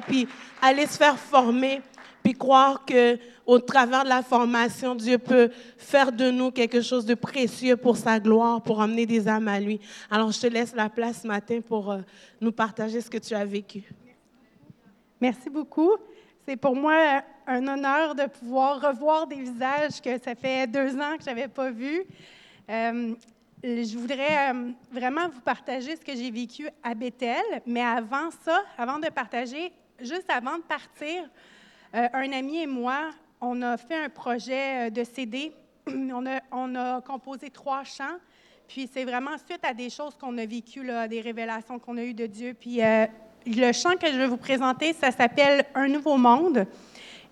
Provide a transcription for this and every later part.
puis aller se faire former, puis croire que au travers de la formation, Dieu peut faire de nous quelque chose de précieux pour sa gloire, pour emmener des âmes à lui. Alors, je te laisse la place ce matin pour euh, nous partager ce que tu as vécu. Merci beaucoup. C'est pour moi un honneur de pouvoir revoir des visages que ça fait deux ans que je n'avais pas vus. Euh, je voudrais euh, vraiment vous partager ce que j'ai vécu à Bethel, mais avant ça, avant de partager, juste avant de partir, euh, un ami et moi, on a fait un projet de CD. On a, on a composé trois chants. Puis c'est vraiment suite à des choses qu'on a vécues, des révélations qu'on a eues de Dieu. Puis le chant que je vais vous présenter, ça s'appelle Un nouveau monde.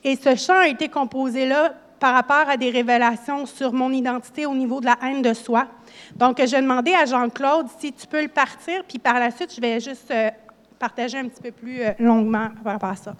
Et ce chant a été composé là par rapport à des révélations sur mon identité au niveau de la haine de soi. Donc, j'ai demandé à Jean-Claude si tu peux le partir, puis par la suite, je vais juste euh, partager un petit peu plus euh, longuement par rapport à ça.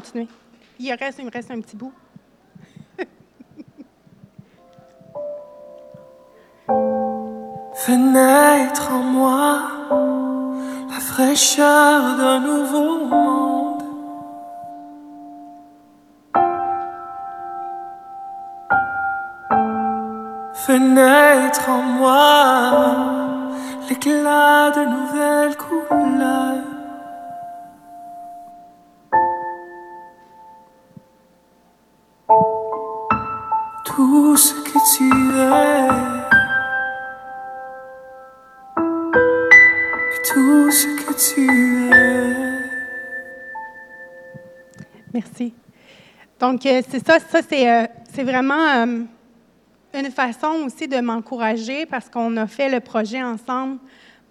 Continuer. Il, reste, il me reste un petit bout. Donc, euh, c'est ça, ça c'est, euh, vraiment euh, une façon aussi de m'encourager parce qu'on a fait le projet ensemble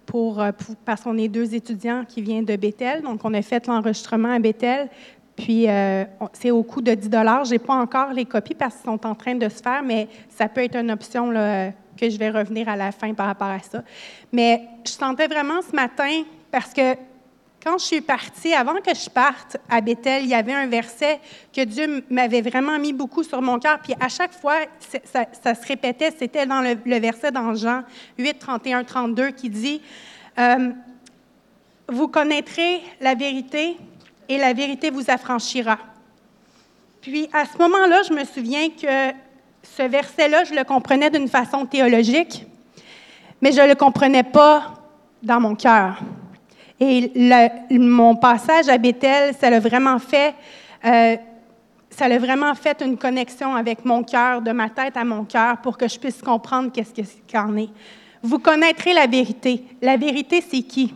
pour, parce qu'on est deux étudiants qui viennent de Bethel. Donc, on a fait l'enregistrement à Bethel. Puis, c'est au coût de 10 Je n'ai pas encore les copies parce qu'ils sont en train de se faire, mais ça peut être une option là, que je vais revenir à la fin par rapport à ça. Mais je sentais vraiment ce matin, parce que quand je suis partie, avant que je parte à Bethel, il y avait un verset que Dieu m'avait vraiment mis beaucoup sur mon cœur. Puis à chaque fois, ça, se répétait. C'était dans le, le verset dans Jean 8, 31, 32 qui dit euh, Vous connaîtrez la vérité et la vérité vous affranchira. Puis à ce moment-là, je me souviens que ce verset-là, je le comprenais d'une façon théologique, mais je ne le comprenais pas dans mon cœur. Et mon passage à Bethel, ça l'a vraiment fait, euh, ça l'a vraiment fait une connexion avec mon cœur, de ma tête à mon cœur, pour que je puisse comprendre qu'est-ce que- qu'en est. Vous connaîtrez la vérité. La vérité, c'est qui?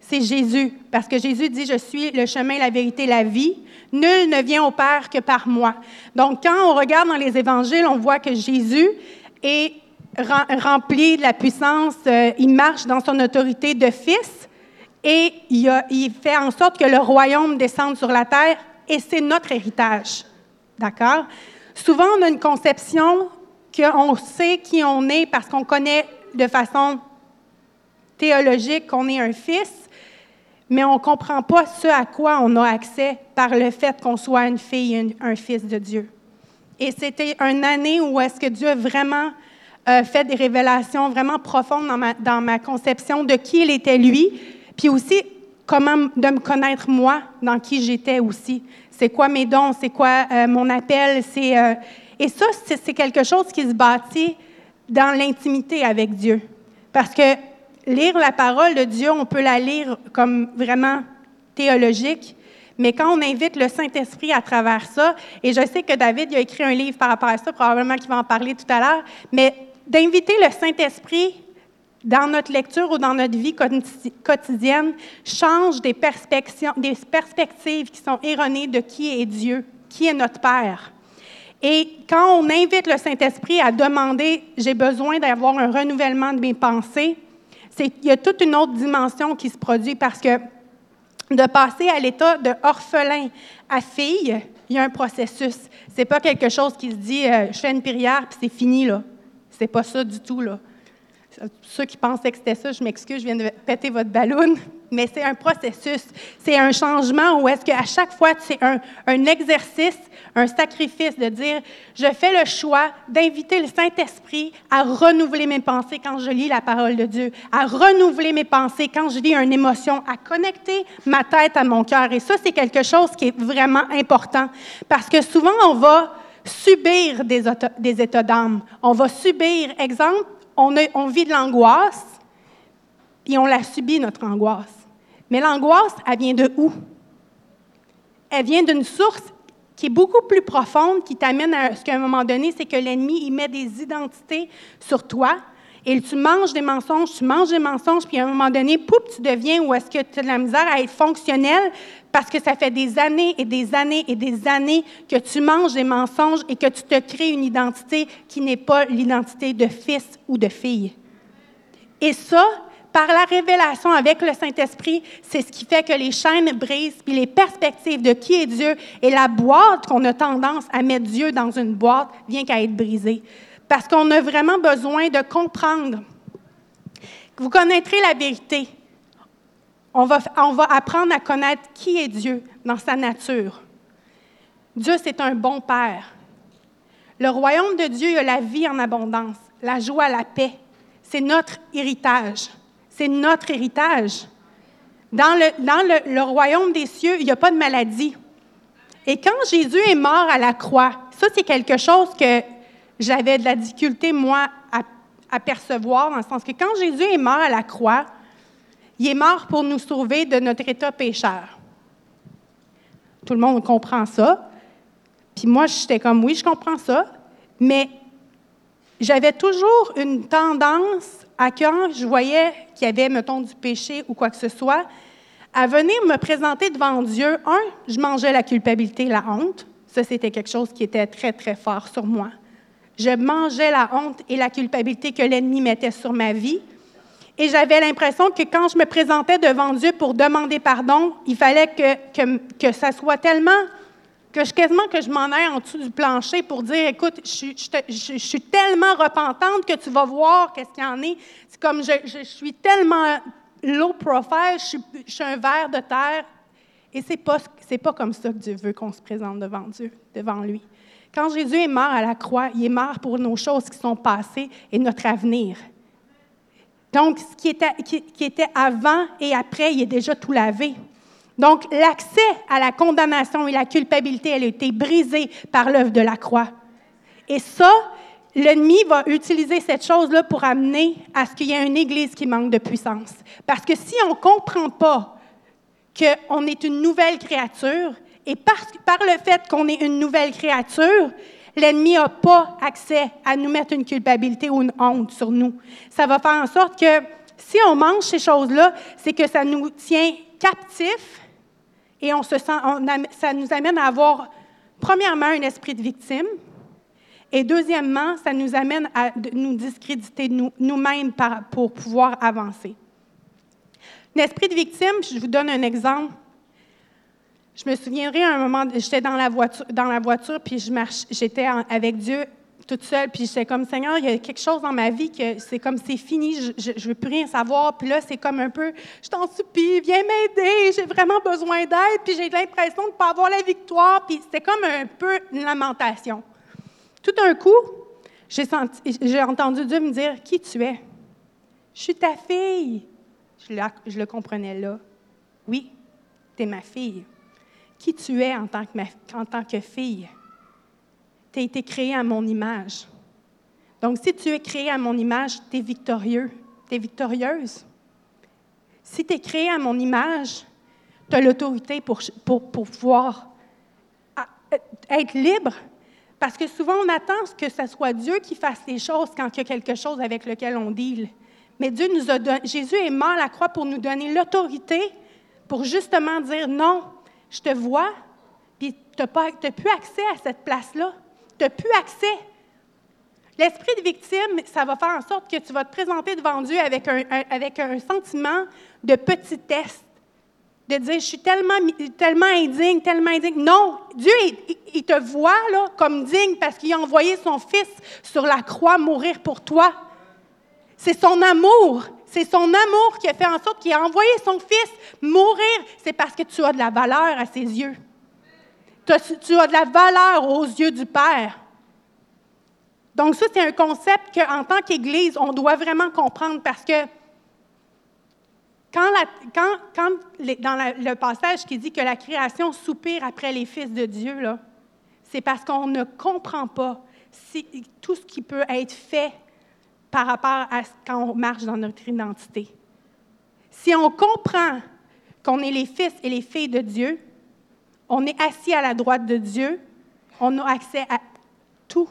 C'est Jésus, parce que Jésus dit, je suis le chemin, la vérité, la vie. Nul ne vient au Père que par moi. Donc, quand on regarde dans les évangiles, on voit que Jésus est rem- rempli de la puissance, euh, il marche dans son autorité de fils et il, fait en sorte que le royaume descende sur la terre et c'est notre héritage. D'accord? Souvent, on a une conception qu'on sait qui on est parce qu'on connaît de façon théologique qu'on est un fils, mais on ne comprend pas ce à quoi on a accès par le fait qu'on soit une fille, un fils de Dieu. Et c'était une année où est-ce que Dieu a vraiment euh, fait des révélations vraiment profondes dans ma conception de qui il était lui, puis aussi comment de me connaître moi, dans qui j'étais aussi. C'est quoi mes dons, c'est quoi euh, mon appel, c'est euh, et ça c'est quelque chose qui se bâtit dans l'intimité avec Dieu, parce que lire la parole de Dieu, on peut la lire comme vraiment théologique, mais quand on invite le Saint-Esprit à travers ça, et je sais que David a écrit un livre par rapport à ça, probablement qu'il va en parler tout à l'heure, mais d'inviter le Saint-Esprit dans notre lecture ou dans notre vie quoti- quotidienne change des perspectives, qui sont erronées de qui est Dieu, qui est notre Père. Et quand on invite le Saint-Esprit à demander, j'ai besoin d'avoir un renouvellement de mes pensées, il y a toute une autre dimension qui se produit parce que de passer à l'état de orphelin à fille, il y a un processus. C'est pas quelque chose qui se dit, euh, je fais une prière puis c'est fini là. C'est pas ça du tout là. Ceux qui pensaient que c'était ça, je m'excuse, je viens de péter votre ballon, mais c'est un processus. C'est un changement où est-ce qu'à chaque fois, c'est un, exercice, un sacrifice de dire, je fais le choix d'inviter le Saint-Esprit à renouveler mes pensées quand je lis la parole de Dieu, à renouveler mes pensées quand je lis une émotion, à connecter ma tête à mon cœur. Et ça, c'est quelque chose qui est vraiment important parce que souvent, on va subir des états d'âme. On va subir, exemple, on, vit de l'angoisse, puis on la subit, notre angoisse. Mais l'angoisse, elle vient de où? Elle vient d'une source qui est beaucoup plus profonde, qui t'amène à ce qu'à un moment donné, c'est que l'ennemi, il met des identités sur toi, et tu manges des mensonges, tu manges des mensonges, puis à un moment donné, poup, tu deviens où est-ce que tu as de la misère à être fonctionnel parce que ça fait des années et des années et des années que tu manges des mensonges et que tu te crées une identité qui n'est pas l'identité de fils ou de fille. Et ça, par la révélation avec le Saint-Esprit, c'est ce qui fait que les chaînes brisent, puis les perspectives de qui est Dieu et la boîte qu'on a tendance à mettre Dieu dans une boîte vient qu'à être brisée. Parce qu'on a vraiment besoin de comprendre. Vous connaîtrez la vérité. On va, apprendre à connaître qui est Dieu dans sa nature. Dieu, c'est un bon Père. Le royaume de Dieu, il a la vie en abondance, la joie, la paix. c'est notre héritage. C'est notre héritage. Dans, le, dans le, le royaume des cieux, il n'y a pas de maladie. Et quand Jésus est mort à la croix, ça c'est quelque chose que j'avais de la difficulté, moi, à, percevoir, dans le sens que quand Jésus est mort à la croix, il est mort pour nous sauver de notre état pécheur. Tout le monde comprend ça. Puis moi, j'étais comme, oui, je comprends ça, mais j'avais toujours une tendance à quand je voyais qu'il y avait, mettons, du péché ou quoi que ce soit, à venir me présenter devant Dieu. Un, je mangeais la culpabilité, la honte. Ça, c'était quelque chose qui était très, très fort sur moi. Je mangeais la honte et la culpabilité que l'ennemi mettait sur ma vie. Et j'avais l'impression que quand je me présentais devant Dieu pour demander pardon, il fallait que, que, ça soit tellement, que je, quasiment que je m'en aille en dessous du plancher pour dire, écoute, je, suis tellement repentante que tu vas voir qu'est-ce qu'il y en est. C'est comme je, suis tellement low profile, je suis, suis un ver de terre. Et c'est pas, pas comme ça que Dieu veut qu'on se présente devant Dieu, devant lui. Quand Jésus est mort à la croix, il est mort pour nos choses qui sont passées et notre avenir. Donc, ce qui était, avant et après, il est déjà tout lavé. Donc, l'accès à la condamnation et la culpabilité, elle a été brisée par l'œuvre de la croix. Et ça, l'ennemi va utiliser cette chose-là pour amener à ce qu'il y ait une Église qui manque de puissance. Parce que si on ne comprend pas qu'on est une nouvelle créature, et par, le fait qu'on est une nouvelle créature, l'ennemi n'a pas accès à nous mettre une culpabilité ou une honte sur nous. Ça va faire en sorte que si on mange ces choses-là, c'est que ça nous tient captifs et on se sent, ça nous amène à avoir, premièrement, un esprit de victime. Et deuxièmement, ça nous amène à nous discréditer nous-mêmes pour pouvoir avancer. L'esprit de victime, je vous donne un exemple. Je me souviendrai à un moment, j'étais dans la voiture, puis je marche, j'étais avec Dieu toute seule, puis j'étais comme Seigneur, il y a quelque chose dans ma vie que c'est comme c'est fini, je, ne veux plus rien savoir, puis là c'est comme un peu, je t'en supplie, viens m'aider, j'ai vraiment besoin d'aide, puis j'ai l'impression de ne pas avoir la victoire, puis c'était comme un peu une lamentation. Tout d'un coup, j'ai, j'ai entendu Dieu me dire qui tu es? Je suis ta fille. Je, je le comprenais là. Oui, tu es ma fille qui tu es en tant que, tant que fille. Tu as été créé à mon image. Donc, si tu es créé à mon image, tu es victorieux, tu victorieuse. Si tu es créé à mon image, tu as l'autorité pour, pour, pour, pouvoir être libre. Parce que souvent, on attend que ce soit Dieu qui fasse les choses quand il y a quelque chose avec lequel on deal. Mais Dieu nous a Jésus est mort à la croix pour nous donner l'autorité pour justement dire non, je te vois, puis tu n'as plus accès à cette place-là. Tu n'as plus accès. L'esprit de victime, ça va faire en sorte que tu vas te présenter devant Dieu avec un, avec un sentiment de petit test, de dire, je suis tellement, tellement indigne, tellement indigne. Non, Dieu, il, il te voit là, comme digne parce qu'il a envoyé son Fils sur la croix mourir pour toi. C'est son amour. C'est son amour qui a fait en sorte qu'il a envoyé son fils mourir. C'est parce que tu as de la valeur à ses yeux. Tu as de la valeur aux yeux du Père. Donc ça, c'est un concept qu'en tant qu'Église, on doit vraiment comprendre parce que quand, dans le passage qui dit que la création soupire après les fils de Dieu, c'est parce qu'on ne comprend pas tout ce qui peut être fait par rapport à quand on marche dans notre identité. Si on comprend qu'on est les fils et les filles de Dieu, on est assis à la droite de Dieu, on a accès à tout.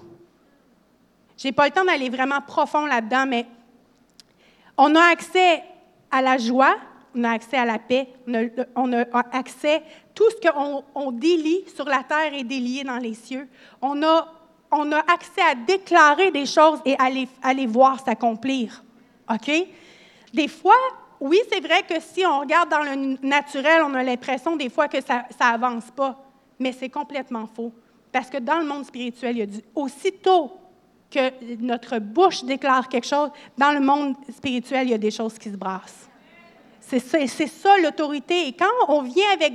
Je n'ai pas le temps d'aller vraiment profond là-dedans, mais on a accès à la joie, on a accès à la paix, on a, accès à tout ce qu'on on délie sur la terre et délié dans les cieux. On a on a accès à déclarer des choses et à les, voir s'accomplir. OK? Des fois, oui, c'est vrai que si on regarde dans le naturel, on a l'impression des fois que ça n'avance pas, mais c'est complètement faux. Parce que dans le monde spirituel, il y a du, aussitôt que notre bouche déclare quelque chose, dans le monde spirituel, il y a des choses qui se brassent. C'est ça, ça l'autorité. Et quand on vient avec,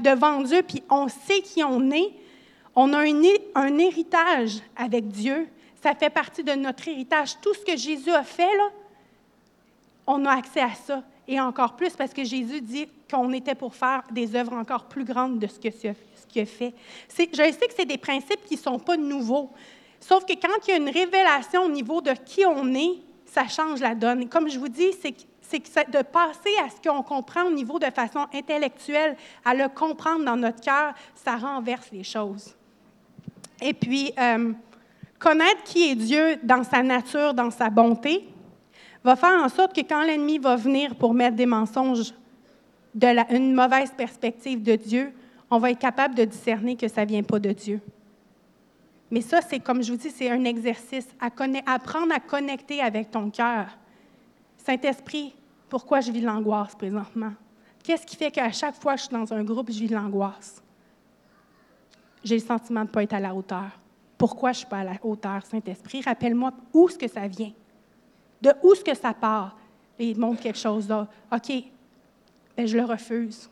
devant Dieu, puis on sait qui on est, on a un, héritage avec Dieu. Ça fait partie de notre héritage. Tout ce que Jésus a fait, on a accès à ça. Et encore plus parce que Jésus dit qu'on était pour faire des œuvres encore plus grandes de ce qu'il a fait. Je sais que c'est des principes qui ne sont pas nouveaux. Sauf que quand il y a une révélation au niveau de qui on est, ça change la donne. Comme je vous dis, c'est de passer à ce qu'on comprend au niveau de façon intellectuelle, à le comprendre dans notre cœur, ça renverse les choses. Et puis, euh, connaître qui est Dieu dans sa nature, dans sa bonté, va faire en sorte que quand l'ennemi va venir pour mettre des mensonges, une mauvaise perspective de Dieu, on va être capable de discerner que ça ne vient pas de Dieu. Mais ça, c'est comme je vous dis, c'est un exercice, à apprendre à connecter avec ton cœur. Saint-Esprit, pourquoi je vis l'angoisse présentement? Qu'est-ce qui fait qu'à chaque fois que je suis dans un groupe, je vis l'angoisse? J'ai le sentiment de ne pas être à la hauteur. Pourquoi je ne suis pas à la hauteur, Saint-Esprit? Rappelle-moi où est-ce que ça vient? De où est-ce que ça part? Et il montre quelque chose là. OK, ben, je le refuse.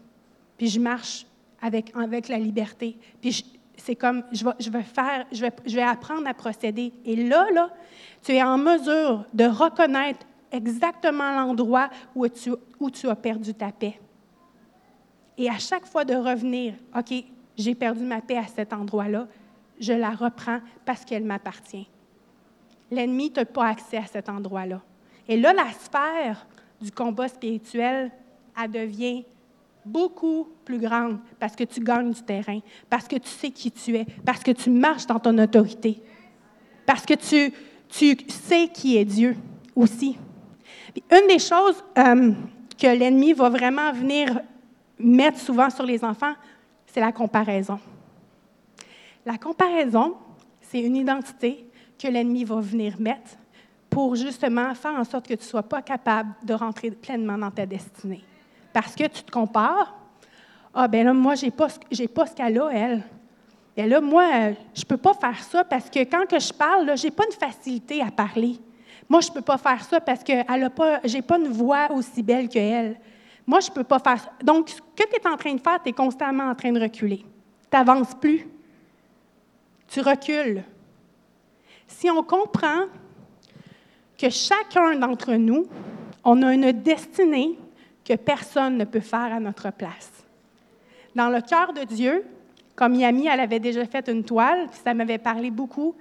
Puis je marche avec, avec la liberté. Puis c'est comme, je vais, je vais faire, je vais, je vais apprendre à procéder. Et là, là, tu es en mesure de reconnaître exactement l'endroit où tu, où tu as perdu ta paix. Et à chaque fois de revenir, OK, j'ai perdu ma paix à cet endroit-là, je la reprends parce qu'elle m'appartient. L'ennemi n'a pas accès à cet endroit-là. Et là, la sphère du combat spirituel, elle devient beaucoup plus grande parce que tu gagnes du terrain, parce que tu sais qui tu es, parce que tu marches dans ton autorité, parce que tu, tu sais qui est Dieu aussi. une des choses euh, que l'ennemi va vraiment venir mettre souvent sur les enfants, c'est la comparaison. La comparaison, c'est une identité que l'ennemi va venir mettre pour justement faire en sorte que tu ne sois pas capable de rentrer pleinement dans ta destinée. Parce que tu te compares. Ah, ben là, moi, je n'ai pas, pas ce qu'elle a, elle. Et là, moi, je ne peux pas faire ça parce que quand que je parle, je n'ai pas une facilité à parler. Moi, je ne peux pas faire ça parce que je n'ai pas une voix aussi belle qu'elle. Moi, je ne peux pas faire. Donc, ce que tu es en train de faire, tu es constamment en train de reculer. Tu n'avances plus. Tu recules. Si on comprend que chacun d'entre nous, on a une destinée que personne ne peut faire à notre place. Dans le cœur de Dieu, comme Yami, elle avait déjà fait une toile, ça m'avait parlé beaucoup.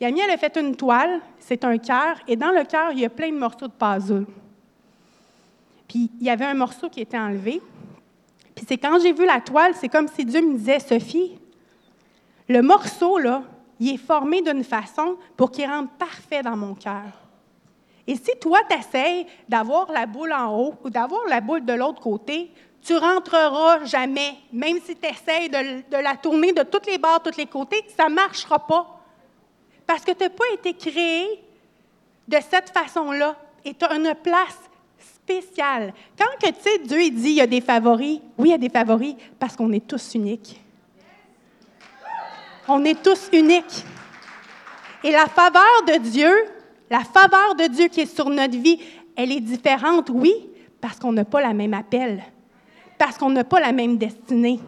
Yami, elle a fait une toile, c'est un cœur, et dans le cœur, il y a plein de morceaux de puzzle. Puis il y avait un morceau qui était enlevé. Puis c'est quand j'ai vu la toile, c'est comme si Dieu me disait, Sophie, le morceau, là, il est formé d'une façon pour qu'il rentre parfait dans mon cœur. Et si toi, tu essaies d'avoir la boule en haut ou d'avoir la boule de l'autre côté, tu rentreras jamais. Même si tu essaies de, la tourner de toutes les bords, tous les côtés, ça ne marchera pas. Parce que tu n'as pas été créé de cette façon-là. Et tu as une place spéciale. Quand que, tu sais, Dieu dit il y a des favoris, oui, il y a des favoris, parce qu'on est tous uniques. On est tous uniques. Et la faveur de Dieu, la faveur de Dieu qui est sur notre vie, elle est différente, oui, parce qu'on n'a pas la même appel, parce qu'on n'a pas la même destinée.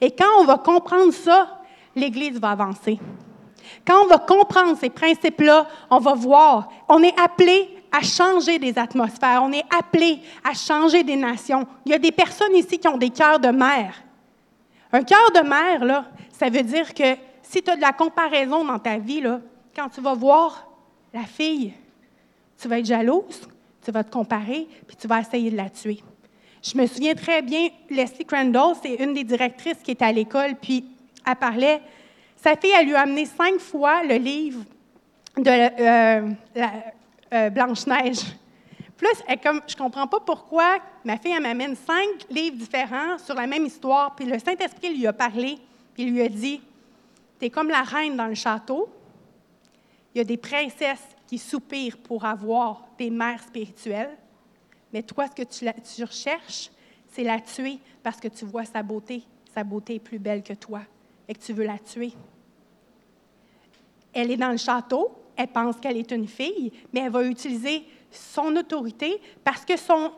Et quand on va comprendre ça, l'Église va avancer. Quand on va comprendre ces principes-là, on va voir, on est appelé à changer des atmosphères, on est appelé à changer des nations. Il y a des personnes ici qui ont des cœurs de mère. Un cœur de mère, là, ça veut dire que si tu as de la comparaison dans ta vie, là, quand tu vas voir la fille, tu vas être jalouse, tu vas te comparer, puis tu vas essayer de la tuer. Je me souviens très bien, Leslie Crandall, c'est une des directrices qui était à l'école, puis elle parlait. Sa fille, elle lui a amené cinq fois le livre de euh, euh, Blanche-Neige. Plus, elle, comme, je comprends pas pourquoi ma fille, elle m'amène cinq livres différents sur la même histoire, puis le Saint-Esprit lui a parlé, puis lui a dit Tu es comme la reine dans le château, il y a des princesses qui soupirent pour avoir des mères spirituelles, mais toi, ce que tu, recherches, c'est la tuer parce que tu vois sa beauté. Sa beauté est plus belle que toi et que tu veux la tuer. Elle est dans le château, elle pense qu'elle est une fille, mais elle va utiliser son autorité parce que son,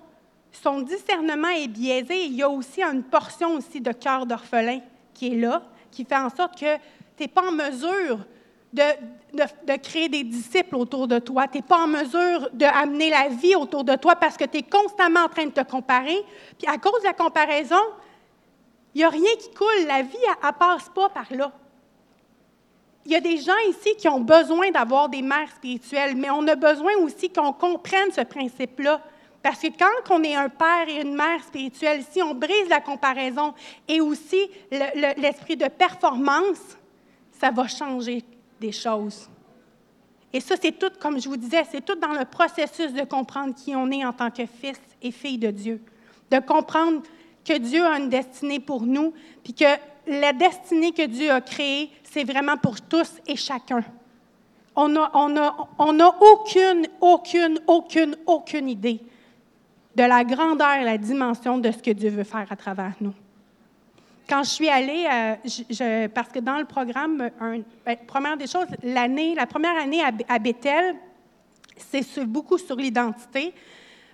discernement est biaisé. Il y a aussi une portion aussi de cœur d'orphelin qui est là, qui fait en sorte que tu n'es pas en mesure de, de, de créer des disciples autour de toi. Tu n'es pas en mesure d'amener la vie autour de toi parce que tu es constamment en train de te comparer. Puis à cause de la comparaison, il n'y a rien qui coule. La vie, elle ne passe pas par là. Il y a des gens ici qui ont besoin d'avoir des mères spirituelles, mais on a besoin aussi qu'on comprenne ce principe-là. Parce que quand on est un père et une mère spirituelle, si on brise la comparaison et aussi l'esprit de performance, ça va changer des choses. Et ça, c'est tout, comme je vous disais, c'est tout dans le processus de comprendre qui on est en tant que fils et fille de Dieu. De comprendre que Dieu a une destinée pour nous, puis que la destinée que Dieu a créée, c'est vraiment pour tous et chacun. On n'a aucune, aucune, aucune, aucune idée de la grandeur et la dimension de ce que Dieu veut faire à travers nous. Quand je suis allée, euh, parce que dans le programme, ben, première des choses, l'année, la première année à, à Bethel, c'est beaucoup sur l'identité,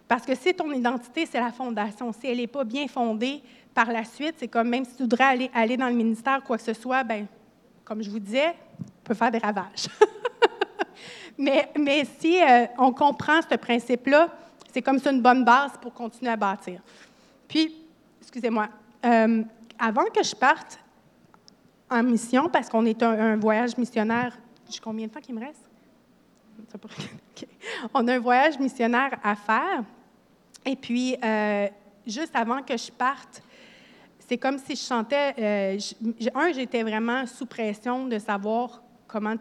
parce que si ton identité, c'est la fondation, si elle n'est pas bien fondée, par la suite, c'est comme même si tu voudrais aller, aller dans le ministère, quoi que ce soit, ben, comme je vous disais, on peut faire des ravages. mais, mais si euh, on comprend ce principe-là, c'est comme ça une bonne base pour continuer à bâtir. Puis, excusez-moi, euh, avant que je parte en mission, parce qu'on est un, voyage missionnaire, j'ai combien de temps qu'il me reste? On a un voyage missionnaire à faire. Et puis, euh, juste avant que je parte, c'est comme si je chantais. Euh, un, j'étais vraiment sous pression de savoir comment,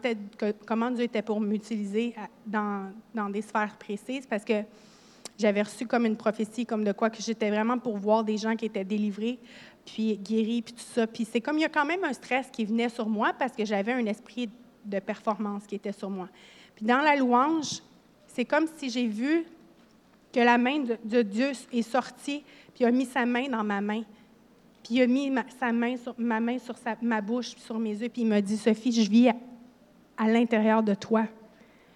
Dieu était pour m'utiliser dans, des sphères précises parce que j'avais reçu comme une prophétie, comme de quoi que j'étais vraiment pour voir des gens qui étaient délivrés, puis guéris, puis tout ça. Puis c'est comme il y a quand même un stress qui venait sur moi parce que j'avais un esprit de performance qui était sur moi. Puis dans la louange, c'est comme si j'ai vu que la main de, Dieu est sortie, puis a mis sa main dans ma main. Puis il a mis ma, sa main sur, ma main sur ma bouche, sur mes yeux, puis il m'a dit, Sophie, je vis à, l'intérieur de toi.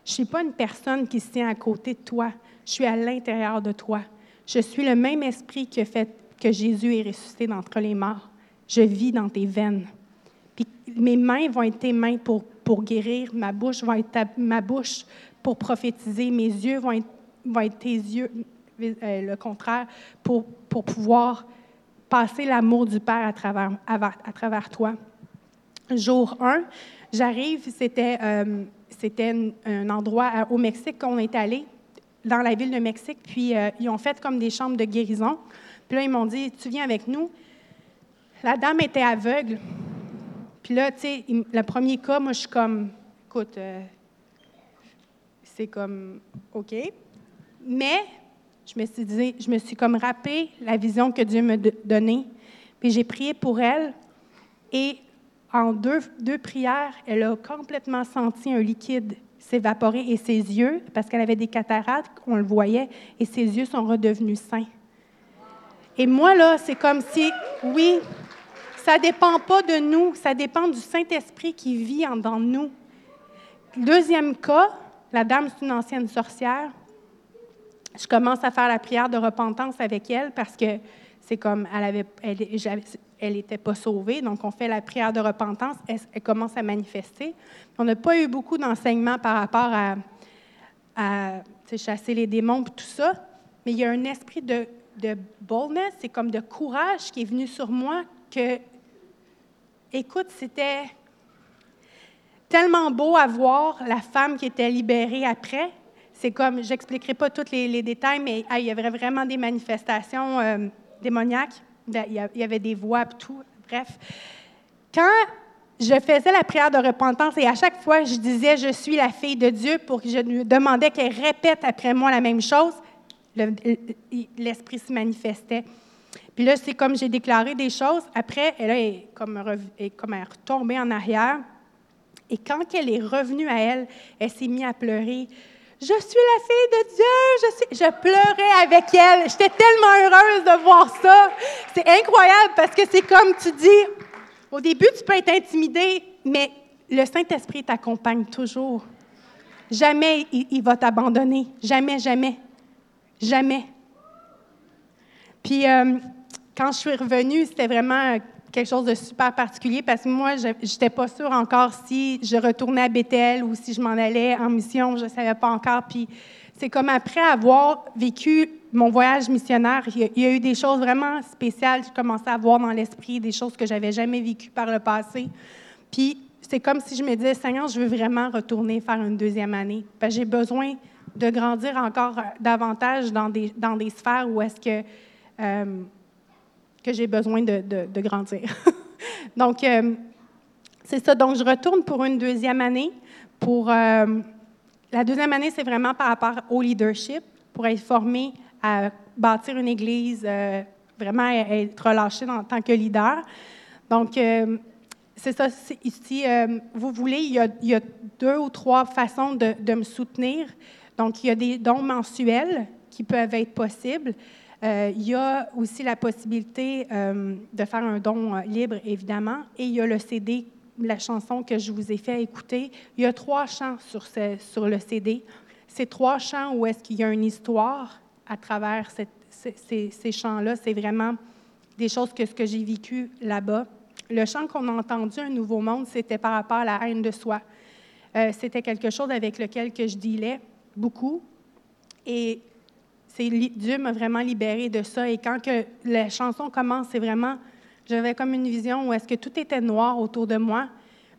Je ne suis pas une personne qui se tient à côté de toi. Je suis à l'intérieur de toi. Je suis le même esprit qui fait que Jésus est ressuscité d'entre les morts. Je vis dans tes veines. Puis mes mains vont être tes mains pour, pour guérir. Ma bouche va être ma bouche pour prophétiser. Mes yeux vont être va être tes yeux, euh, le contraire, pour, pour pouvoir passer l'amour du Père à travers, à, travers toi. Jour 1, j'arrive, c'était, euh, c'était un, endroit au Mexique qu'on est allé, dans la ville de Mexique, puis euh, ils ont fait comme des chambres de guérison. Puis là, ils m'ont dit, tu viens avec nous. La dame était aveugle. Puis là, tu sais, le premier cas, moi, je suis comme, écoute, c'est comme, OK. Mais je me suis dit, je me suis comme rappelé la vision que Dieu m'a donnée. Puis j'ai prié pour elle. Et en deux, deux prières, elle a complètement senti un liquide s'évaporer et ses yeux, parce qu'elle avait des cataractes, on le voyait, et ses yeux sont redevenus sains. Et moi, là, c'est comme si, oui, ça ne dépend pas de nous, ça dépend du Saint-Esprit qui vit en dans nous. Deuxième cas, la dame, c'est une ancienne sorcière je commence à faire la prière de repentance avec elle parce que c'est comme elle elle, était pas sauvée, donc on fait la prière de repentance, elle, commence à manifester. On n'a pas eu beaucoup d'enseignements par rapport à, à chasser les démons et tout ça, mais il y a un esprit de, de boldness, c'est comme de courage qui est venu sur moi que, écoute, c'était tellement beau à voir la femme qui était libérée après, c'est comme, j'expliquerai pas tous les, détails, mais il y avait vraiment des manifestations euh, démoniaques. Il y avait des voix tout. Bref. Quand je faisais la prière de repentance et à chaque fois je disais je suis la fille de Dieu pour que je lui demandais qu'elle répète après moi la même chose, l'esprit se manifestait. Puis là, c'est comme j'ai déclaré des choses. Après, elle est comme, est comme elle est retombée en arrière. Et quand elle est revenue à elle, elle s'est mise à pleurer. Je suis la fille de Dieu. Je, pleurais avec elle. J'étais tellement heureuse de voir ça. C'est incroyable parce que c'est comme tu dis, au début, tu peux être intimidé, mais le Saint-Esprit t'accompagne toujours. Jamais il, va t'abandonner. Jamais, jamais. Jamais. Puis, euh, quand je suis revenue, c'était vraiment quelque chose de super particulier parce que moi, je n'étais pas sûre encore si je retournais à Bethel ou si je m'en allais en mission. Je ne savais pas encore. Puis c'est comme après avoir vécu mon voyage missionnaire, il y, a, eu des choses vraiment spéciales. J'ai commencé à voir dans l'esprit des choses que j'avais jamais vécues par le passé. Puis c'est comme si je me disais, Seigneur, je veux vraiment retourner faire une deuxième année. J'ai besoin de grandir encore davantage dans des, dans des sphères où est-ce que, euh, que j'ai besoin de, grandir. Donc, euh, c'est ça. Donc, je retourne pour une deuxième année. Pour, euh, la deuxième année, c'est vraiment par rapport au leadership, pour être formé à bâtir une église, vraiment être relâché en tant que leader. Donc, c'est ça, ici, vous voulez, il y, a, deux ou trois façons de me soutenir. Donc, il y a des dons mensuels qui peuvent être possibles. Euh, il y a aussi la possibilité euh, de faire un don euh, libre, évidemment, et il y a le CD, la chanson que je vous ai fait écouter. Il y a trois chants sur, le CD. Ces trois chants où est-ce qu'il y a une histoire à travers ces, ces, chants-là, c'est vraiment des choses que ce que j'ai vécu là-bas. Le chant qu'on a entendu, Un nouveau monde, c'était par rapport à la haine de soi. c'était quelque chose avec lequel que je dealais beaucoup. Et Dieu m'a vraiment libérée de ça. Et quand que la chanson commence, c'est vraiment, j'avais comme une vision où est-ce que tout était noir autour de moi.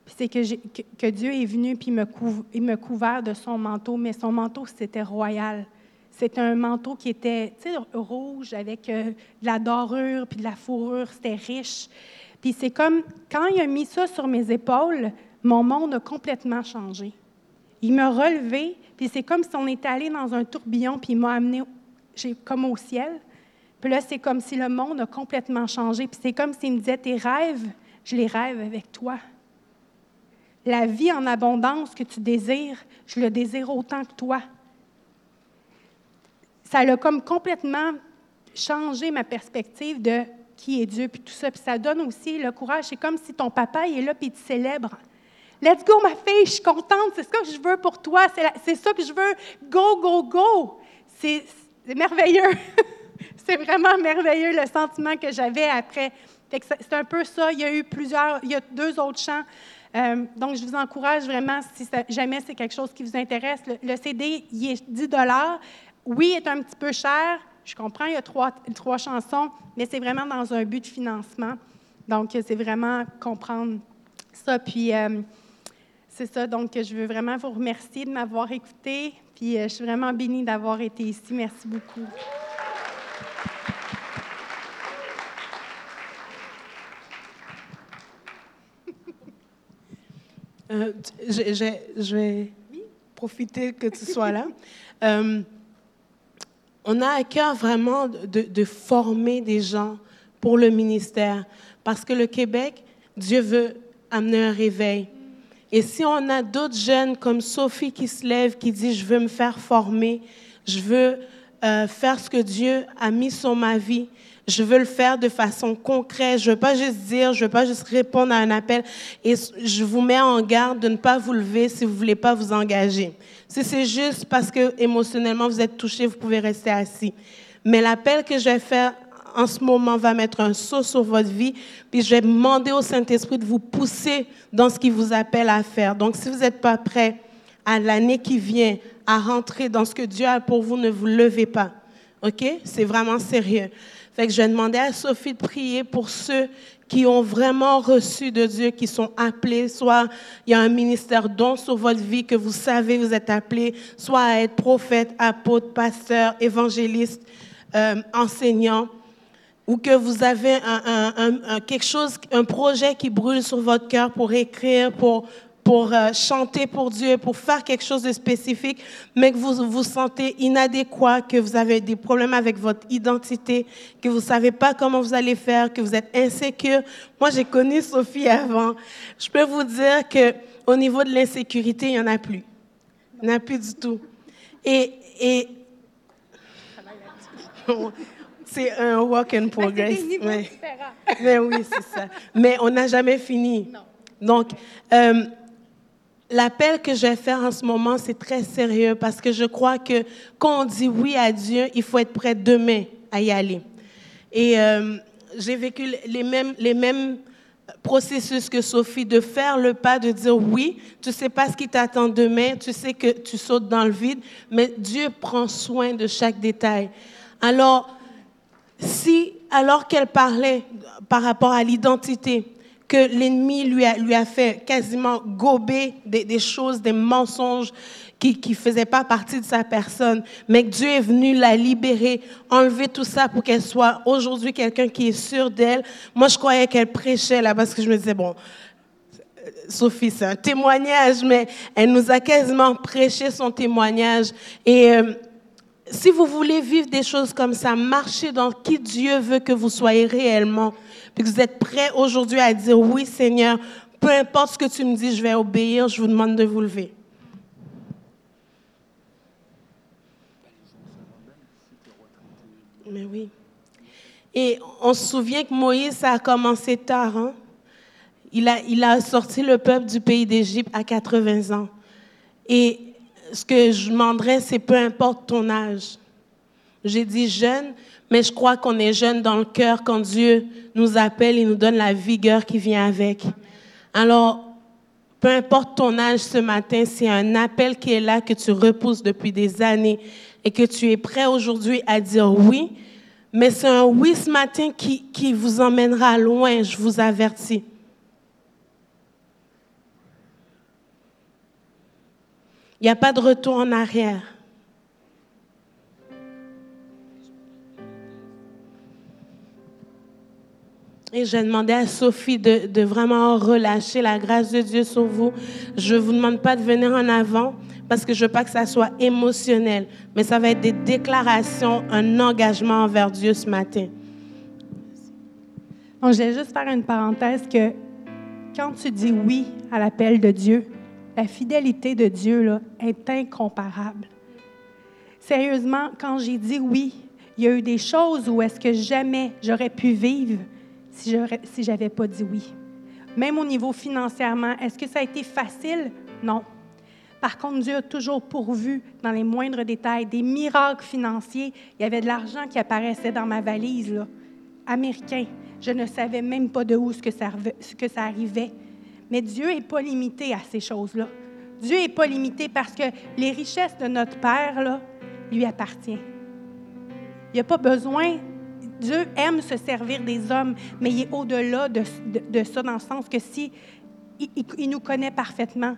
Puis c'est que, Dieu est venu puis me, il me couvert de son manteau, mais son manteau, c'était royal. C'était un manteau qui était, rouge avec euh, de la dorure puis de la fourrure. C'était riche. Puis c'est comme, quand il a mis ça sur mes épaules, mon monde a complètement changé. Il m'a relevé, puis c'est comme si on était allé dans un tourbillon, puis il m'a amené comme au ciel. Puis là, c'est comme si le monde a complètement changé. Puis c'est comme s'il me disait, tes rêves, je les rêve avec toi. La vie en abondance que tu désires, je le désire autant que toi. Ça a comme complètement changé ma perspective de qui est Dieu, puis tout ça. Puis ça donne aussi le courage. C'est comme si ton papa il est là, puis il te célèbre. Let's go, ma fille, je suis contente, c'est ça que je veux pour toi, c'est ça que je veux. Go, go, go. C'est merveilleux. c'est vraiment merveilleux le sentiment que j'avais après. C'est un peu ça. Il y a eu plusieurs, il y a deux autres chants. Euh, donc, je vous encourage vraiment, si jamais c'est quelque chose qui vous intéresse, le, CD, il est 10 Oui, il est un petit peu cher. Je comprends, il y a trois, trois chansons, mais c'est vraiment dans un but de financement. Donc, c'est vraiment comprendre ça. Puis, euh, c'est ça, donc je veux vraiment vous remercier de m'avoir écouté. Puis euh, je suis vraiment bénie d'avoir été ici. Merci beaucoup. Euh, je, vais profiter que tu sois là. Euh, on a à cœur vraiment de, de, former des gens pour le ministère parce que le Québec, Dieu veut amener un réveil. Et si on a d'autres jeunes comme Sophie qui se lève, qui dit, je veux me faire former, je veux euh, faire ce que Dieu a mis sur ma vie, je veux le faire de façon concrète. Je veux pas juste dire, je veux pas juste répondre à un appel. Et je vous mets en garde de ne pas vous lever si vous voulez pas vous engager. Si c'est juste parce que émotionnellement vous êtes touché, vous pouvez rester assis. Mais l'appel que je vais faire en ce moment va mettre un saut sur votre vie, puis je vais demander au Saint-Esprit de vous pousser dans ce qu'il vous appelle à faire. Donc, si vous n'êtes pas prêt à l'année qui vient à rentrer dans ce que Dieu a pour vous, ne vous levez pas. OK? C'est vraiment sérieux. Fait que je vais demander à Sophie de prier pour ceux qui ont vraiment reçu de Dieu, qui sont appelés, soit il y a un ministère don sur votre vie que vous savez vous êtes appelés, soit à être prophète, apôtre, pasteur, évangéliste, euh, enseignant ou que vous avez un, quelque chose, un projet qui brûle sur votre cœur pour écrire, pour, pour euh, chanter pour Dieu, pour faire quelque chose de spécifique, mais que vous vous sentez inadéquat, que vous avez des problèmes avec votre identité, que vous ne savez pas comment vous allez faire, que vous êtes insécure. Moi, j'ai connu Sophie avant. Je peux vous dire que au niveau de l'insécurité, il n'y en a plus. Il n'y en a plus du tout. Et, et c'est un work in progress. Mais, mais oui, c'est ça. Mais on n'a jamais fini. Non. Donc, euh, l'appel que je vais faire en ce moment, c'est très sérieux parce que je crois que quand on dit oui à Dieu, il faut être prêt demain à y aller. Et euh, j'ai vécu les mêmes, les mêmes processus que Sophie, de faire le pas, de dire oui, tu sais pas ce qui t'attend demain, tu sais que tu sautes dans le vide, mais Dieu prend soin de chaque détail. Alors, si, alors qu'elle parlait par rapport à l'identité, que l'ennemi lui a, lui a fait quasiment gober des, des choses, des mensonges qui ne faisaient pas partie de sa personne, mais que Dieu est venu la libérer, enlever tout ça pour qu'elle soit aujourd'hui quelqu'un qui est sûr d'elle. Moi, je croyais qu'elle prêchait là parce que je me disais, bon, Sophie, c'est un témoignage, mais elle nous a quasiment prêché son témoignage. Et euh, si vous voulez vivre des choses comme ça, marchez dans qui Dieu veut que vous soyez réellement, puis que vous êtes prêts aujourd'hui à dire oui, Seigneur, peu importe ce que tu me dis, je vais obéir, je vous demande de vous lever. Mais oui. Et on se souvient que Moïse, a commencé tard. Hein? Il, a, il a sorti le peuple du pays d'Égypte à 80 ans. Et ce que je demanderais, c'est peu importe ton âge. J'ai dit jeune, mais je crois qu'on est jeune dans le cœur quand Dieu nous appelle et nous donne la vigueur qui vient avec. Alors, peu importe ton âge ce matin, c'est un appel qui est là, que tu repousses depuis des années et que tu es prêt aujourd'hui à dire oui, mais c'est un oui ce matin qui, qui vous emmènera loin, je vous avertis. Il n'y a pas de retour en arrière. Et j'ai demandé à Sophie de, vraiment relâcher la grâce de Dieu sur vous. Je ne vous demande pas de venir en avant parce que je veux pas que ça soit émotionnel, mais ça va être des déclarations, un engagement envers Dieu ce matin. Donc, je vais juste faire une parenthèse que quand tu dis oui à l'appel de Dieu, la fidélité de Dieu là, est incomparable. Sérieusement, quand j'ai dit oui, il y a eu des choses où est-ce que jamais j'aurais pu vivre si je si j'avais pas dit oui. Même au niveau financièrement, est-ce que ça a été facile? Non. Par contre, Dieu a toujours pourvu dans les moindres détails des miracles financiers. Il y avait de l'argent qui apparaissait dans ma valise, américain. Je ne savais même pas de où ce que ça arrivait. Mais Dieu n'est pas limité à ces choses-là. Dieu n'est pas limité parce que les richesses de notre Père, là, lui appartiennent. Il n'y a pas besoin. Dieu aime se servir des hommes, mais il est au-delà de, de, ça, dans le sens que si il nous connaît parfaitement,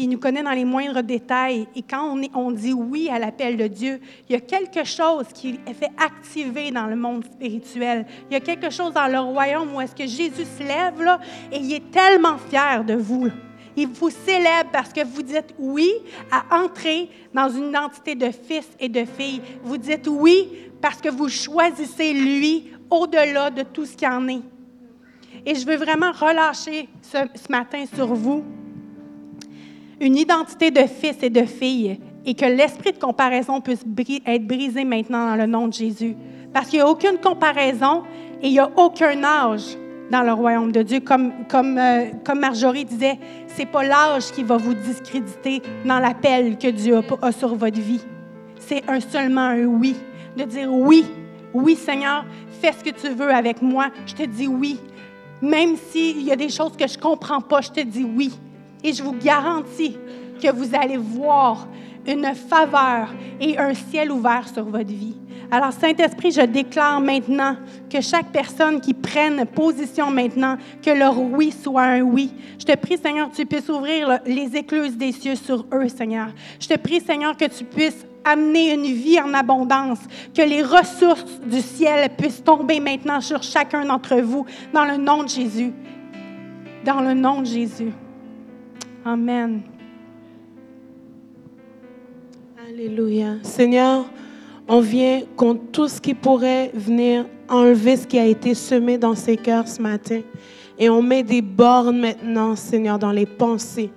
il nous connaît dans les moindres détails. Et quand on, dit oui à l'appel de Dieu, il y a quelque chose qui est fait activer dans le monde spirituel. Il y a quelque chose dans le royaume où est-ce que Jésus se lève là, et il est tellement fier de vous. Il vous célèbre parce que vous dites oui à entrer dans une identité de fils et de fille. Vous dites oui parce que vous choisissez lui au-delà de tout ce qui en est. Et je veux vraiment relâcher ce matin sur vous une identité de fils et de fille et que l'esprit de comparaison puisse être brisé maintenant dans le nom de Jésus. Parce qu'il n'y a aucune comparaison et il n'y a aucun âge dans le royaume de Dieu. Comme, comme, euh, comme Marjorie disait, ce n'est pas l'âge qui va vous discréditer dans l'appel que Dieu a, a sur votre vie. C'est un, seulement un oui. De dire oui, oui Seigneur, fais ce que tu veux avec moi. Je te dis oui. Même s'il y a des choses que je ne comprends pas, je te dis oui. Et je vous garantis que vous allez voir une faveur et un ciel ouvert sur votre vie. Alors, Saint-Esprit, je déclare maintenant que chaque personne qui prenne position maintenant, que leur oui soit un oui. Je te prie, Seigneur, que tu puisses ouvrir les écluses des cieux sur eux, Seigneur. Je te prie, Seigneur, que tu puisses amener une vie en abondance, que les ressources du ciel puissent tomber maintenant sur chacun d'entre vous, dans le nom de Jésus. Dans le nom de Jésus. Amen. Alléluia. Seigneur, on vient contre tout ce qui pourrait venir enlever ce qui a été semé dans ces cœurs ce matin. Et on met des bornes maintenant, Seigneur, dans les pensées.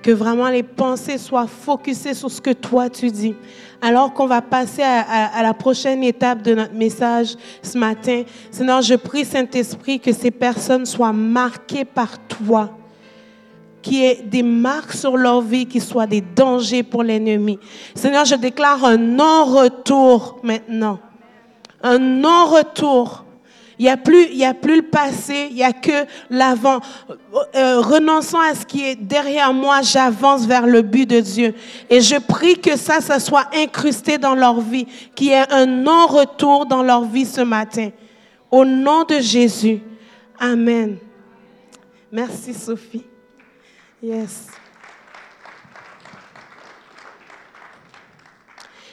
Que vraiment les pensées soient focusées sur ce que toi tu dis. Alors qu'on va passer à, à, la prochaine étape de notre message ce matin, Seigneur, je prie, Saint-Esprit, que ces personnes soient marquées par toi qui ait des marques sur leur vie qui soient des dangers pour l'ennemi. Seigneur, je déclare un non-retour maintenant. Un non-retour. Il n'y a, plus, il y a plus le passé, il n'y a que l'avant. Euh, renonçant à ce qui est derrière moi, j'avance vers le but de Dieu. Et je prie que ça, ça soit incrusté dans leur vie, qu'il y ait un non-retour dans leur vie ce matin. Au nom de Jésus. Amen. Merci Sophie. Yes.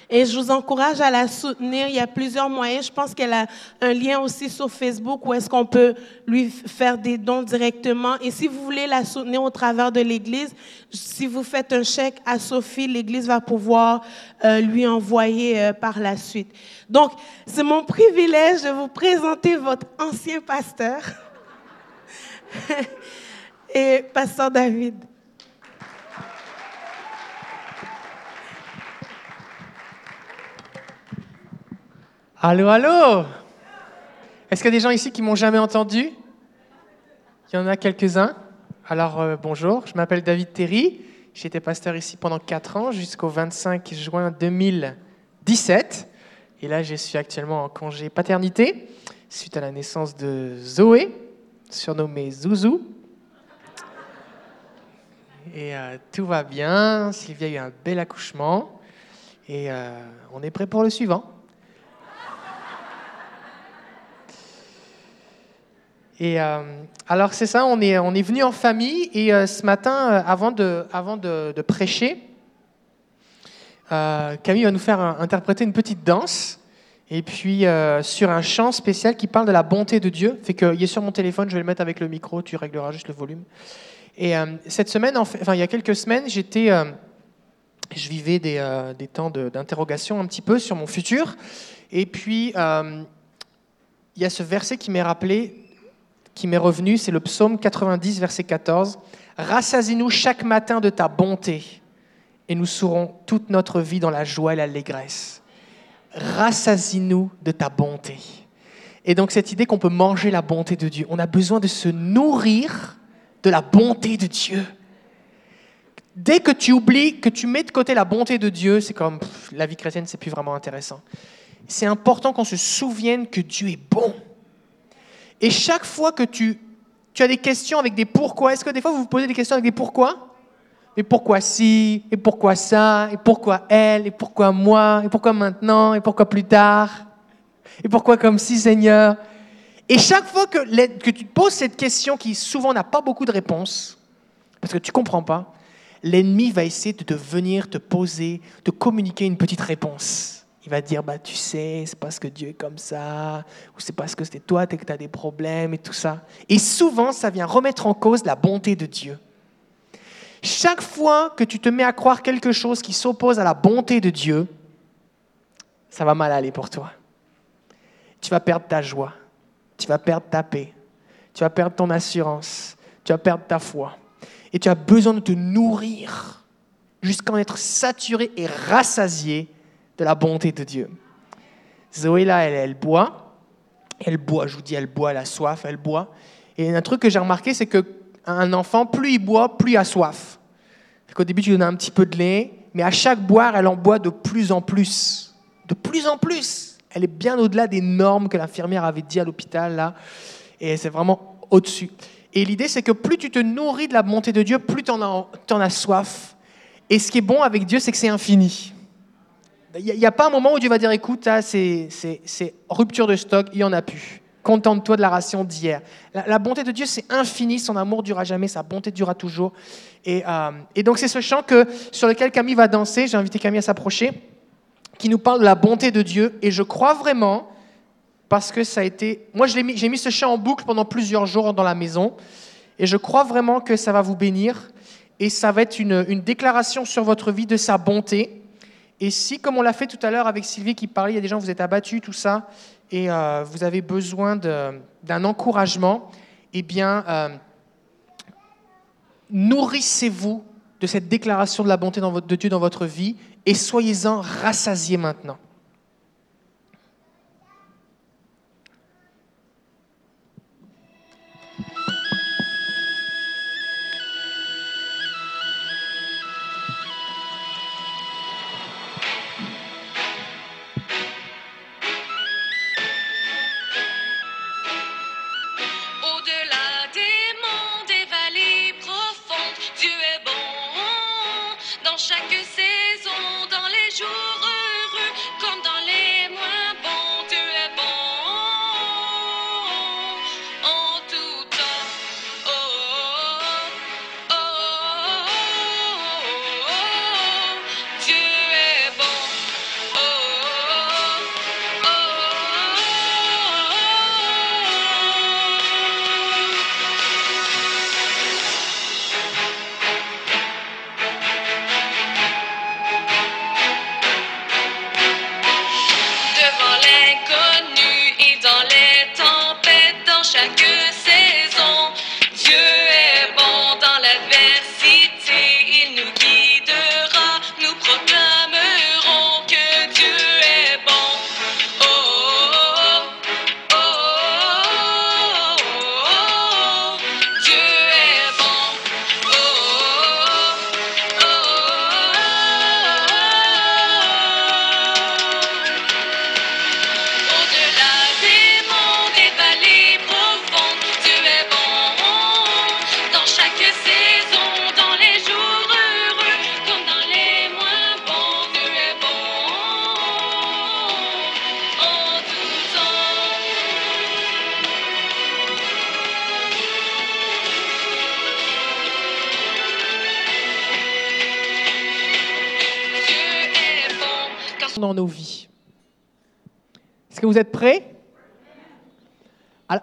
Et je vous encourage à la soutenir. Il y a plusieurs moyens. Je pense qu'elle a un lien aussi sur Facebook où est-ce qu'on peut lui faire des dons directement. Et si vous voulez la soutenir au travers de l'Église, si vous faites un chèque à Sophie, l'Église va pouvoir euh, lui envoyer euh, par la suite. Donc, c'est mon privilège de vous présenter votre ancien pasteur et pasteur David. Allô, allô? Est-ce qu'il y a des gens ici qui m'ont jamais entendu? Il y en a quelques-uns. Alors, euh, bonjour, je m'appelle David Terry. Été pasteur ici pendant 4 ans, jusqu'au 25 juin 2017. Et là, je suis actuellement en congé paternité, suite à la naissance de Zoé, surnommée Zouzou. Et euh, tout va bien. Sylvia a eu un bel accouchement. Et euh, on est prêt pour le suivant. Et euh, alors c'est ça, on est, on est venu en famille et ce matin, avant, de, avant de, prêcher, Camille va nous faire interpréter une petite danse et puis sur un chant spécial qui parle de la bonté de Dieu. Fait qu'il est sur mon téléphone, je vais le mettre avec le micro, tu régleras juste le volume. Et cette semaine, enfin il y a quelques semaines, j'étais, je vivais des, des temps d'interrogation un petit peu sur mon futur. Et puis il y a ce verset qui m'est rappelé qui m'est revenu, c'est le psaume 90, verset 14. Rassasie-nous chaque matin de ta bonté, et nous serons toute notre vie dans la joie et l'allégresse. Rassasie-nous de ta bonté. Et donc cette idée qu'on peut manger la bonté de Dieu, on a besoin de se nourrir de la bonté de Dieu. Dès que tu oublies, que tu mets de côté la bonté de Dieu, c'est comme la vie chrétienne, c'est plus vraiment intéressant. C'est important qu'on se souvienne que Dieu est bon et chaque fois que tu, tu as des questions avec des pourquoi, est-ce que des fois vous vous posez des questions avec des pourquoi? Et pourquoi si Et pourquoi ça Et pourquoi elle Et pourquoi moi Et pourquoi maintenant Et pourquoi plus tard? Et pourquoi comme si, Seigneur? Et chaque fois que, tu te poses cette question qui souvent n'a pas beaucoup de réponses, parce que tu ne comprends pas, l'ennemi va essayer de venir te poser, de communiquer une petite réponse. Il va dire, bah, tu sais, c'est parce que Dieu est comme ça, ou c'est parce que c'est toi que tu as des problèmes et tout ça. Et souvent, ça vient remettre en cause la bonté de Dieu. Chaque fois que tu te mets à croire quelque chose qui s'oppose à la bonté de Dieu, ça va mal aller pour toi. Tu vas perdre ta joie, tu vas perdre ta paix, tu vas perdre ton assurance, tu vas perdre ta foi. Et tu as besoin de te nourrir jusqu'à en être saturé et rassasié de la bonté de Dieu. Zoé, là, elle, elle boit. Elle boit, je vous dis, elle boit, elle a soif, elle boit. Et un truc que j'ai remarqué, c'est qu'un enfant, plus il boit, plus il a soif. Au début, tu lui donnes un petit peu de lait, mais à chaque boire, elle en boit de plus en plus. De plus en plus. Elle est bien au-delà des normes que l'infirmière avait dit à l'hôpital, là. Et c'est vraiment au-dessus. Et l'idée, c'est que plus tu te nourris de la bonté de Dieu, plus tu en, as soif. Et ce qui est bon avec Dieu, c'est que c'est infini. Il n'y a, pas un moment où Dieu va dire écoute, c'est rupture de stock, il n'y en a plus. Contente-toi de la ration d'hier. La, bonté de Dieu, c'est infini, son amour durera jamais, sa bonté durera toujours. Et, euh, et donc, c'est ce chant que, sur lequel Camille va danser. J'ai invité Camille à s'approcher, qui nous parle de la bonté de Dieu. Et je crois vraiment, parce que ça a été. Moi, j'ai mis, mis ce chant en boucle pendant plusieurs jours dans la maison. Et je crois vraiment que ça va vous bénir. Et ça va être une, une déclaration sur votre vie de sa bonté et si, comme on l'a fait tout à l'heure avec Sylvie qui parlait, il y a des gens, vous êtes abattus, tout ça, et euh, vous avez besoin d'un encouragement, eh bien, euh, nourrissez-vous de cette déclaration de la bonté de Dieu dans votre vie et soyez-en rassasiés maintenant.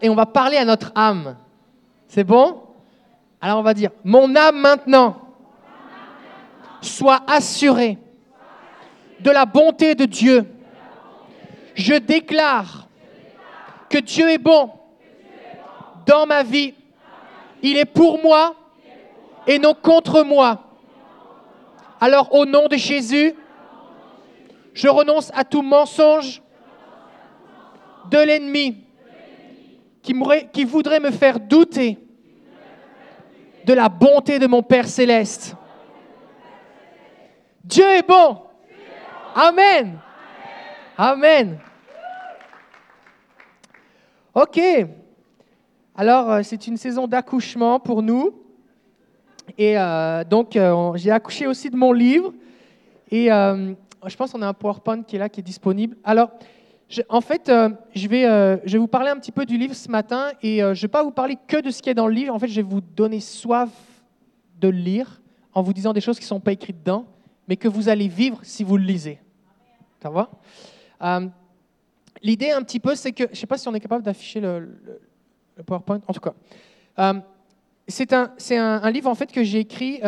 Et on va parler à notre âme. C'est bon? Alors on va dire, mon âme maintenant, soit assurée de la bonté de Dieu. Je déclare que Dieu est bon dans ma vie. Il est pour moi et non contre moi. Alors au nom de Jésus, je renonce à tout mensonge de l'ennemi qui, voudrait me faire douter de la bonté de mon Père céleste. Dieu est bon. Amen. Amen. Ok. Alors, euh, c'est une saison d'accouchement pour nous. Et euh, donc, euh, j'ai accouché aussi de mon livre. Et je pense qu'on a un PowerPoint qui est là, qui est disponible. Alors, en fait, euh, je, vais, euh, je vais vous parler un petit peu du livre ce matin. Et euh, je ne vais pas vous parler que de ce qui est dans le livre. En fait, je vais vous donner soif de le lire en vous disant des choses qui ne sont pas écrites dedans, mais que vous allez vivre si vous le lisez. Ça va? L'idée, un petit peu, c'est que, je ne sais pas si on est capable d'afficher le, PowerPoint, en tout cas. C'est un, un, livre, en fait, que j'ai écrit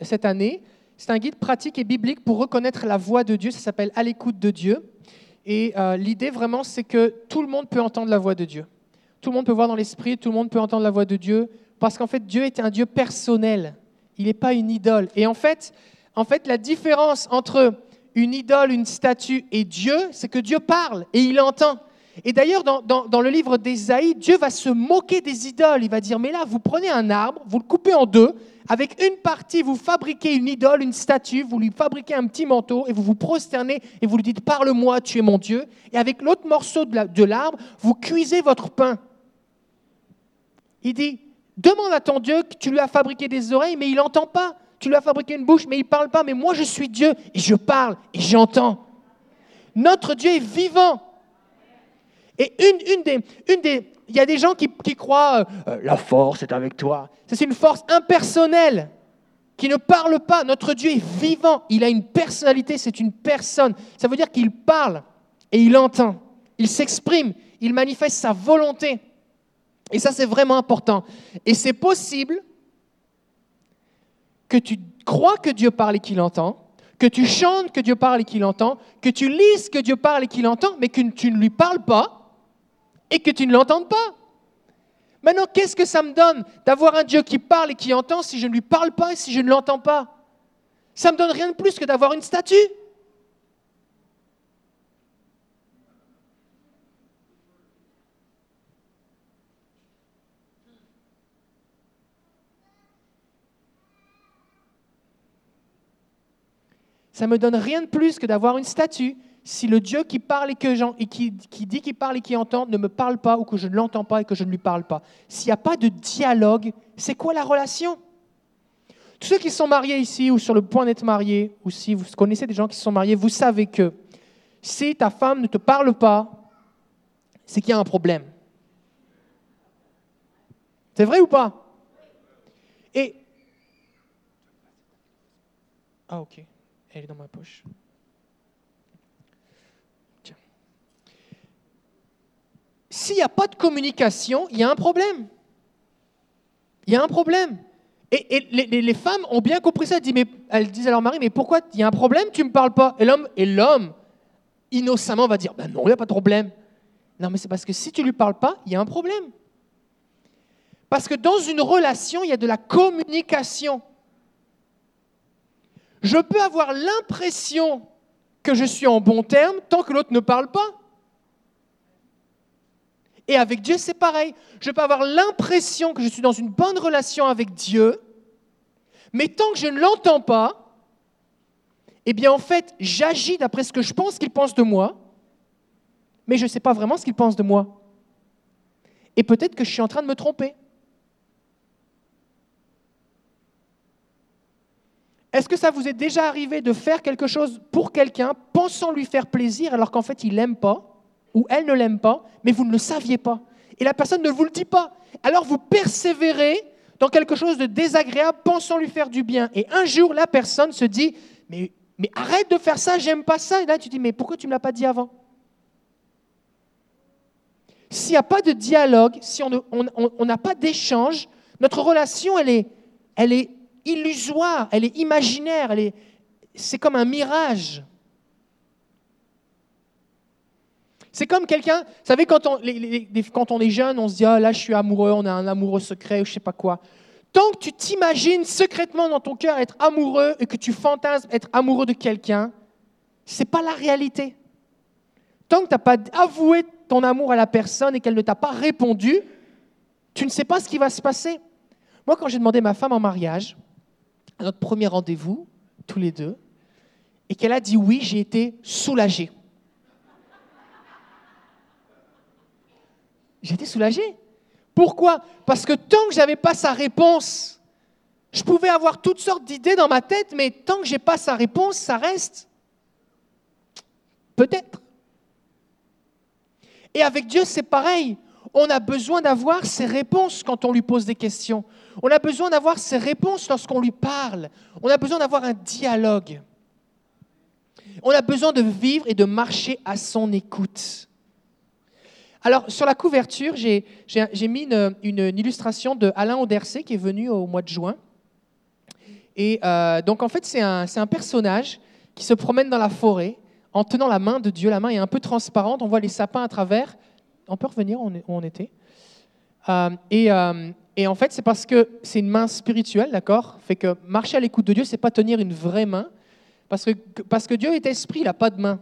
cette année. C'est un guide pratique et biblique pour reconnaître la voix de Dieu. Ça s'appelle À l'écoute de Dieu. Et euh, l'idée, vraiment, c'est que tout le monde peut entendre la voix de Dieu. Tout le monde peut voir dans l'esprit, tout le monde peut entendre la voix de Dieu. Parce qu'en fait, Dieu est un Dieu personnel. Il n'est pas une idole. Et en fait, en fait, la différence entre une idole, une statue et Dieu, c'est que Dieu parle et il entend. Et d'ailleurs, dans, dans- dans le livre d'Ésaïe, Dieu va se moquer des idoles. Il va dire, mais là, vous prenez un arbre, vous le coupez en deux, avec une partie, vous fabriquez une idole, une statue, vous lui fabriquez un petit manteau, et vous vous prosternez, et vous lui dites, parle-moi, tu es mon Dieu. Et avec l'autre morceau de la- de l'arbre, vous cuisez votre pain. Il dit, demande à ton Dieu que tu lui as fabriqué des oreilles, mais il n'entend pas. Tu lui as fabriqué une bouche, mais il ne parle pas. Mais moi, je suis Dieu, et je parle, et j'entends. Notre Dieu est vivant. Et une, une des, il y a des gens qui, croient, euh, euh, la force est avec toi. C'est une force impersonnelle qui ne parle pas. Notre Dieu est vivant. Il a une personnalité, c'est une personne. Ça veut dire qu'il parle et il entend. Il s'exprime, il manifeste sa volonté. Et ça, c'est vraiment important. Et c'est possible que tu crois que Dieu parle et qu'il entend, que tu chantes que Dieu parle et qu'il entend, que tu lises que Dieu parle et qu'il entend, mais que tu ne lui parles pas et que tu ne l'entendes pas. Maintenant, qu'est-ce que ça me donne d'avoir un Dieu qui parle et qui entend si je ne lui parle pas et si je ne l'entends pas? Ça me donne rien de plus que d'avoir une statue. Ça me donne rien de plus que d'avoir une statue si le Dieu qui parle et, que et qui, qui dit qu'il parle et qui entend ne me parle pas ou que je ne l'entends pas et que je ne lui parle pas. S'il n'y a pas de dialogue, c'est quoi la relation? Tous ceux qui sont mariés ici ou sur le point d'être mariés, ou si vous connaissez des gens qui sont mariés, vous savez que si ta femme ne te parle pas, c'est qu'il y a un problème. C'est vrai ou pas? Et... Ah ok, elle est dans ma poche. S'il n'y a pas de communication, il y a un problème. Il y a un problème. Et, les, femmes ont bien compris ça. Elles disent, mais, elles disent à leur mari, mais pourquoi il y a un problème, tu ne me parles pas? Et l'homme, et l'homme, innocemment, va dire, ben non, il n'y a pas de problème. Non, mais c'est parce que si tu ne lui parles pas, il y a un problème. Parce que dans une relation, il y a de la communication. Je peux avoir l'impression que je suis en bon terme tant que l'autre ne parle pas. Et avec Dieu, c'est pareil. Je peux avoir l'impression que je suis dans une bonne relation avec Dieu, mais tant que je ne l'entends pas, eh bien en fait, j'agis d'après ce que je pense qu'il pense de moi, mais je ne sais pas vraiment ce qu'il pense de moi. Et peut-être que je suis en train de me tromper. Est-ce que ça vous est déjà arrivé de faire quelque chose pour quelqu'un, pensant lui faire plaisir, alors qu'en fait il l'aime pas, ou elle ne l'aime pas, mais vous ne le saviez pas Et la personne ne vous le dit pas. Alors vous persévérez dans quelque chose de désagréable, pensant lui faire du bien. Et un jour, la personne se dit, mais, mais arrête de faire ça, j'aime pas ça. Et là, tu dis, mais pourquoi tu ne me l'as pas dit avant? S'il n'y a pas de dialogue, si on n'a pas d'échange, notre relation, elle est, elle est illusoire, elle est imaginaire, est, c'est comme un mirage. C'est comme quelqu'un, vous savez, quand on, est jeune, on se dit, ah là, je suis amoureux, on a un amoureux secret, ou je sais pas quoi. Tant que tu t'imagines secrètement dans ton cœur être amoureux et que tu fantasmes être amoureux de quelqu'un, c'est pas la réalité. Tant que tu n'as pas avoué ton amour à la personne et qu'elle ne t'a pas répondu, tu ne sais pas ce qui va se passer. Moi, quand j'ai demandé ma femme en mariage, à notre premier rendez-vous, tous les deux, et qu'elle a dit oui, j'ai été soulagé. Été soulagé. Pourquoi? Parce que tant que je n'avais pas sa réponse, je pouvais avoir toutes sortes d'idées dans ma tête, mais tant que je n'ai pas sa réponse, ça reste. Peut-être. Et avec Dieu, c'est pareil. On a besoin d'avoir ses réponses quand on lui pose des questions. On a besoin d'avoir ses réponses lorsqu'on lui parle. On a besoin d'avoir un dialogue. On a besoin de vivre et de marcher à son écoute. Alors, sur la couverture, j'ai mis une, illustration de Alain Audercé qui est venu au mois de juin. Et euh, donc, en fait, c'est un, personnage qui se promène dans la forêt en tenant la main de Dieu. La main est un peu transparente, on voit les sapins à travers. On peut revenir où on, était Euh, et, euh, et en fait, c'est parce que c'est une main spirituelle, d'accord? Fait que marcher à l'écoute de Dieu, c'est pas tenir une vraie main, parce que, parce que Dieu est esprit, il n'a pas de main.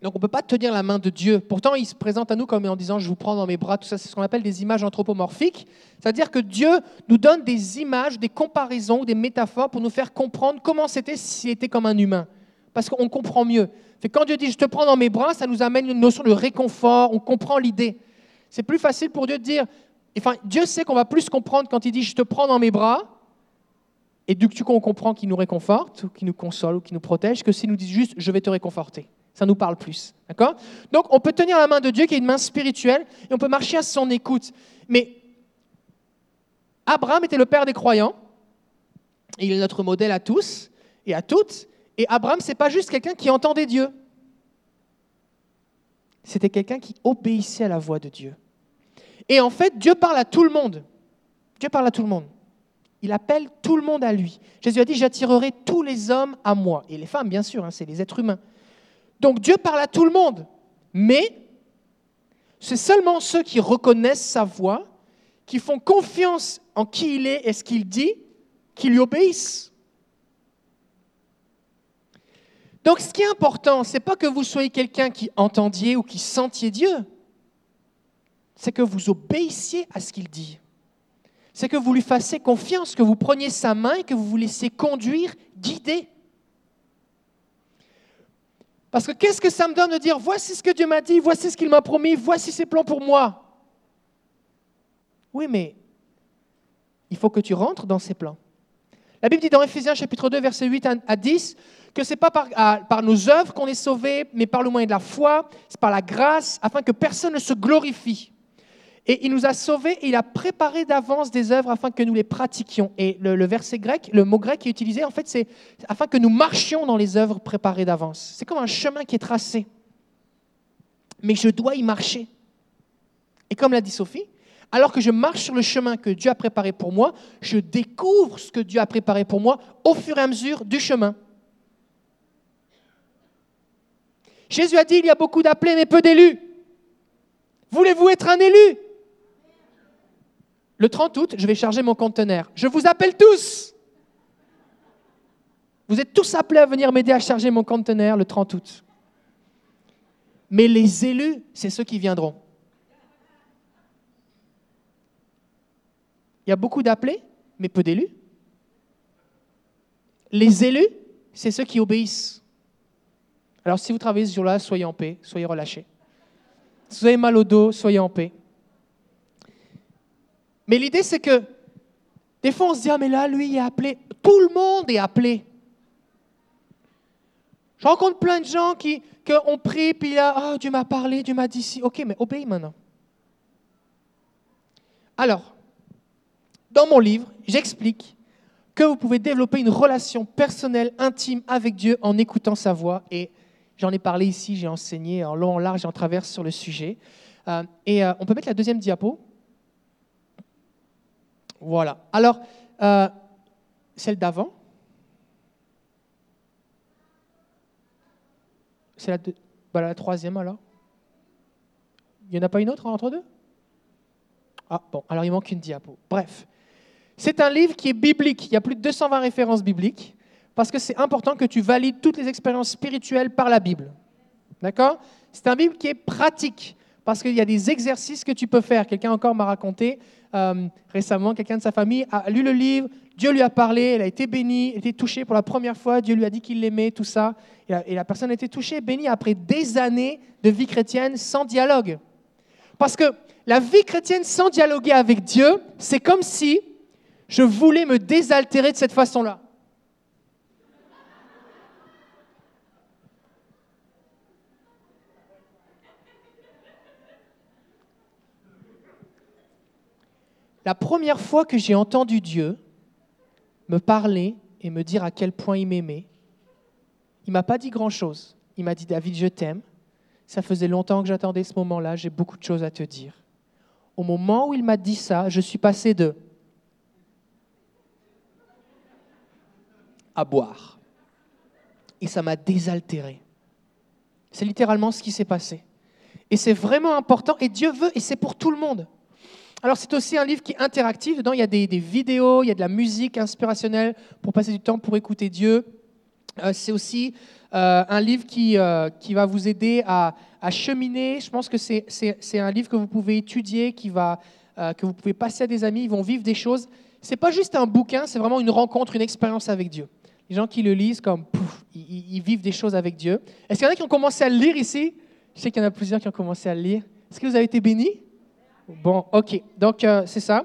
Donc on ne peut pas tenir la main de Dieu. Pourtant, il se présente à nous comme en disant je vous prends dans mes bras, tout ça, c'est ce qu'on appelle des images anthropomorphiques. C'est-à-dire que Dieu nous donne des images, des comparaisons, des métaphores pour nous faire comprendre comment c'était s'il était comme un humain. Parce qu'on comprend mieux. Fait quand Dieu dit je te prends dans mes bras, ça nous amène une notion de réconfort, on comprend l'idée. C'est plus facile pour Dieu de dire, enfin Dieu sait qu'on va plus comprendre quand il dit je te prends dans mes bras, et du coup on comprend qu'il nous réconforte, qu'il nous console, ou qu'il nous protège, que s'il nous dit juste je vais te réconforter. Ça nous parle plus. D'accord? Donc on peut tenir la main de Dieu qui est une main spirituelle et on peut marcher à son écoute. Mais Abraham était le père des croyants. Il est notre modèle à tous et à toutes. Et Abraham, c'est pas juste quelqu'un qui entendait Dieu. C'était quelqu'un qui obéissait à la voix de Dieu. Et en fait, Dieu parle à tout le monde. Dieu parle à tout le monde. Il appelle tout le monde à lui. Jésus a dit, j'attirerai tous les hommes à moi. Et les femmes, bien sûr, hein, c'est les êtres humains. Donc Dieu parle à tout le monde. Mais c'est seulement ceux qui reconnaissent sa voix, qui font confiance en qui il est et ce qu'il dit, qui lui obéissent. Donc ce qui est important, ce n'est pas que vous soyez quelqu'un qui entendiez ou qui sentiez Dieu, c'est que vous obéissiez à ce qu'il dit. C'est que vous lui fassiez confiance, que vous preniez sa main et que vous vous laissiez conduire, guider. Parce que qu'est-ce que ça me donne de dire, voici ce que Dieu m'a dit, voici ce qu'il m'a promis, voici ses plans pour moi Oui, mais il faut que tu rentres dans ses plans. La Bible dit dans Éphésiens chapitre 2, verset 8 à- à 10, que ce n'est pas par nos œuvres qu'on est sauvé, mais par le moyen de la foi, c'est par la grâce, afin que personne ne se glorifie. Et il nous a sauvés et il a préparé d'avance des œuvres afin que nous les pratiquions. Et le, verset grec, le mot grec qui est utilisé, en fait, c'est afin que nous marchions dans les œuvres préparées d'avance. C'est comme un chemin qui est tracé. Mais je dois y marcher. Et comme l'a dit Sophie, alors que je marche sur le chemin que Dieu a préparé pour moi, je découvre ce que Dieu a préparé pour moi au fur et à mesure du chemin. Jésus a dit, il y a beaucoup d'appelés mais peu d'élus. Voulez-vous être un élu? Le 30 août, je vais charger mon conteneur. Je vous appelle tous. Vous êtes tous appelés à venir m'aider à charger mon conteneur le 30 août. Mais les élus, c'est ceux qui viendront. Il y a beaucoup d'appelés, mais peu d'élus. Les élus, c'est ceux qui obéissent. Alors si vous travaillez ce jour-là, soyez en paix, soyez relâchés. Si vous avez mal au dos, soyez en paix. Mais l'idée, c'est que des fois, on se dit, ah mais là, lui, il est appelé. Tout le monde est appelé. Je rencontre plein de gens qui que on prie, puis là, oh, Dieu m'a parlé, Dieu m'a dit si. Ok, mais obéis maintenant. Alors, dans mon livre, j'explique que vous pouvez développer une relation personnelle, intime avec Dieu en écoutant sa voix. Et j'en ai parlé ici, j'ai enseigné en long, en large et en travers sur le sujet. Euh, et euh, on peut mettre la deuxième diapo. Voilà. Alors, euh, celle d'avant. C'est la, bah, la troisième alors. Il n'y en a pas une autre entre deux? Ah bon, alors il manque une diapo. Bref. C'est un livre qui est biblique. Il y a plus de 220 références bibliques parce que c'est important que tu valides toutes les expériences spirituelles par la Bible. D'accord? C'est un livre qui est pratique parce qu'il y a des exercices que tu peux faire. Quelqu'un encore m'a raconté euh, récemment, quelqu'un de sa famille a lu le livre, Dieu lui a parlé, elle a été bénie, elle a été touchée pour la première fois, Dieu lui a dit qu'il l'aimait, tout ça. Et la, et la personne a été touchée, bénie après des années de vie chrétienne sans dialogue. Parce que la vie chrétienne sans dialoguer avec Dieu, c'est comme si je voulais me désaltérer de cette façon-là. La première fois que j'ai entendu Dieu me parler et me dire à quel point il m'aimait, il m'a pas dit grand-chose. Il m'a dit David, je t'aime. Ça faisait longtemps que j'attendais ce moment-là, j'ai beaucoup de choses à te dire. Au moment où il m'a dit ça, je suis passé de à boire. Et ça m'a désaltéré. C'est littéralement ce qui s'est passé. Et c'est vraiment important, et Dieu veut, et c'est pour tout le monde. Alors c'est aussi un livre qui est interactif, dedans il y a des, vidéos, il y a de la musique inspirationnelle pour passer du temps pour écouter Dieu. Euh, c'est aussi euh, un livre qui, euh, qui va vous aider à, à cheminer. Je pense que c'est, c'est, c'est un livre que vous pouvez étudier, qui va, que vous pouvez passer à des amis, ils vont vivre des choses. C'est pas juste un bouquin, c'est vraiment une rencontre, une expérience avec Dieu. Les gens qui le lisent, comme ils, ils- vivent des choses avec Dieu. Est-ce qu'il y en a qui ont commencé à lire ici? Je sais qu'il y en a plusieurs qui ont commencé à lire. Est-ce que vous avez été bénis? Bon, ok. Donc, euh, c'est ça.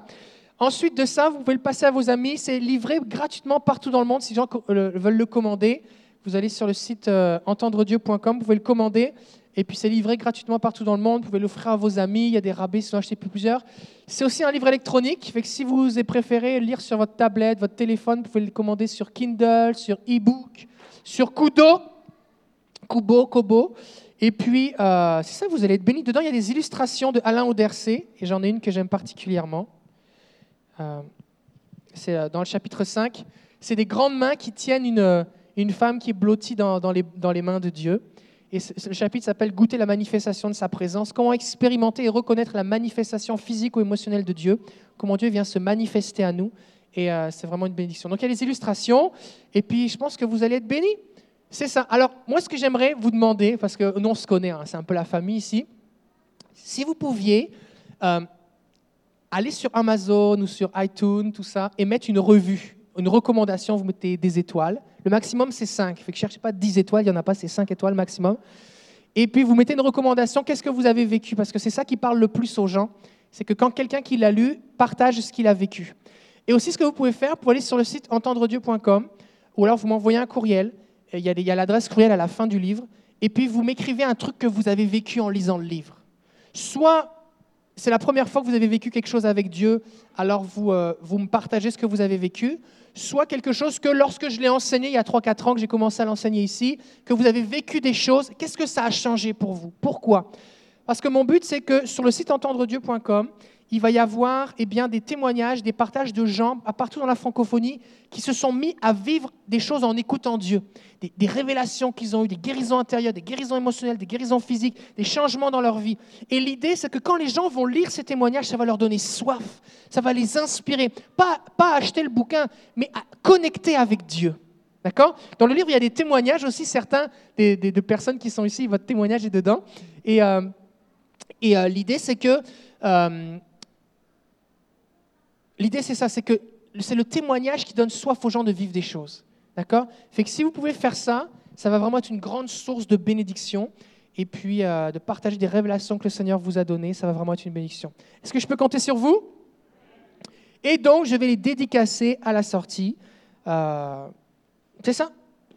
Ensuite de ça, vous pouvez le passer à vos amis. C'est livré gratuitement partout dans le monde. Si les gens le- veulent le commander, vous allez sur le site euh, entendredieu.com, vous pouvez le commander. Et puis, c'est livré gratuitement partout dans le monde. Vous pouvez l'offrir à vos amis. Il y a des rabais si vous en achetez plusieurs. C'est aussi un livre électronique. Fait que si vous préféré lire sur votre tablette, votre téléphone, vous pouvez le commander sur Kindle, sur e-book, sur Kudo, Kubo, Kobo. Et puis, euh, c'est ça, vous allez être bénis. Dedans, il y a des illustrations de Alain Audercé, et j'en ai une que j'aime particulièrement. Euh, c'est euh, dans le chapitre 5. C'est des grandes mains qui tiennent une, une femme qui est blottie dans, dans les, dans les mains de Dieu. Et le chapitre s'appelle Goûter la manifestation de sa présence. Comment expérimenter et reconnaître la manifestation physique ou émotionnelle de Dieu. Comment Dieu vient se manifester à nous. Et c'est vraiment une bénédiction. Donc il y a des illustrations. Et puis je pense que vous allez être bénis. C'est ça. Alors, moi, ce que j'aimerais vous demander, parce que nous, on se connaît, hein, c'est un peu la famille ici, si vous pouviez euh, aller sur Amazon ou sur iTunes, tout ça, et mettre une revue, une recommandation, vous mettez des étoiles. Le maximum, c'est 5. Fait que cherchez pas 10 étoiles, il n'y en a pas, c'est 5 étoiles maximum. Et puis, vous mettez une recommandation, qu'est-ce que vous avez vécu? Parce que c'est ça qui parle le plus aux gens, c'est que quand quelqu'un qui l'a lu partage ce qu'il a vécu. Et aussi, ce que vous pouvez faire, pour aller sur le site entendredieu.com, ou alors vous m'envoyez un courriel, il y a, l'adresse courriel à la fin du livre, et puis vous m'écrivez un truc que vous avez vécu en lisant le livre. Soit c'est la première fois que vous avez vécu quelque chose avec Dieu, alors vous, euh, vous me partagez ce que vous avez vécu, soit quelque chose que lorsque je l'ai enseigné il y a 3-4 ans, que j'ai commencé à l'enseigner ici, que vous avez vécu des choses, qu'est-ce que ça a changé pour vous? Pourquoi? Parce que mon but, c'est que sur le site entendredieu.com, il va y avoir eh bien, des témoignages, des partages de gens partout dans la francophonie qui se sont mis à vivre des choses en écoutant Dieu, des, révélations qu'ils ont eues, des guérisons intérieures, des guérisons émotionnelles, des guérisons physiques, des changements dans leur vie. Et l'idée, c'est que quand les gens vont lire ces témoignages, ça va leur donner soif, ça va les inspirer. Pas, pas acheter le bouquin, mais à connecter avec Dieu. D'accord? Dans le livre, il y a des témoignages aussi, certains des, des- de personnes qui sont ici, votre témoignage est dedans. Et, euh, et euh, l'idée, c'est que euh, L'idée, c'est ça, c'est que c'est le témoignage qui donne soif aux gens de vivre des choses. D'accord? Fait que si vous pouvez faire ça, ça va vraiment être une grande source de bénédiction et puis euh, de partager des révélations que le Seigneur vous a données, ça va vraiment être une bénédiction. Est-ce que je peux compter sur vous? Et donc, je vais les dédicacer à la sortie. Euh, c'est ça?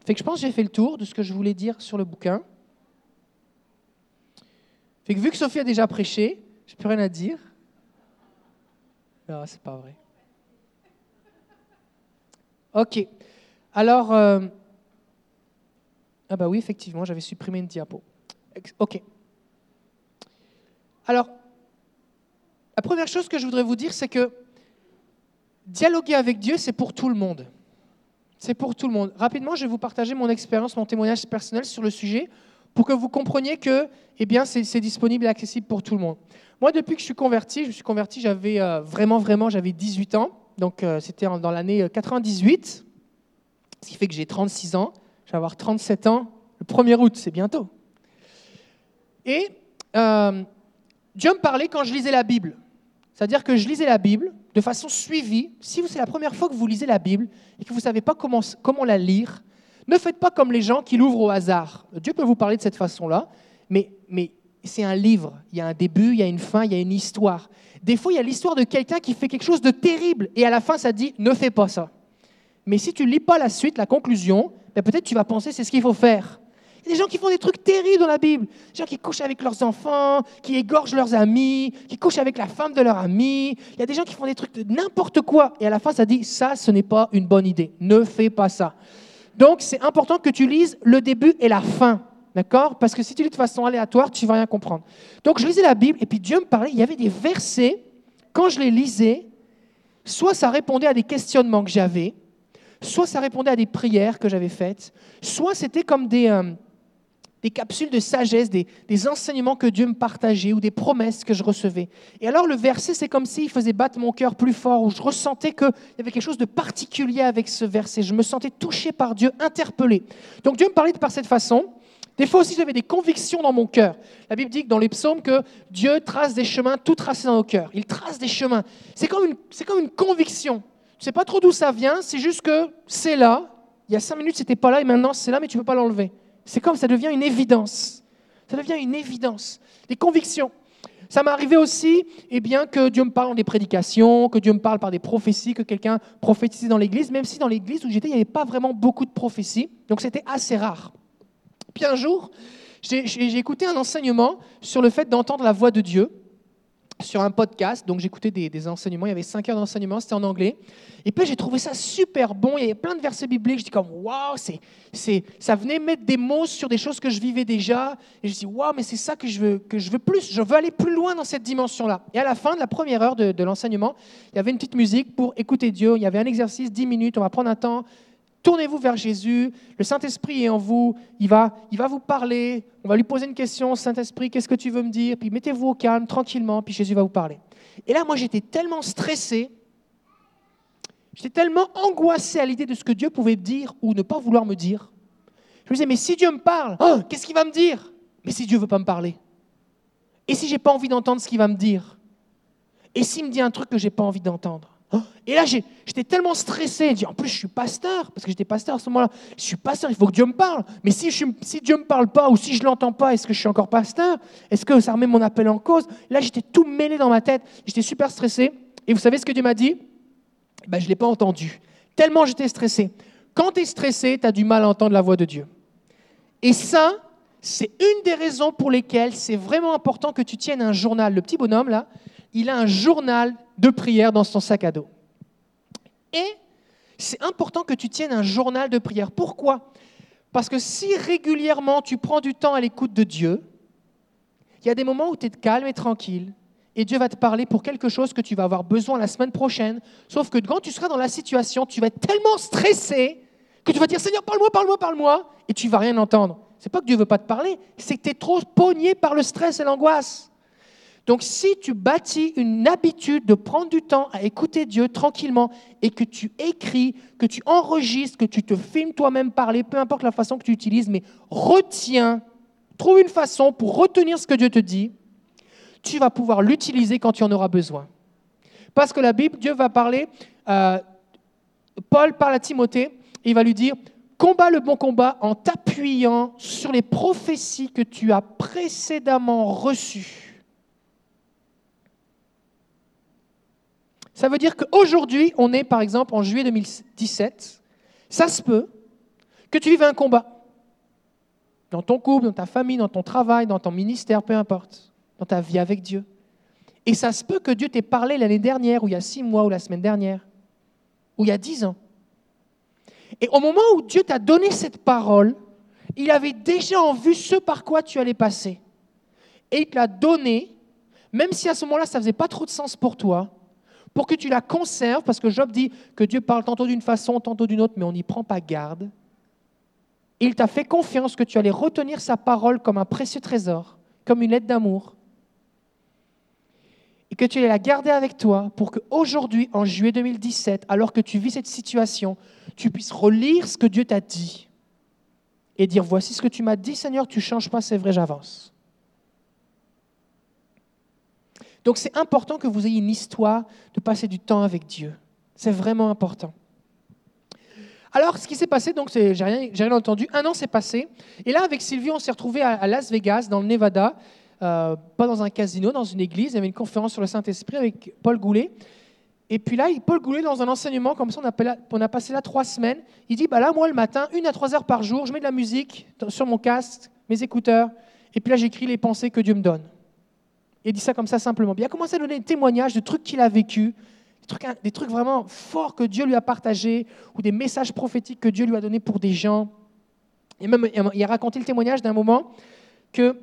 Fait que je pense que j'ai fait le tour de ce que je voulais dire sur le bouquin. Fait que vu que Sophie a déjà prêché, je n'ai plus rien à dire. Non, c'est pas vrai. Ok. Alors, euh, ah bah oui, effectivement, j'avais supprimé une diapo. Ok. Alors, la première chose que je voudrais vous dire, c'est que dialoguer avec Dieu, c'est pour tout le monde. C'est pour tout le monde. Rapidement, je vais vous partager mon expérience, mon témoignage personnel sur le sujet pour que vous compreniez que eh bien, c'est disponible et accessible pour tout le monde. Moi, depuis que je suis converti, je me suis converti, j'avais euh, vraiment, vraiment, j'avais 18 ans. Donc, euh, c'était dans l'année euh, 98, ce qui fait que j'ai 36 ans. Je vais avoir 37 ans le 1er août, c'est bientôt. Et euh, Dieu me parlait quand je lisais la Bible. C'est-à-dire que je lisais la Bible de façon suivie. Si vous- c'est la première fois que vous lisez la Bible et que vous ne savez pas comment la lire, ne faites pas comme les gens qui l'ouvrent au hasard. Dieu peut vous parler de cette façon-là, mais, c'est un livre. Il y a un début, il y a une fin, il y a une histoire. Des fois, il y a l'histoire de quelqu'un qui fait quelque chose de terrible et à la fin, ça dit ne fais pas ça. Mais si tu ne lis pas la suite, la conclusion, ben peut-être tu vas penser c'est ce qu'il faut faire. Il y a des gens qui font des trucs terribles dans la Bible. Des gens qui couchent avec leurs enfants, qui égorgent leurs amis, qui couchent avec la femme de leur ami. Il y a des gens qui font des trucs de n'importe quoi. Et à la fin, ça dit ça, ce n'est pas une bonne idée. Ne fais pas ça. Donc, c'est important que tu lises le début et la fin. D'accord? Parce que si tu lis de façon aléatoire, tu ne vas rien comprendre. Donc, je lisais la Bible et puis Dieu me parlait. Il y avait des versets, quand je les lisais, soit ça répondait à des questionnements que j'avais, soit ça répondait à des prières que j'avais faites, soit c'était comme des, euh, des capsules de sagesse, des, enseignements que Dieu me partageait ou des promesses que je recevais. Et alors le verset, c'est comme s'il faisait battre mon cœur plus fort, où je ressentais qu'il y avait quelque chose de particulier avec ce verset. Je me sentais touché par Dieu, interpellé. Donc Dieu me parlait par cette façon. Des fois aussi, j'avais des convictions dans mon cœur. La Bible dit que dans les psaumes que Dieu trace des chemins tout tracés dans nos cœurs. Il trace des chemins. C'est comme une, comme une conviction. Tu sais pas trop d'où ça vient, c'est juste que c'est là. Il y a cinq minutes, c'était pas là, et maintenant c'est là, mais tu peux pas l'enlever. C'est comme ça devient une évidence. Ça devient une évidence. Des convictions. Ça m'est arrivé aussi eh bien, que Dieu me parle dans des prédications, que Dieu me parle par des prophéties, que quelqu'un prophétise dans l'église, même si dans l'église où j'étais, il n'y avait pas vraiment beaucoup de prophéties. Donc c'était assez rare. Puis un jour, j'ai écouté un enseignement sur le fait d'entendre la voix de Dieu sur un podcast. Donc j'écoutais des, des enseignements. Il y avait cinq heures d'enseignement, c'était en anglais. Et puis j'ai trouvé ça super bon. Il y avait plein de versets bibliques. Je dis comme waouh, c'est, c'est, ça venait mettre des mots sur des choses que je vivais déjà. Et je dis waouh, mais c'est ça que je veux, que je veux plus. Je veux aller plus loin dans cette dimension-là. Et à la fin de la première heure de, de l'enseignement, il y avait une petite musique pour écouter Dieu. Il y avait un exercice, 10 minutes. On va prendre un temps. Tournez-vous vers Jésus, le Saint-Esprit est en vous, il va, il va vous parler, on va lui poser une question, Saint-Esprit, qu'est-ce que tu veux me dire? Puis mettez-vous au calme, tranquillement, puis Jésus va vous parler. Et là, moi, j'étais tellement stressé, j'étais tellement angoissé à l'idée de ce que Dieu pouvait me dire ou ne pas vouloir me dire. Je me disais, mais si Dieu me parle, oh, qu'est-ce qu'il va me dire? Mais si Dieu ne veut pas me parler. Et si j'ai pas envie d'entendre ce qu'il va me dire? Et s'il me dit un truc que j'ai pas envie d'entendre? Et là, j'étais tellement stressé. En plus, je suis pasteur, parce que j'étais pasteur à ce moment-là. Je suis pasteur, il faut que Dieu me parle. Mais si, je, Dieu ne me parle pas ou si je ne l'entends pas, est-ce que je suis encore pasteur? Est-ce que ça remet mon appel en cause? Là, j'étais tout mêlé dans ma tête. J'étais super stressé. Et vous savez ce que Dieu m'a dit? Ben, je ne l'ai pas entendu. Tellement j'étais stressé. Quand tu es stressé, tu as du mal à entendre la voix de Dieu. Et ça, c'est une des raisons pour lesquelles c'est vraiment important que tu tiennes un journal. Le petit bonhomme, là, il a un journal de prière dans son sac à dos. Et c'est important que tu tiennes un journal de prière. Pourquoi? Parce que si régulièrement tu prends du temps à l'écoute de Dieu, il y a des moments où tu es calme et tranquille, et Dieu va te parler pour quelque chose que tu vas avoir besoin la semaine prochaine. Sauf que quand tu seras dans la situation, tu vas être tellement stressé que tu vas dire Seigneur, parle-moi, parle-moi, parle-moi, et tu vas rien entendre. C'est pas que Dieu veut pas te parler, c'est que tu es trop pogné par le stress et l'angoisse. Donc si tu bâtis une habitude de prendre du temps à écouter Dieu tranquillement et que tu écris, que tu enregistres, que tu te filmes toi-même parler, peu importe la façon que tu utilises, mais retiens, trouve une façon pour retenir ce que Dieu te dit, tu vas pouvoir l'utiliser quand tu en auras besoin. Parce que la Bible, Dieu va parler, euh, Paul parle à Timothée, il va lui dire, combat le bon combat en t'appuyant sur les prophéties que tu as précédemment reçues. Ça veut dire qu'aujourd'hui, on est par exemple en juillet 2017, ça se peut que tu vives un combat. Dans ton couple, dans ta famille, dans ton travail, dans ton ministère, peu importe dans ta vie avec Dieu. Et ça se peut que Dieu t'ait parlé l'année dernière, ou il y a six mois, ou la semaine dernière, ou il y a dix ans. Et au moment où Dieu t'a donné cette parole, il avait déjà en vue ce par quoi tu allais passer. Et il te l'a donné, même si à ce moment-là, ça ne faisait pas trop de sens pour toi, pour que tu la conserves, parce que Job dit que Dieu parle tantôt d'une façon, tantôt d'une autre, mais on n'y prend pas garde. Il t'a fait confiance que tu allais retenir sa parole comme un précieux trésor, comme une lettre d'amour, et que tu allais la garder avec toi pour qu'aujourd'hui, en juillet 2017, alors que tu vis cette situation, tu puisses relire ce que Dieu t'a dit et dire, voici ce que tu m'as dit, Seigneur, tu ne changes pas, c'est vrai, j'avance. Donc c'est important que vous ayez une histoire de passer du temps avec Dieu. C'est vraiment important. Alors, ce qui s'est passé, donc, j'ai rien, entendu. Un an s'est passé. Et là, avec Sylvie, on s'est retrouvés à Las Vegas, dans le Nevada. Euh, pas dans un casino, dans une église. Il y avait une conférence sur le Saint-Esprit avec Paul Goulet. Et puis là, Paul Goulet, dans un enseignement, comme ça, on a, passé là trois semaines, il dit, bah là, moi, le matin, une à trois heures par jour, je mets de la musique sur mon casque, mes écouteurs, et puis là, j'écris les pensées que Dieu me donne. Il dit ça comme ça simplement. il a commencé à donner des témoignages de trucs qu'il a vécu, des trucs, vraiment forts que Dieu lui a partagés, ou des messages prophétiques que Dieu lui a donnés pour des gens. Et même, il a raconté le témoignage d'un moment que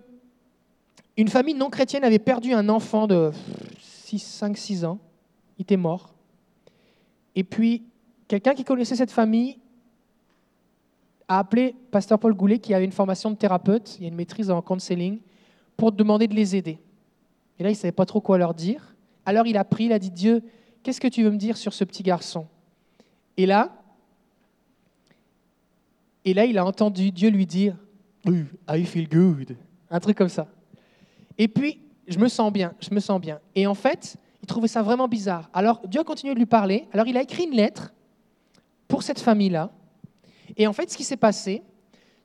une famille non chrétienne avait perdu un enfant de 5-6 ans. Il était mort. Et puis, quelqu'un qui connaissait cette famille a appelé Pasteur Paul Goulet, qui avait une formation de thérapeute, il y a une maîtrise en counseling, pour demander de les aider. Et là, il ne savait pas trop quoi leur dire. Alors il a pris, il a dit Dieu, qu'est-ce que tu veux me dire sur ce petit garçon? Et là, et là, il a entendu Dieu lui dire I feel good. Un truc comme ça. Et puis, je me sens bien, je me sens bien. Et en fait, il trouvait ça vraiment bizarre. Alors, Dieu a continué de lui parler. Alors, il a écrit une lettre pour cette famille-là. Et en fait, ce qui s'est passé,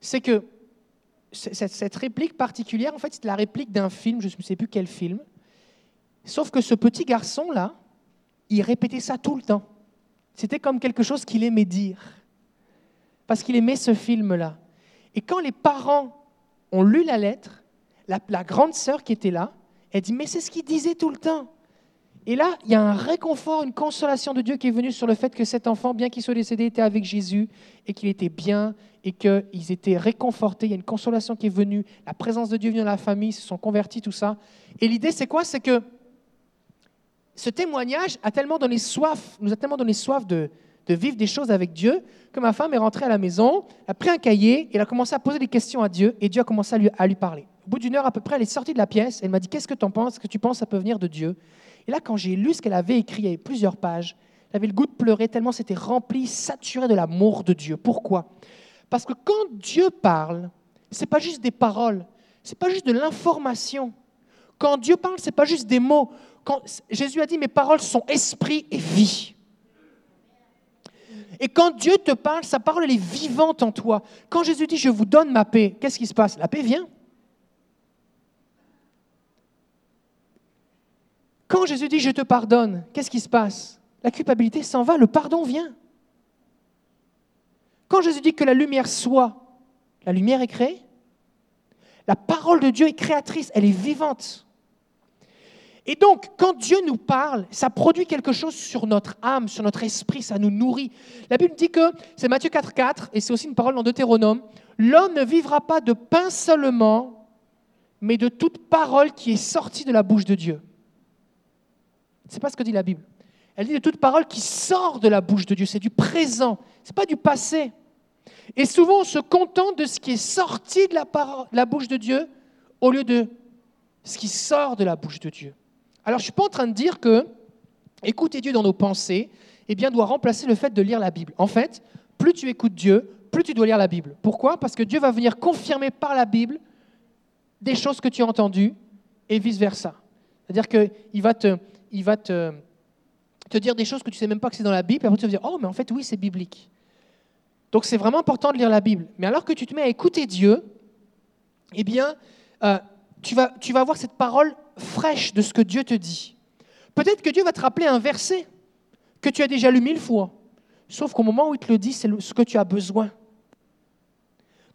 c'est que cette, réplique particulière, en fait, c'est la réplique d'un film, je ne sais plus quel film. Sauf que ce petit garçon-là, il répétait ça tout le temps. C'était comme quelque chose qu'il aimait dire. Parce qu'il aimait ce film-là. Et quand les parents ont lu la lettre, la, grande sœur qui était là, elle dit, mais c'est ce qu'il disait tout le temps. Et là, il y a un réconfort, une consolation de Dieu qui est venue sur le fait que cet enfant, bien qu'il soit décédé, était avec Jésus et qu'il était bien et qu'ils étaient réconfortés. Il y a une consolation qui est venue, la présence de Dieu est venue dans la famille, ils se sont convertis, tout ça. Et l'idée, c'est quoi? C'est que ce témoignage a tellement donné soif, nous a tellement donné soif de, vivre des choses avec Dieu, que ma femme est rentrée à la maison, a pris un cahier, et elle a commencé à poser des questions à Dieu, et Dieu a commencé à lui, parler. Au bout d'une heure à peu près, elle est sortie de la pièce. Elle m'a dit Qu'est-ce que tu en penses? Est-ce que tu penses ça peut venir de Dieu? Et là, quand j'ai lu ce qu'elle avait écrit, il avait plusieurs pages, j'avais le goût de pleurer tellement c'était rempli, saturé de l'amour de Dieu. Pourquoi? Parce que quand Dieu parle, ce n'est pas juste des paroles, ce n'est pas juste de l'information. Quand Dieu parle, ce n'est pas juste des mots. Jésus a dit Mes paroles sont esprit et vie. Et quand Dieu te parle, sa parole elle est vivante en toi. Quand Jésus dit Je vous donne ma paix, qu'est-ce qui se passe? La paix vient. Quand Jésus dit je te pardonne, qu'est-ce qui se passe? La culpabilité s'en va, le pardon vient. Quand Jésus dit que la lumière soit, la lumière est créée. La parole de Dieu est créatrice, elle est vivante. Et donc, quand Dieu nous parle, ça produit quelque chose sur notre âme, sur notre esprit, ça nous nourrit. La Bible dit que, c'est Matthieu 4, 4, et c'est aussi une parole dans Deutéronome, l'homme ne vivra pas de pain seulement, mais de toute parole qui est sortie de la bouche de Dieu. C'est pas ce que dit la Bible. Elle dit de toute parole qui sort de la bouche de Dieu. C'est du présent, c'est pas du passé. Et souvent, on se contente de ce qui est sorti de la, bouche de Dieu au lieu de ce qui sort de la bouche de Dieu. Alors, je ne suis pas en train de dire que écouter Dieu dans nos pensées eh bien, doit remplacer le fait de lire la Bible. En fait, plus tu écoutes Dieu, plus tu dois lire la Bible. Pourquoi? Parce que Dieu va venir confirmer par la Bible des choses que tu as entendues et vice-versa. C'est-à-dire qu'il va, te, il va te, te dire des choses que tu ne sais même pas que c'est dans la Bible, et après tu vas dire, oh, mais en fait, oui, c'est biblique. Donc c'est vraiment important de lire la Bible. Mais alors que tu te mets à écouter Dieu, eh bien, euh, tu, vas, tu vas avoir cette parole fraîche de ce que Dieu te dit. Peut-être que Dieu va te rappeler un verset que tu as déjà lu mille fois, sauf qu'au moment où il te le dit, c'est ce que tu as besoin.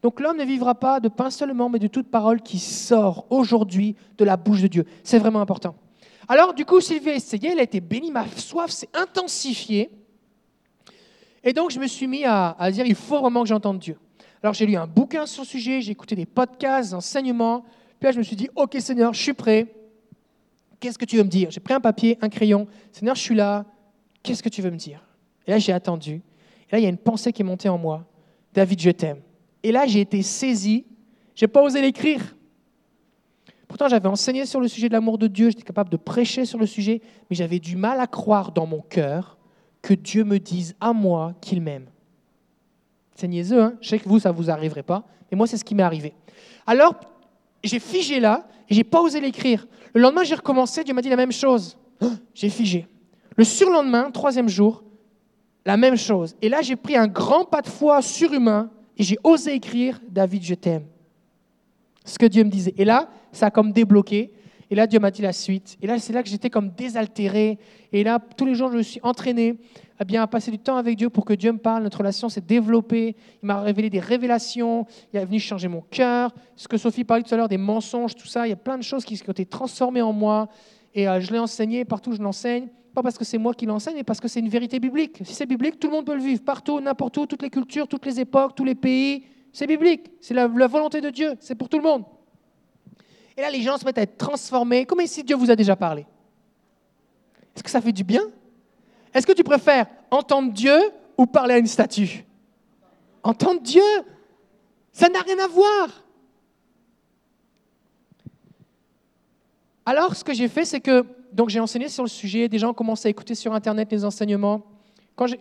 Donc l'homme ne vivra pas de pain seulement, mais de toute parole qui sort aujourd'hui de la bouche de Dieu. C'est vraiment important. Alors du coup, Sylvie a essayé, elle a été bénie, ma soif s'est intensifiée. Et donc, je me suis mis à, dire, il faut vraiment que j'entende Dieu. Alors, j'ai lu un bouquin sur le sujet, j'ai écouté des podcasts, des enseignements. Puis là, je me suis dit, OK, Seigneur, je suis prêt. Qu'est-ce que tu veux me dire? J'ai pris un papier, un crayon. Seigneur, je suis là. Qu'est-ce que tu veux me dire? Et là, j'ai attendu. Et là, il y a une pensée qui est montée en moi. David, je t'aime. Et là, j'ai été saisi. J'ai pas osé l'écrire. Pourtant, j'avais enseigné sur le sujet de l'amour de Dieu, j'étais capable de prêcher sur le sujet, mais j'avais du mal à croire dans mon cœur que Dieu me dise à moi qu'il m'aime. C'est niaiseux, hein je sais que vous, ça ne vous arriverait pas, mais moi, c'est ce qui m'est arrivé. Alors, j'ai figé là, et j'ai pas osé l'écrire. Le lendemain, j'ai recommencé, Dieu m'a dit la même chose. Ah, J'ai figé. Le surlendemain, troisième jour, la même chose. Et là, j'ai pris un grand pas de foi surhumain, et j'ai osé écrire David, je t'aime. Ce que Dieu me disait. Et là, ça a comme débloqué. Et là, Dieu m'a dit la suite. Et là, c'est là que j'étais comme désaltéré. Et là, tous les jours, je me suis entraîné à bien passer du temps avec Dieu pour que Dieu me parle. Notre relation s'est développée. Il m'a révélé des révélations. Il est venu changer mon cœur. Ce que Sophie parlait tout à l'heure, des mensonges, tout ça. Il y a plein de choses qui ont été transformées en moi. Et euh, je l'ai enseigné partout où je l'enseigne. Pas parce que c'est moi qui l'enseigne, mais parce que c'est une vérité biblique. Si c'est biblique, tout le monde peut le vivre. Partout, n'importe où, toutes les cultures, toutes les époques, tous les pays. C'est biblique. C'est la volonté de Dieu. C'est pour tout le monde. Et là, les gens se mettent à être transformés. Comme si Dieu vous a déjà parlé? Est-ce que ça fait du bien? Est-ce que tu préfères entendre Dieu ou parler à une statue? Entendre Dieu, ça n'a rien à voir. Alors, ce que j'ai fait, c'est que donc j'ai enseigné sur le sujet. Des gens ont commencé à écouter sur Internet les enseignements.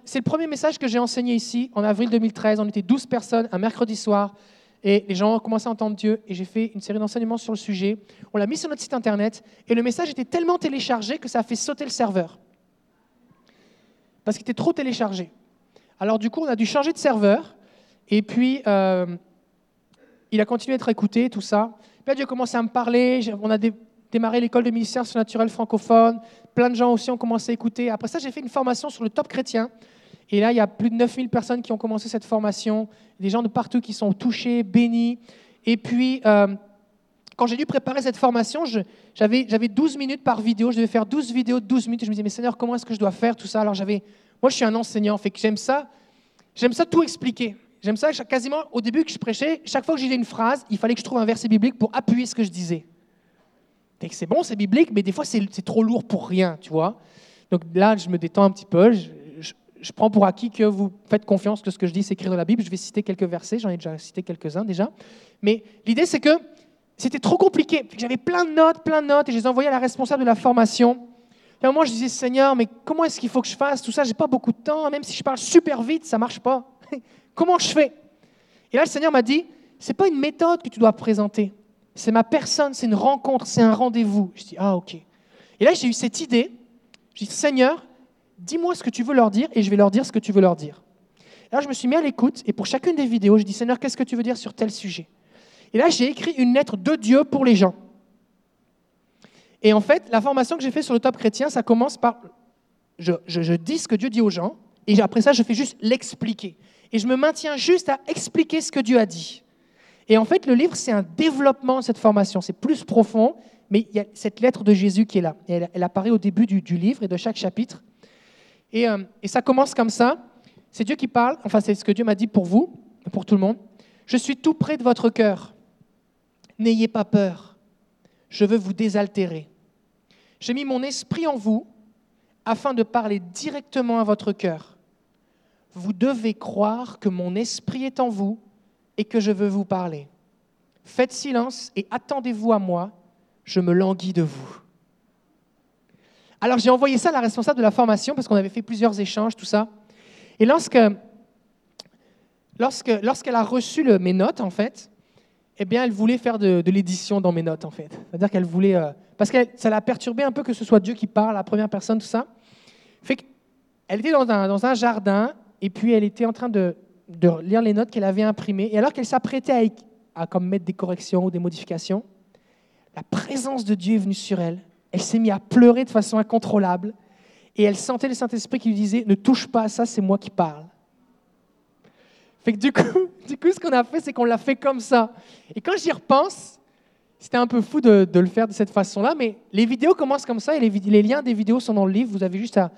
C'est le premier message que j'ai enseigné ici en avril 2013. On était 12 personnes un mercredi soir. Et les gens ont commencé à entendre Dieu et j'ai fait une série d'enseignements sur le sujet. On l'a mis sur notre site internet et le message était tellement téléchargé que ça a fait sauter le serveur. Parce qu'il était trop téléchargé. Alors du coup, on a dû changer de serveur et puis euh, il a continué à être écouté, tout ça. Puis Dieu a commencé à me parler. On a dé- démarré l'école de ministère surnaturel francophone. Plein de gens aussi ont commencé à écouter. Après ça, j'ai fait une formation sur le top chrétien. Et là, il y a plus de 9000 personnes qui ont commencé cette formation, des gens de partout qui sont touchés, bénis. Et puis, euh, quand j'ai dû préparer cette formation, j'avais j'avais 12 minutes par vidéo. Je devais faire 12 vidéos de 12 minutes. Je me disais, mais Seigneur, comment est-ce que je dois faire tout ça? Alors, j'avais. Moi, je suis un enseignant, fait que j'aime ça. J'aime ça tout expliquer. J'aime ça quasiment au début que je prêchais, chaque fois que disais une phrase, il fallait que je trouve un verset biblique pour appuyer ce que je disais. C'est bon, c'est biblique, mais des fois c'est trop lourd pour rien, tu vois. Donc là, je me détends un petit peu. Je- prends pour acquis que vous faites confiance que ce que je dis, c'est écrit dans la Bible. Je vais citer quelques versets, j'en ai déjà cité quelques-uns déjà. Mais l'idée, c'est que c'était trop compliqué. J'avais plein de notes, plein de notes, et je les envoyais à la responsable de la formation. Et à un moment, je disais, Seigneur, mais comment est-ce qu'il faut que je fasse tout ça? J'ai pas beaucoup de temps, même si je parle super vite, ça marche pas. comment je fais? Et là, le Seigneur m'a dit, c'est pas une méthode que tu dois présenter. C'est ma personne, c'est une rencontre, c'est un rendez-vous. Je dis, ah ok. Et là, j'ai eu cette idée. Je dis, Seigneur, dis-moi ce que tu veux leur dire et je vais leur dire ce que tu veux leur dire. Là, je me suis mis à l'écoute et pour chacune des vidéos, je dis, Seigneur, qu'est-ce que tu veux dire sur tel sujet? Et là, j'ai écrit une lettre de Dieu pour les gens. Et en fait, la formation que j'ai faite sur le top chrétien, ça commence par je, dis ce que Dieu dit aux gens, et après ça, je fais juste l'expliquer. Et je me maintiens juste à expliquer ce que Dieu a dit. Et en fait, le livre, c'est un développement de cette formation. C'est plus profond, mais il y a cette lettre de Jésus qui est là. Elle, apparaît au début du livre et de chaque chapitre. Et, euh, et ça commence comme ça. C'est Dieu qui parle, enfin c'est ce que Dieu m'a dit pour vous, pour tout le monde. Je suis tout près de votre cœur. N'ayez pas peur. Je veux vous désaltérer. J'ai mis mon esprit en vous afin de parler directement à votre cœur. Vous devez croire que mon esprit est en vous et que je veux vous parler. Faites silence et attendez-vous à moi, je me languis de vous. Alors j'ai envoyé ça à la responsable de la formation parce qu'on avait fait plusieurs échanges, tout ça. Et lorsque, lorsque, lorsqu'elle a reçu mes notes, en fait, eh bien, elle voulait faire de, l'édition dans mes notes, en fait. C'est-à-dire qu'elle voulait... euh, parce que ça l'a perturbé un peu que ce soit Dieu qui parle, la première personne, tout ça. Fait qu'elle était dans un, dans un jardin, et puis elle était en train de, de lire les notes qu'elle avait imprimées. Et alors qu'elle s'apprêtait à, à mettre des corrections ou des modifications, la présence de Dieu est venue sur elle. Elle s'est mise à pleurer de façon incontrôlable. Et elle sentait le Saint-Esprit qui lui disait Ne touche pas à ça, c'est moi qui parle. Fait que du coup, du coup ce qu'on a fait, c'est qu'on l'a fait comme ça. Et quand j'y repense, c'était un peu fou de, le faire de cette façon-là, mais les vidéos commencent comme ça et les, liens des vidéos sont dans le livre. Vous avez juste à,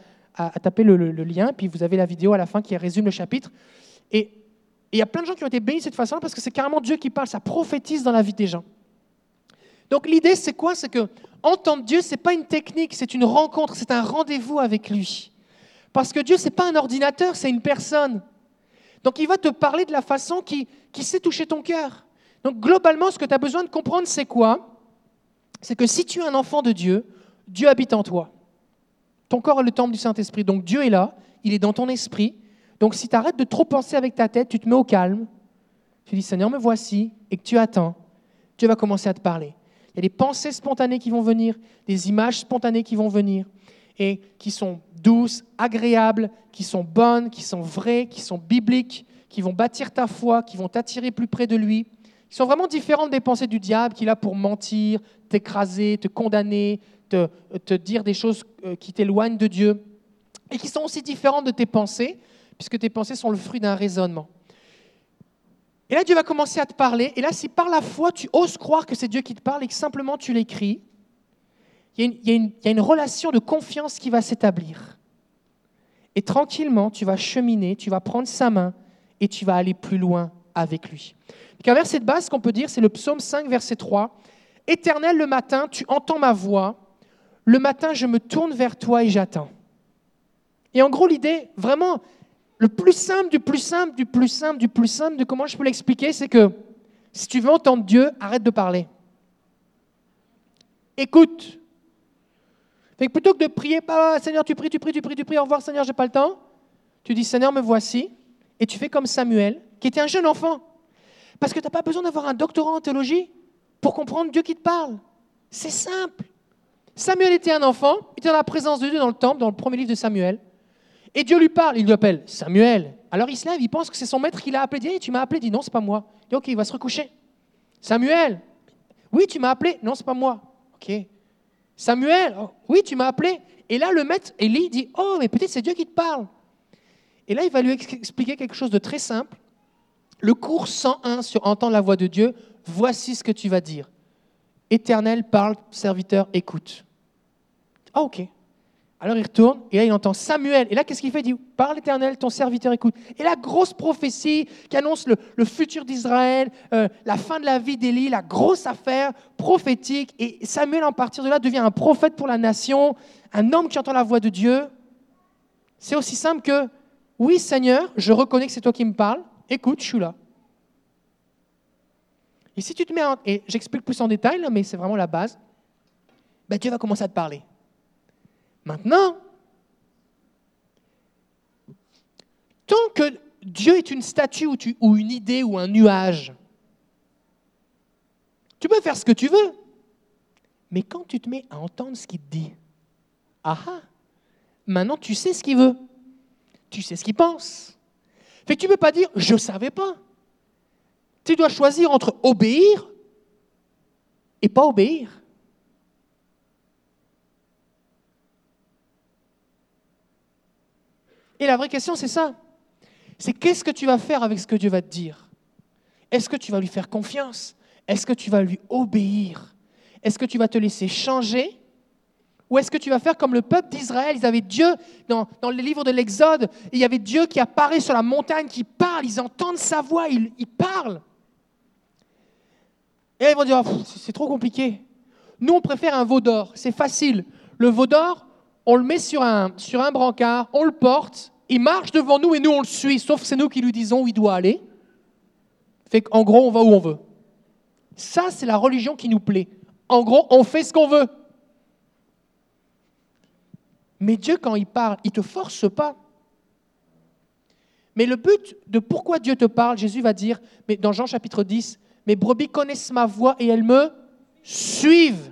taper le, le- le lien, puis vous avez la vidéo à la fin qui résume le chapitre. Et il y a plein de gens qui ont été bénis de cette façon-là parce que c'est carrément Dieu qui parle, ça prophétise dans la vie des gens. Donc l'idée, c'est quoi? C'est que entendre Dieu, c'est pas une technique, c'est une rencontre, c'est un rendez-vous avec lui. Parce que Dieu, c'est pas un ordinateur, c'est une personne. Donc il va te parler de la façon qui, qui sait toucher ton cœur. Donc globalement, ce que tu as besoin de comprendre, c'est quoi? C'est que si tu es un enfant de Dieu, Dieu habite en toi. Ton corps est le temple du Saint-Esprit. Donc Dieu est là, il est dans ton esprit. Donc si tu arrêtes de trop penser avec ta tête, tu te mets au calme, tu dis Seigneur, me voici, et que tu attends, Dieu va commencer à te parler. Il y a des pensées spontanées qui vont venir, des images spontanées qui vont venir, et qui sont douces, agréables, qui sont bonnes, qui sont vraies, qui sont bibliques, qui vont bâtir ta foi, qui vont t'attirer plus près de lui, qui sont vraiment différentes des pensées du diable qui est là pour mentir, t'écraser, te condamner, te, te dire des choses euh, qui t'éloignent de Dieu, et qui sont aussi différentes de tes pensées, puisque tes pensées sont le fruit d'un raisonnement. Et là, Dieu va commencer à te parler. Et là, si par la foi, tu oses croire que c'est Dieu qui te parle et que simplement tu l'écris, il y, a une- relation de confiance qui va s'établir. Et tranquillement, tu vas cheminer, tu vas prendre sa main et tu vas aller plus loin avec lui. Donc, un verset de base qu'on peut dire, c'est le psaume 5, verset 3. Éternel, le matin, tu entends ma voix. Le matin, je me tourne vers toi et j'attends. Et en gros, l'idée, vraiment, le plus simple du plus simple du plus simple du plus simple de comment je peux l'expliquer, c'est que si tu veux entendre Dieu, arrête de parler. Écoute. Fait plutôt que de prier, pas Seigneur, tu pries, tu pries, tu pries, tu pries, au revoir Seigneur, j'ai pas le temps. Tu dis Seigneur, me voici. Et tu fais comme Samuel, qui était un jeune enfant. Parce que tu n'as pas besoin d'avoir un doctorat en théologie pour comprendre Dieu qui te parle. C'est simple. Samuel était un enfant, il était dans la présence de Dieu dans le temple, dans le premier livre de Samuel. Et Dieu lui parle, il lui appelle Samuel. Alors il se lève, il pense que c'est son maître qui l'a appelé. Il dit Tu m'as appelé Il dit Non, c'est pas moi. Il dit Ok, il va se recoucher. Samuel Oui, tu m'as appelé Non, c'est pas moi. Ok. Samuel Oh, Oui, tu m'as appelé. Et là, le maître, Élie, dit Oh, mais peut-être c'est Dieu qui te parle. Et là, il va lui ex- expliquer quelque chose de très simple. Le cours 101 sur Entendre la voix de Dieu, voici ce que tu vas dire. Éternel, parle, serviteur, écoute. Ah, ok. Alors il retourne, et là il entend Samuel. Et là, qu'est-ce qu'il fait? Il dit Parle éternel, ton serviteur écoute. Et la grosse prophétie qui annonce le, le futur d'Israël, euh, la fin de la vie d'Élie, la grosse affaire prophétique. Et Samuel, en partir de là, devient un prophète pour la nation, un homme qui entend la voix de Dieu. C'est aussi simple que Oui, Seigneur, je reconnais que c'est toi qui me parles. Écoute, je suis là. Et si tu te mets en... Et j'explique plus en détail, mais c'est vraiment la base. Ben, Dieu va commencer à te parler. Maintenant, tant que Dieu est une statue ou, une idée ou un nuage, tu peux faire ce que tu veux. Mais quand tu te mets à entendre ce qu'il te dit, ah ah, maintenant tu sais ce qu'il veut. Tu sais ce qu'il pense. Fait que tu ne peux pas dire je ne savais pas. Tu dois choisir entre obéir et pas obéir. Et la vraie question, c'est ça. C'est qu'est-ce que tu vas faire avec ce que Dieu va te dire? Est-ce que tu vas lui faire confiance? Est-ce que tu vas lui obéir? Est-ce que tu vas te laisser changer? Ou est-ce que tu vas faire comme le peuple d'Israël? Ils avaient Dieu, dans, dans le livre de l'Exode, il y avait Dieu qui apparaît sur la montagne, qui parle, ils entendent sa voix, il, parle. Et ils vont dire, Ah, c'est trop compliqué. Nous, on préfère un veau d'or, c'est facile. Le veau d'or, on le met sur un, brancard, on le porte, il marche devant nous et nous, on le suit, sauf c'est nous qui lui disons où il doit aller. Fait qu'en gros, on va où on veut. Ça, c'est la religion qui nous plaît. En gros, on fait ce qu'on veut. Mais Dieu, quand il parle, il ne te force pas. Mais le but de pourquoi Dieu te parle, Jésus va dire, mais dans Jean chapitre 10, mes brebis connaissent ma voix et elles me suivent.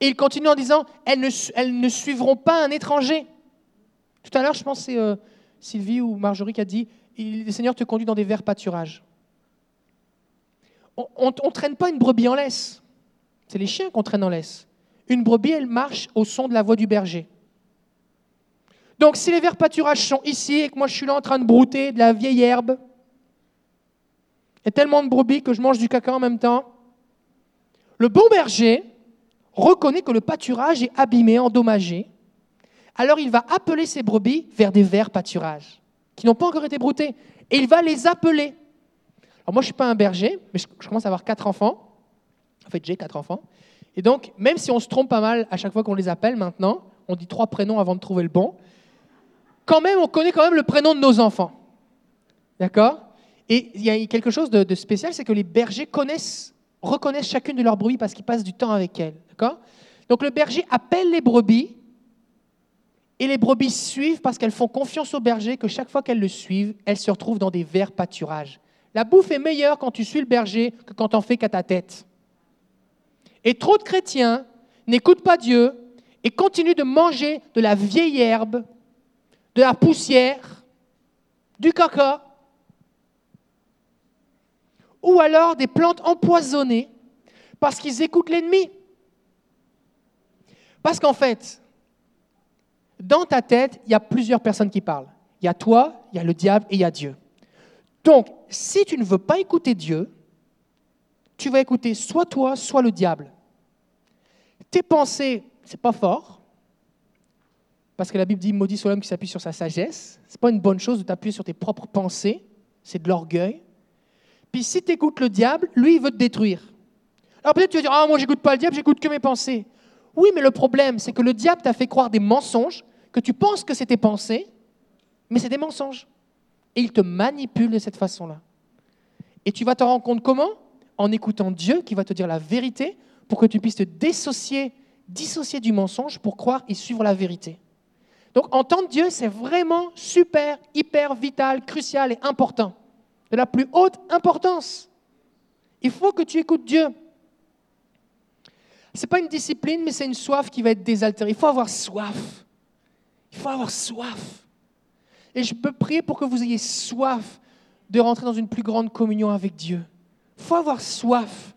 Et il continue en disant, elles ne, suivront pas un étranger. Tout à l'heure, je pense que c'est euh, Sylvie ou Marjorie qui a dit, le Seigneur te conduit dans des verts pâturages. On ne traîne pas une brebis en laisse. C'est les chiens qu'on traîne en laisse. Une brebis, elle marche au son de la voix du berger. Donc si les verts pâturages sont ici et que moi je suis là en train de brouter de la vieille herbe, a tellement de brebis que je mange du caca en même temps, le bon berger reconnaît que le pâturage est abîmé, endommagé. Alors il va appeler ses brebis vers des verts pâturages qui n'ont pas encore été broutés. Et il va les appeler. Alors moi je ne suis pas un berger, mais je, commence à avoir quatre enfants. En fait j'ai quatre enfants. Et donc même si on se trompe pas mal à chaque fois qu'on les appelle maintenant, on dit trois prénoms avant de trouver le bon, quand même on connaît quand même le prénom de nos enfants. D'accord? Et il y a quelque chose de spécial, c'est que les bergers connaissent, reconnaissent chacune de leurs brebis parce qu'ils passent du temps avec elles. Donc le berger appelle les brebis et les brebis suivent parce qu'elles font confiance au berger que chaque fois qu'elles le suivent, elles se retrouvent dans des verts pâturages. La bouffe est meilleure quand tu suis le berger que quand t'en fais qu'à ta tête. Et trop de chrétiens n'écoutent pas Dieu et continuent de manger de la vieille herbe, de la poussière, du caca, ou alors des plantes empoisonnées parce qu'ils écoutent l'ennemi. Parce qu'en fait, dans ta tête, il y a plusieurs personnes qui parlent. Il y a toi, il y a le diable et il y a Dieu. Donc, si tu ne veux pas écouter Dieu, tu vas écouter soit toi, soit le diable. Tes pensées, c'est pas fort, parce que la Bible dit maudit soit l'homme qui s'appuie sur sa sagesse. C'est pas une bonne chose de t'appuyer sur tes propres pensées, c'est de l'orgueil. Puis si tu écoutes le diable, lui, il veut te détruire. Alors peut-être tu vas dire ah moi j'écoute pas le diable, j'écoute que mes pensées. Oui, mais le problème, c'est que le diable t'a fait croire des mensonges que tu penses que c'est tes pensées, mais c'est des mensonges. Et il te manipule de cette façon-là. Et tu vas te rendre compte comment? En écoutant Dieu qui va te dire la vérité pour que tu puisses te dissocier, dissocier du mensonge pour croire et suivre la vérité. Donc entendre Dieu, c'est vraiment super, hyper vital, crucial et important. De la plus haute importance. Il faut que tu écoutes Dieu. Ce n'est pas une discipline, mais c'est une soif qui va être désaltérée. Il faut avoir soif. Il faut avoir soif. Et je peux prier pour que vous ayez soif de rentrer dans une plus grande communion avec Dieu. Il faut avoir soif.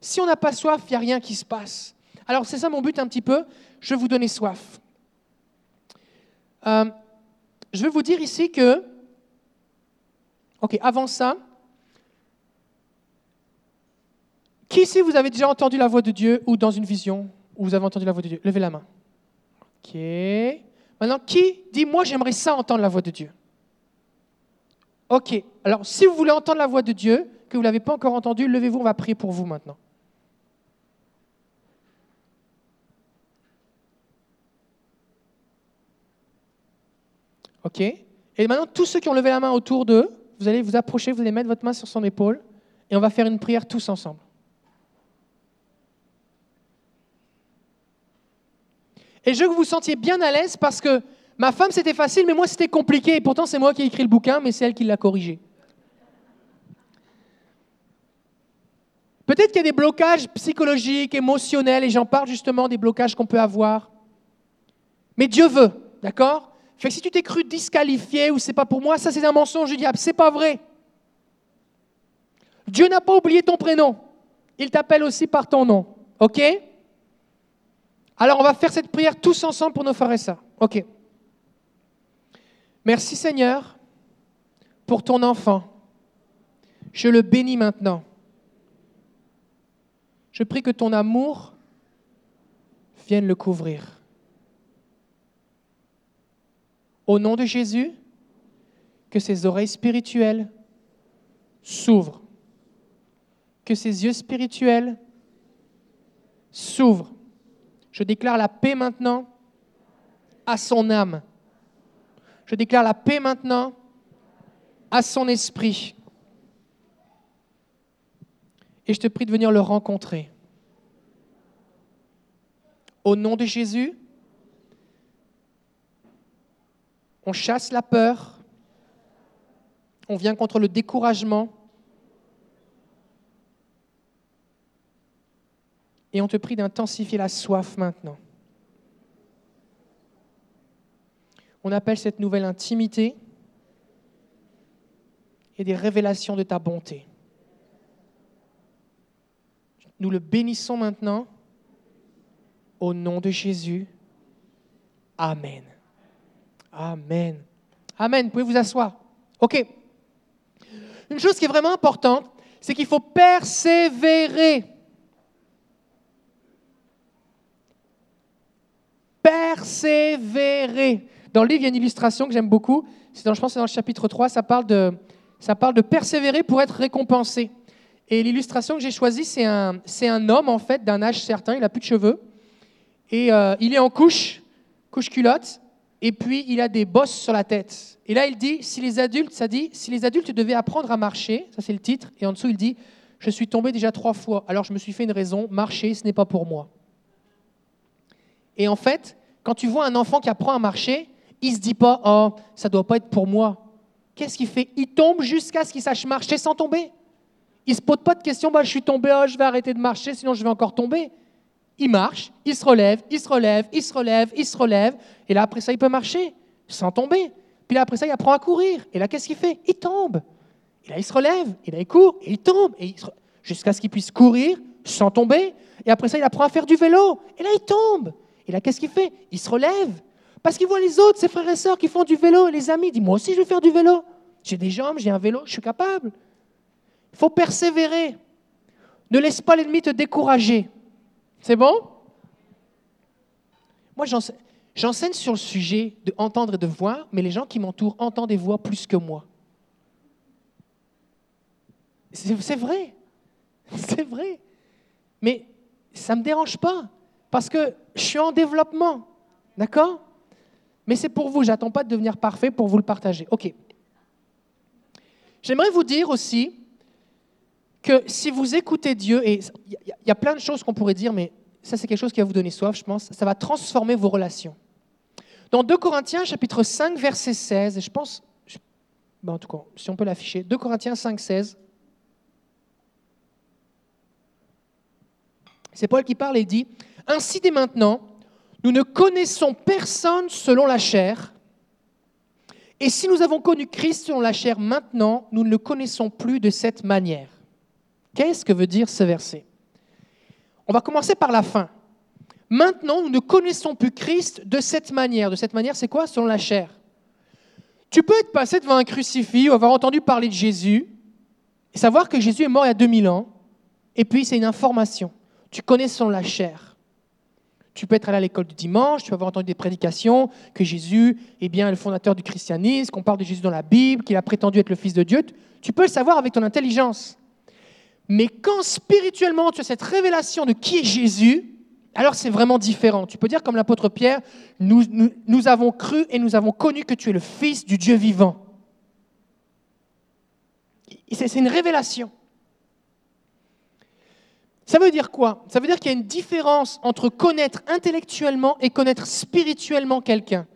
Si on n'a pas soif, il n'y a rien qui se passe. Alors c'est ça mon but un petit peu. Je vais vous donner soif. Euh, je vais vous dire ici que, ok, avant ça, qui ici vous avez déjà entendu la voix de Dieu ou dans une vision où vous avez entendu la voix de Dieu? Levez la main. Ok. Maintenant, qui dit moi j'aimerais ça entendre la voix de Dieu? Ok. Alors, si vous voulez entendre la voix de Dieu, que vous ne l'avez pas encore entendue, levez-vous, on va prier pour vous maintenant. OK Et maintenant, tous ceux qui ont levé la main autour d'eux, vous allez vous approcher, vous allez mettre votre main sur son épaule et on va faire une prière tous ensemble. Et je veux que vous vous sentiez bien à l'aise parce que ma femme c'était facile, mais moi c'était compliqué. Et pourtant c'est moi qui ai écrit le bouquin, mais c'est elle qui l'a corrigé. Peut-être qu'il y a des blocages psychologiques, émotionnels, et j'en parle justement des blocages qu'on peut avoir. Mais Dieu veut, d'accord? Si tu t'es cru disqualifié ou c'est pas pour moi, ça c'est un mensonge du diable, c'est pas vrai. Dieu n'a pas oublié ton prénom. Il t'appelle aussi par ton nom, ok? Alors, on va faire cette prière tous ensemble pour nos frères et sœurs. OK. Merci Seigneur pour ton enfant. Je le bénis maintenant. Je prie que ton amour vienne le couvrir. Au nom de Jésus, que ses oreilles spirituelles s'ouvrent, que ses yeux spirituels s'ouvrent. Je déclare la paix maintenant à son âme. Je déclare la paix maintenant à son esprit. Et je te prie de venir le rencontrer. Au nom de Jésus, on chasse la peur, on vient contre le découragement, et on te prie d'intensifier la soif maintenant. On appelle cette nouvelle intimité et des révélations de ta bonté. Nous le bénissons maintenant au nom de Jésus. Amen. Amen. Amen. Pouvez vous asseoir? OK. Une chose qui est vraiment importante, c'est qu'il faut persévérer. Persévérer. Dans le livre, il y a une illustration que j'aime beaucoup. C'est dans, je pense que c'est dans le chapitre 3, ça parle, de, ça parle de persévérer pour être récompensé. Et l'illustration que j'ai choisie, c'est un, c'est un homme, en fait, d'un âge certain, il n'a plus de cheveux. Et euh, il est en couche, couche culotte, et puis il a des bosses sur la tête. Et là, il dit, si les adultes, ça dit, si les adultes devaient apprendre à marcher, ça c'est le titre, et en dessous, il dit, je suis tombé déjà trois fois, alors je me suis fait une raison, marcher, ce n'est pas pour moi. Et en fait, quand tu vois un enfant qui apprend à marcher, il se dit pas, oh, ça doit pas être pour moi. Qu'est-ce qu'il fait? Il tombe jusqu'à ce qu'il sache marcher sans tomber. Il se pose pas de questions, bah, je suis tombé, oh, je vais arrêter de marcher, sinon je vais encore tomber. Il marche, il se relève, il se relève, il se relève, il se relève, et là après ça, il peut marcher sans tomber. Puis là après ça, il apprend à courir. Et là, qu'est-ce qu'il fait? Il tombe. Et là, il se relève, et là, il court, et il tombe, jusqu'à ce qu'il puisse courir sans tomber. Et après ça, il apprend à faire du vélo, et là, il tombe. Et là, qu'est-ce qu'il fait? Il se relève. Parce qu'il voit les autres, ses frères et sœurs qui font du vélo, et les amis, il dit, moi aussi, je vais faire du vélo. J'ai des jambes, j'ai un vélo, je suis capable. Il faut persévérer. Ne laisse pas l'ennemi te décourager. C'est bon? Moi, j'ense- j'enseigne sur le sujet de entendre et de voir, mais les gens qui m'entourent entendent et voient plus que moi. C'est vrai. C'est vrai. Mais ça ne me dérange pas, parce que je suis en développement. D'accord? Mais c'est pour vous, j'attends pas de devenir parfait pour vous le partager. OK. J'aimerais vous dire aussi que si vous écoutez Dieu, et il y, a- plein de choses qu'on pourrait dire, mais ça c'est quelque chose qui va vous donner soif, je pense, ça va transformer vos relations. Dans 2 Corinthiens chapitre 5 verset 16, et je pense, ben, en tout cas, si on peut l'afficher, 2 Corinthiens 5, 16, c'est Paul qui parle et dit, Ainsi dès maintenant, nous ne connaissons personne selon la chair, et si nous avons connu Christ selon la chair maintenant, nous ne le connaissons plus de cette manière. Qu'est-ce que veut dire ce verset? On va commencer par la fin. Maintenant, nous ne connaissons plus Christ de cette manière. De cette manière, c'est quoi? Selon la chair. Tu peux être passé devant un crucifix ou avoir entendu parler de Jésus et savoir que Jésus est mort il y a 2000 ans, et puis c'est une information. Tu connais selon la chair. Tu peux être allé à l'école du dimanche, tu peux avoir entendu des prédications, que Jésus est bien le fondateur du christianisme, qu'on parle de Jésus dans la Bible, qu'il a prétendu être le Fils de Dieu. Tu peux le savoir avec ton intelligence. Mais quand spirituellement tu as cette révélation de qui est Jésus, alors c'est vraiment différent. Tu peux dire comme l'apôtre Pierre, nous, avons cru et nous avons connu que tu es le Fils du Dieu vivant. C'est une révélation. Ça veut dire quoi? Ça veut dire qu'il y a une différence entre connaître intellectuellement et connaître spirituellement quelqu'un.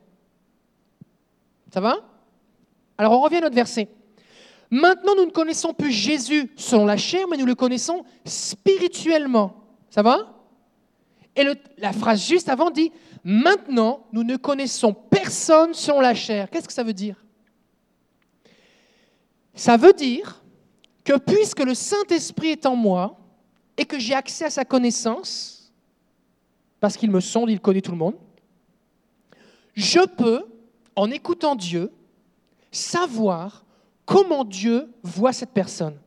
Ça va? Alors on revient à notre verset. Maintenant, nous ne connaissons plus Jésus selon la chair, mais nous le connaissons spirituellement. Ça va? Et la phrase juste avant dit, maintenant, nous ne connaissons personne selon la chair. Qu'est-ce que ça veut dire? Ça veut dire que puisque le Saint-Esprit est en moi et que j'ai accès à sa connaissance, parce qu'il me sonde, il connaît tout le monde. Je peux, en écoutant Dieu, savoir comment Dieu voit cette personne?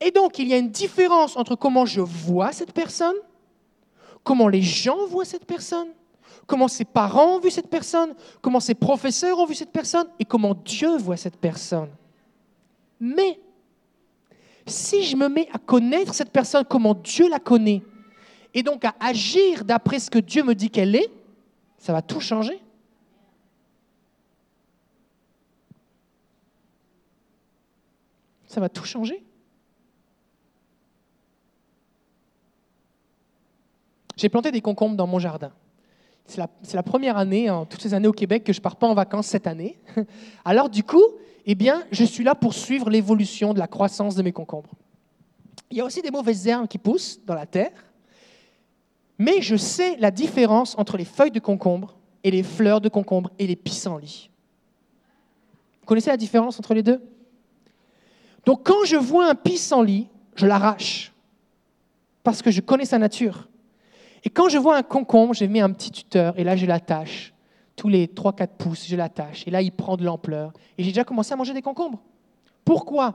Et donc, il y a une différence entre comment je vois cette personne, comment les gens voient cette personne, comment ses parents ont vu cette personne, comment ses professeurs ont vu cette personne et comment Dieu voit cette personne. Mais si je me mets à connaître cette personne comment Dieu la connaît, et donc à agir d'après ce que Dieu me dit qu'elle est, ça va tout changer. Ça va tout changer. J'ai planté des concombres dans mon jardin. C'est la, première année, en toutes ces années au Québec, que je ne pars pas en vacances cette année. Alors du coup, eh bien, je suis là pour suivre l'évolution de la croissance de mes concombres. Il y a aussi des mauvaises herbes qui poussent dans la terre, mais je sais la différence entre les feuilles de concombre et les fleurs de concombre et les pissenlits. Vous connaissez la différence entre les deux? Donc quand je vois un pissenlit, je l'arrache, parce que je connais sa nature. Et quand je vois un concombre, j'ai mis un petit tuteur et là je l'attache. Tous les 3-4 pouces, je l'attache. Et là, il prend de l'ampleur. Et j'ai déjà commencé à manger des concombres. Pourquoi?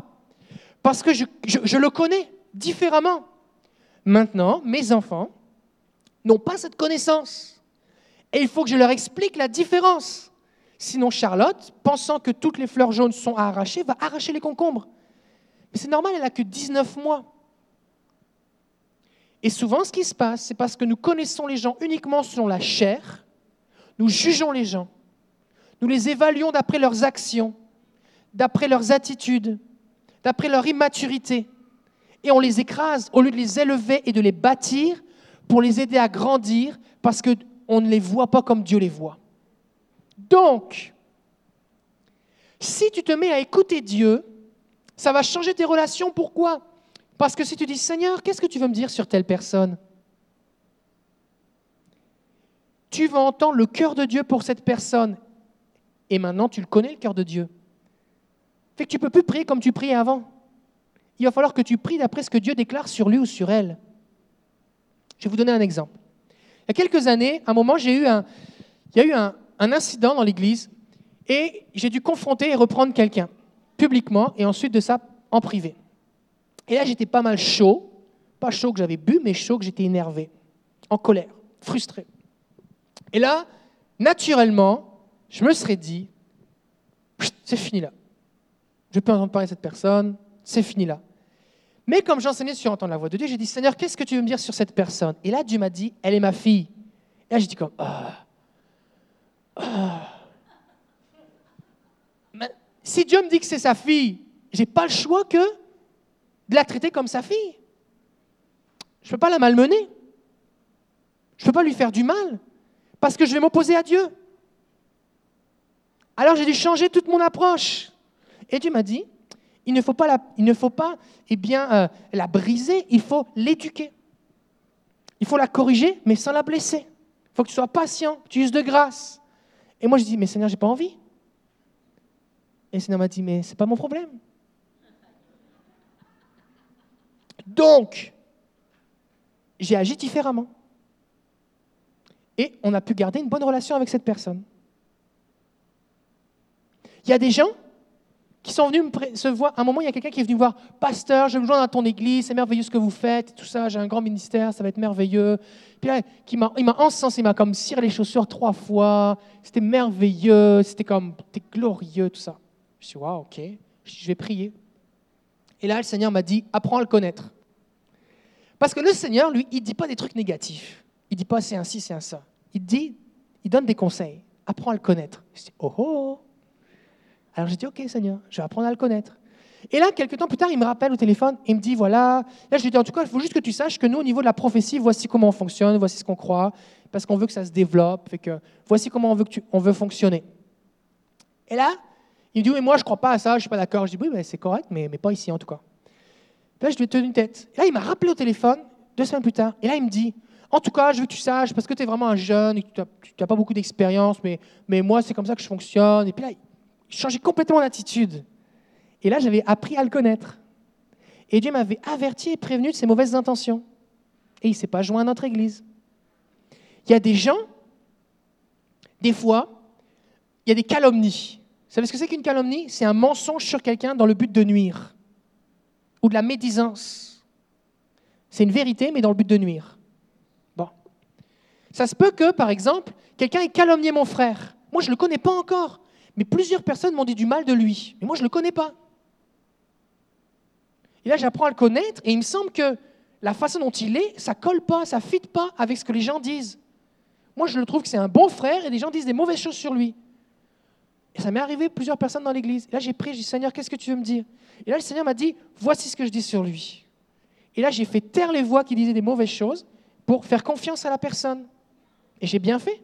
Parce que je, le connais différemment. Maintenant, mes enfants n'ont pas cette connaissance. Et il faut que je leur explique la différence. Sinon, Charlotte, pensant que toutes les fleurs jaunes sont à arracher, va arracher les concombres. C'est normal, elle n'a que 19 mois. Et souvent, ce qui se passe, c'est parce que nous connaissons les gens uniquement selon la chair, nous jugeons les gens, nous les évaluons d'après leurs actions, d'après leurs attitudes, d'après leur immaturité, et on les écrase au lieu de les élever et de les bâtir pour les aider à grandir parce qu'on ne les voit pas comme Dieu les voit. Donc, si tu te mets à écouter Dieu, ça va changer tes relations. Pourquoi? Parce que si tu dis, Seigneur, qu'est-ce que tu veux me dire sur telle personne? Tu vas entendre le cœur de Dieu pour cette personne. Et maintenant, tu le connais, le cœur de Dieu. Fait que tu ne peux plus prier comme tu priais avant. Il va falloir que tu pries d'après ce que Dieu déclare sur lui ou sur elle. Je vais vous donner un exemple. Il y a quelques années, à un moment, j'ai eu un, il y a eu un, un incident dans l'église et j'ai dû confronter et reprendre quelqu'un publiquement et ensuite de ça en privé. Et là, j'étais pas mal chaud, pas chaud que j'avais bu, mais chaud que j'étais énervé, en colère, frustré. Et là, naturellement, je me serais dit, c'est fini là. Je peux entendre parler de cette personne, c'est fini là. Mais comme j'enseignais sur entendre la voix de Dieu, j'ai dit, Seigneur, qu'est-ce que tu veux me dire sur cette personne? Et là, Dieu m'a dit, elle est ma fille. Et là, j'ai dit comme. Mais si Dieu me dit que c'est sa fille, j'ai pas le choix que de la traiter comme sa fille. Je ne peux pas la malmener. Je ne peux pas lui faire du mal parce que je vais m'opposer à Dieu. Alors j'ai dû changer toute mon approche. Et Dieu m'a dit, il ne faut pas, la, eh bien, euh, la briser, il faut l'éduquer. Il faut la corriger, mais sans la blesser. Il faut que tu sois patient, que tu uses de grâce. Et moi, je dis, mais Seigneur, j'ai pas envie. Et le Seigneur m'a dit, mais c'est pas mon problème. Donc, j'ai agi différemment. Et on a pu garder une bonne relation avec cette personne. Il y a des gens qui sont venus me se voir. À un moment, il y a quelqu'un qui est venu me voir Pasteur, je vais me joindre à ton église, c'est merveilleux ce que vous faites, tout ça, j'ai un grand ministère, ça va être merveilleux. Puis là, il m'a encensé, il m'a comme ciré les chaussures trois fois, c'était merveilleux, c'était comme, c'était glorieux, tout ça. Je suis Waouh, ok, je vais prier. Et là, le Seigneur m'a dit Apprends à le connaître. Parce que le Seigneur, lui, il ne dit pas des trucs négatifs. Il ne dit pas c'est ainsi, c'est un ça. Il dit, il donne des conseils. Apprends à le connaître. Je dis, oh oh. Alors j'ai dit, ok Seigneur, je vais apprendre à le connaître. Et là, quelques temps plus tard, il me rappelle au téléphone, il me dit, voilà, là je lui dis, en tout cas, il faut juste que tu saches que nous, au niveau de la prophétie, voici comment on fonctionne, voici ce qu'on croit, parce qu'on veut que ça se développe, fait que voici comment on veut, que tu, on veut fonctionner. Et là, il me dit, oui, moi je ne crois pas à ça, je ne suis pas d'accord. Je dis, oui, c'est correct, mais, mais pas ici en tout cas. Là, je lui ai tenu tête. Et là, il m'a rappelé au téléphone, deux semaines plus tard, et là, il me dit, en tout cas, je veux que tu saches, parce que tu es vraiment un jeune et tu n'as pas beaucoup d'expérience, mais, mais moi, c'est comme ça que je fonctionne. Et puis là, il changeait complètement d'attitude. Et là, j'avais appris à le connaître. Et Dieu m'avait averti et prévenu de ses mauvaises intentions. Et il ne s'est pas joint à notre Église. Il y a des gens, des fois, il y a des calomnies. Savez ce que c'est qu'une calomnie? C'est un mensonge sur quelqu'un dans le but de nuire. Ou de la médisance. C'est une vérité, mais dans le but de nuire. Bon. Ça se peut que, par exemple, quelqu'un ait calomnié mon frère. Moi, je ne le connais pas encore. Mais plusieurs personnes m'ont dit du mal de lui. Mais moi, je ne le connais pas. Et là, j'apprends à le connaître et il me semble que la façon dont il est, ça colle pas, ça fit pas avec ce que les gens disent. Moi, je le trouve que c'est un bon frère et les gens disent des mauvaises choses sur lui. Et ça m'est arrivé plusieurs personnes dans l'église. Et là, j'ai prié, j'ai dit Seigneur, qu'est-ce que tu veux me dire? Et là, le Seigneur m'a dit Voici ce que je dis sur lui. Et là, j'ai fait taire les voix qui disaient des mauvaises choses pour faire confiance à la personne. Et j'ai bien fait.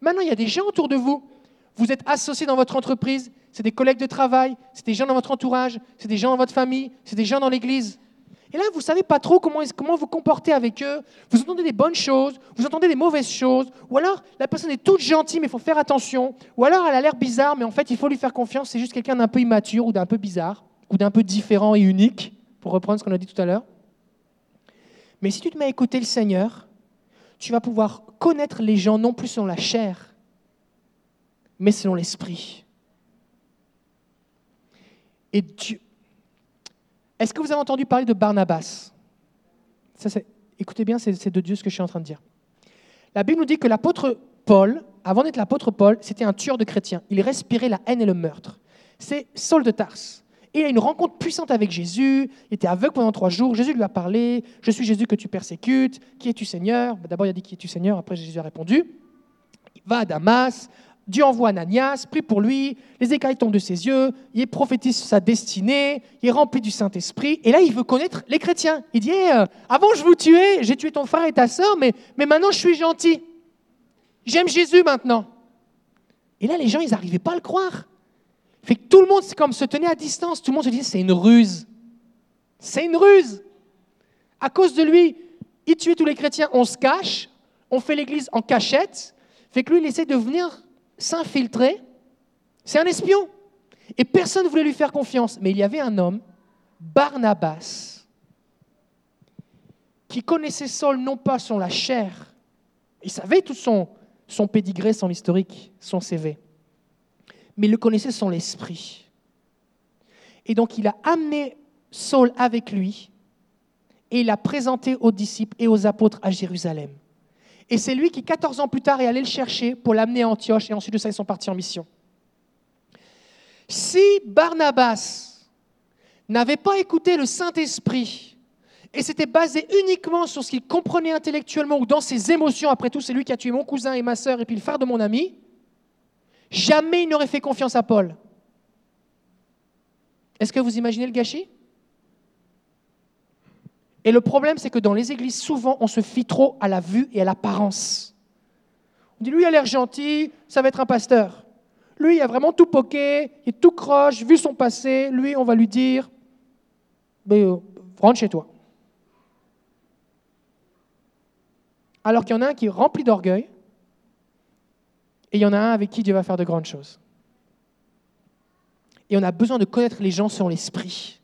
Maintenant, il y a des gens autour de vous. Vous êtes associés dans votre entreprise, c'est des collègues de travail, c'est des gens dans votre entourage, c'est des gens dans votre famille, c'est des gens dans l'église. Et là, vous ne savez pas trop comment, comment vous comporter avec eux. Vous entendez des bonnes choses, vous entendez des mauvaises choses. Ou alors, la personne est toute gentille, mais il faut faire attention. Ou alors, elle a l'air bizarre, mais en fait, il faut lui faire confiance. C'est juste quelqu'un d'un peu immature ou d'un peu bizarre, ou d'un peu différent et unique, pour reprendre ce qu'on a dit tout à l'heure. Mais si tu te mets à écouter le Seigneur, tu vas pouvoir connaître les gens non plus selon la chair, mais selon l'esprit. Et Dieu. Est-ce que vous avez entendu parler de Barnabas? Écoutez bien, c'est de Dieu ce que je suis en train de dire. La Bible nous dit que l'apôtre Paul, avant d'être l'apôtre Paul, c'était un tueur de chrétiens. Il respirait la haine et le meurtre. C'est Saul de Tarse. Il a une rencontre puissante avec Jésus. Il était aveugle pendant trois jours. Jésus lui a parlé. Je suis Jésus que tu persécutes. Qui es-tu Seigneur? D'abord, il a dit Qui es-tu Seigneur? Après, Jésus a répondu Il va à Damas. Dieu envoie Ananias, prie pour lui, les écailles tombent de ses yeux, il prophétise sa destinée, il est rempli du Saint-Esprit, et là il veut connaître les chrétiens. Il dit, Eh, euh, avant je vous tuais, j'ai tué ton frère et ta sœur, mais, mais maintenant je suis gentil. J'aime Jésus maintenant. Et là les gens, ils n'arrivaient pas à le croire. Fait que tout le monde, c'est comme se tenait à distance, tout le monde se disait, c'est une ruse. C'est une ruse. À cause de lui, il tuait tous les chrétiens, on se cache, on fait l'église en cachette. Fait que lui, il essaie de venir s'infiltrer. C'est un espion. Et personne ne voulait lui faire confiance. Mais il y avait un homme, Barnabas, qui connaissait Saul non pas son la chair, il savait tout son, son pédigré, son historique, son CV, mais il le connaissait son l'esprit. Et donc il a amené Saul avec lui et il l'a présenté aux disciples et aux apôtres à Jérusalem. Et c'est lui qui, 14 ans plus tard, est allé le chercher pour l'amener à Antioche, et ensuite de ça, ils sont partis en mission. Si Barnabas n'avait pas écouté le Saint-Esprit, et s'était basé uniquement sur ce qu'il comprenait intellectuellement ou dans ses émotions, après tout, c'est lui qui a tué mon cousin et ma sœur, et puis le frère de mon ami, jamais il n'aurait fait confiance à Paul. Est-ce que vous imaginez le gâchis? Et le problème, c'est que dans les églises, souvent, on se fie trop à la vue et à l'apparence. On dit, lui, il a l'air gentil, ça va être un pasteur. Lui, il a vraiment tout poqué, il est tout croche, vu son passé. Lui, on va lui dire, mais, euh, rentre chez toi. Alors qu'il y en a un qui est rempli d'orgueil, et il y en a un avec qui Dieu va faire de grandes choses. Et on a besoin de connaître les gens selon l'esprit.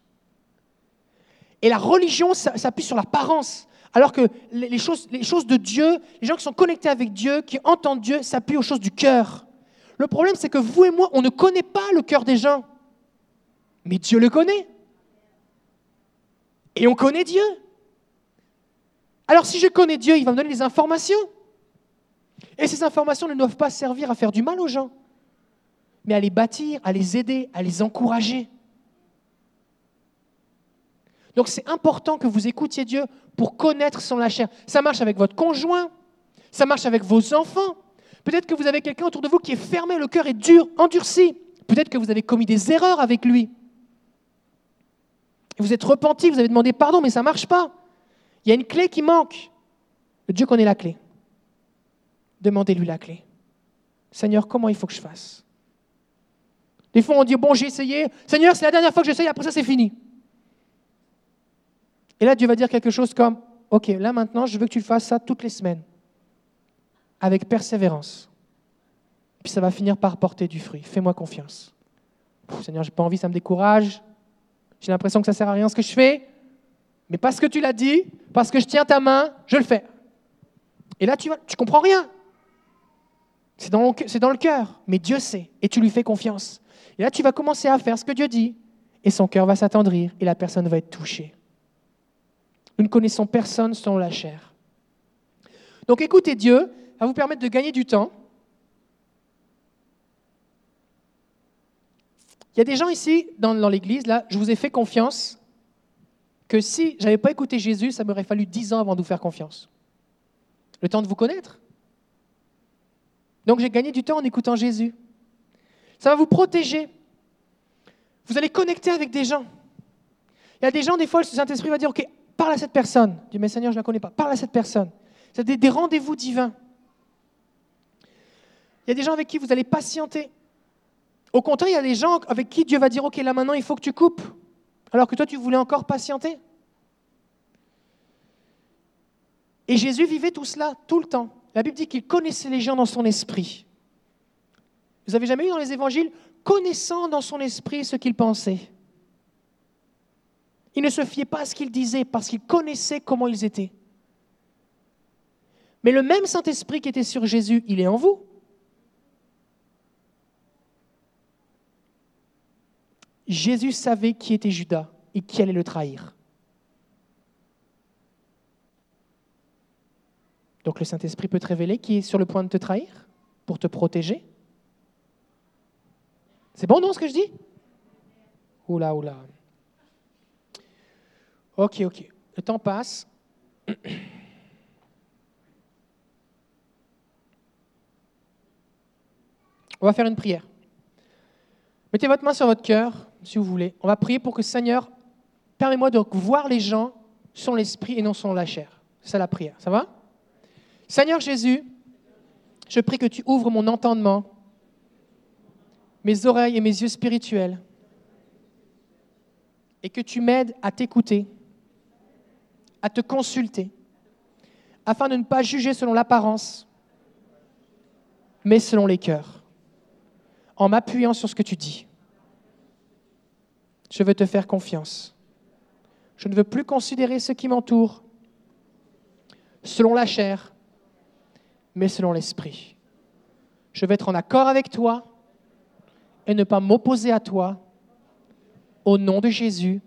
Et la religion s'appuie sur l'apparence. Alors que les les choses, les choses de Dieu, les gens qui sont connectés avec Dieu, qui entendent Dieu, s'appuient aux choses du cœur. Le problème, c'est que vous et moi, on ne connaît pas le cœur des gens. Mais Dieu le connaît. Et on connaît Dieu. Alors si je connais Dieu, il va me donner des informations. Et ces informations ne doivent pas servir à faire du mal aux gens, mais à les bâtir, à les aider, à les encourager. Donc c'est important que vous écoutiez Dieu pour connaître son la. Ça marche avec votre conjoint, ça marche avec vos enfants. Peut-être que vous avez quelqu'un autour de vous qui est fermé, le cœur est dur, endurci. Peut-être que vous avez commis des erreurs avec lui. Vous êtes repenti, vous avez demandé pardon, mais ça ne marche pas. Il y a une clé qui manque. Dieu connaît la clé. Demandez-lui la clé. Seigneur, comment il faut que je fasse? Des fois, on dit, bon, j'ai essayé. Seigneur, c'est la dernière fois que j'essaye, après ça, c'est fini. Et là, Dieu va dire quelque chose comme, OK, là maintenant, je veux que tu fasses ça toutes les semaines, avec persévérance. Puis ça va finir par porter du fruit. Fais-moi confiance. Pff, Seigneur, j'ai pas envie, ça me décourage. j'ai l'impression que ça sert à rien ce que je fais, mais parce que tu l'as dit, parce que je tiens ta main, je le fais. Et là, tu ne tu comprends rien. C'est dans, dans le cœur, mais Dieu sait, et tu lui fais confiance. Et là, tu vas commencer à faire ce que Dieu dit, et son cœur va s'attendrir, et la personne va être touchée. Nous ne connaissons personne selon la chair. Donc écoutez Dieu, va vous permettre de gagner du temps. Il y a des gens ici, dans, l'église, là, je vous ai fait confiance, que si je n'avais pas écouté Jésus, ça m'aurait fallu dix ans avant de vous faire confiance. Le temps de vous connaître. Donc j'ai gagné du temps en écoutant Jésus. Ça va vous protéger. Vous allez connecter avec des gens. Il y a des gens, des fois, le Saint-Esprit va dire, OK, parle à cette personne. Dis, mais Seigneur, je ne la connais pas. Parle à cette personne. C'est des, des rendez-vous divins. Il y a des gens avec qui vous allez patienter. Au contraire, il y a des gens avec qui Dieu va dire, OK, là maintenant, il faut que tu coupes. Alors que toi, tu voulais encore patienter. Et Jésus vivait tout cela, tout le temps. La Bible dit qu'il connaissait les gens dans son esprit. Vous avez jamais eu dans les évangiles connaissant dans son esprit ce qu'il pensait? Il ne se fiait pas à ce qu'il disait parce qu'il connaissait comment ils étaient. Mais le même Saint-Esprit qui était sur Jésus, il est en vous. Jésus savait qui était Judas et qui allait le trahir. Donc le Saint-Esprit peut te révéler qui est sur le point de te trahir pour te protéger. C'est bon, non, ce que je dis? Oula, oula. Ok, ok. Le temps passe. On va faire une prière. Mettez votre main sur votre cœur, si vous voulez. On va prier pour que Seigneur, permets-moi de voir les gens sur l'esprit et non sur la chair. C'est la prière. Ça va? Seigneur Jésus, je prie que tu ouvres mon entendement, mes oreilles et mes yeux spirituels, et que tu m'aides à t'écouter, à te consulter, afin de ne pas juger selon l'apparence, mais selon les cœurs, en m'appuyant sur ce que tu dis. Je veux te faire confiance. Je ne veux plus considérer ce qui m'entoure selon la chair, mais selon l'esprit. Je vais être en accord avec toi et ne pas m'opposer à toi. Au nom de Jésus.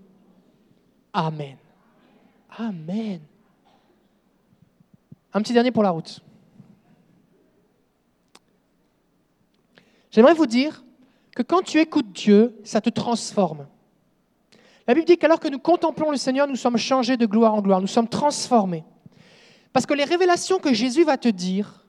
Amen. Amen. Un petit dernier pour la route. J'aimerais vous dire que quand tu écoutes Dieu, ça te transforme. La Bible dit qu'alors que nous contemplons le Seigneur, nous sommes changés de gloire en gloire, nous sommes transformés. Parce que les révélations que Jésus va te dire,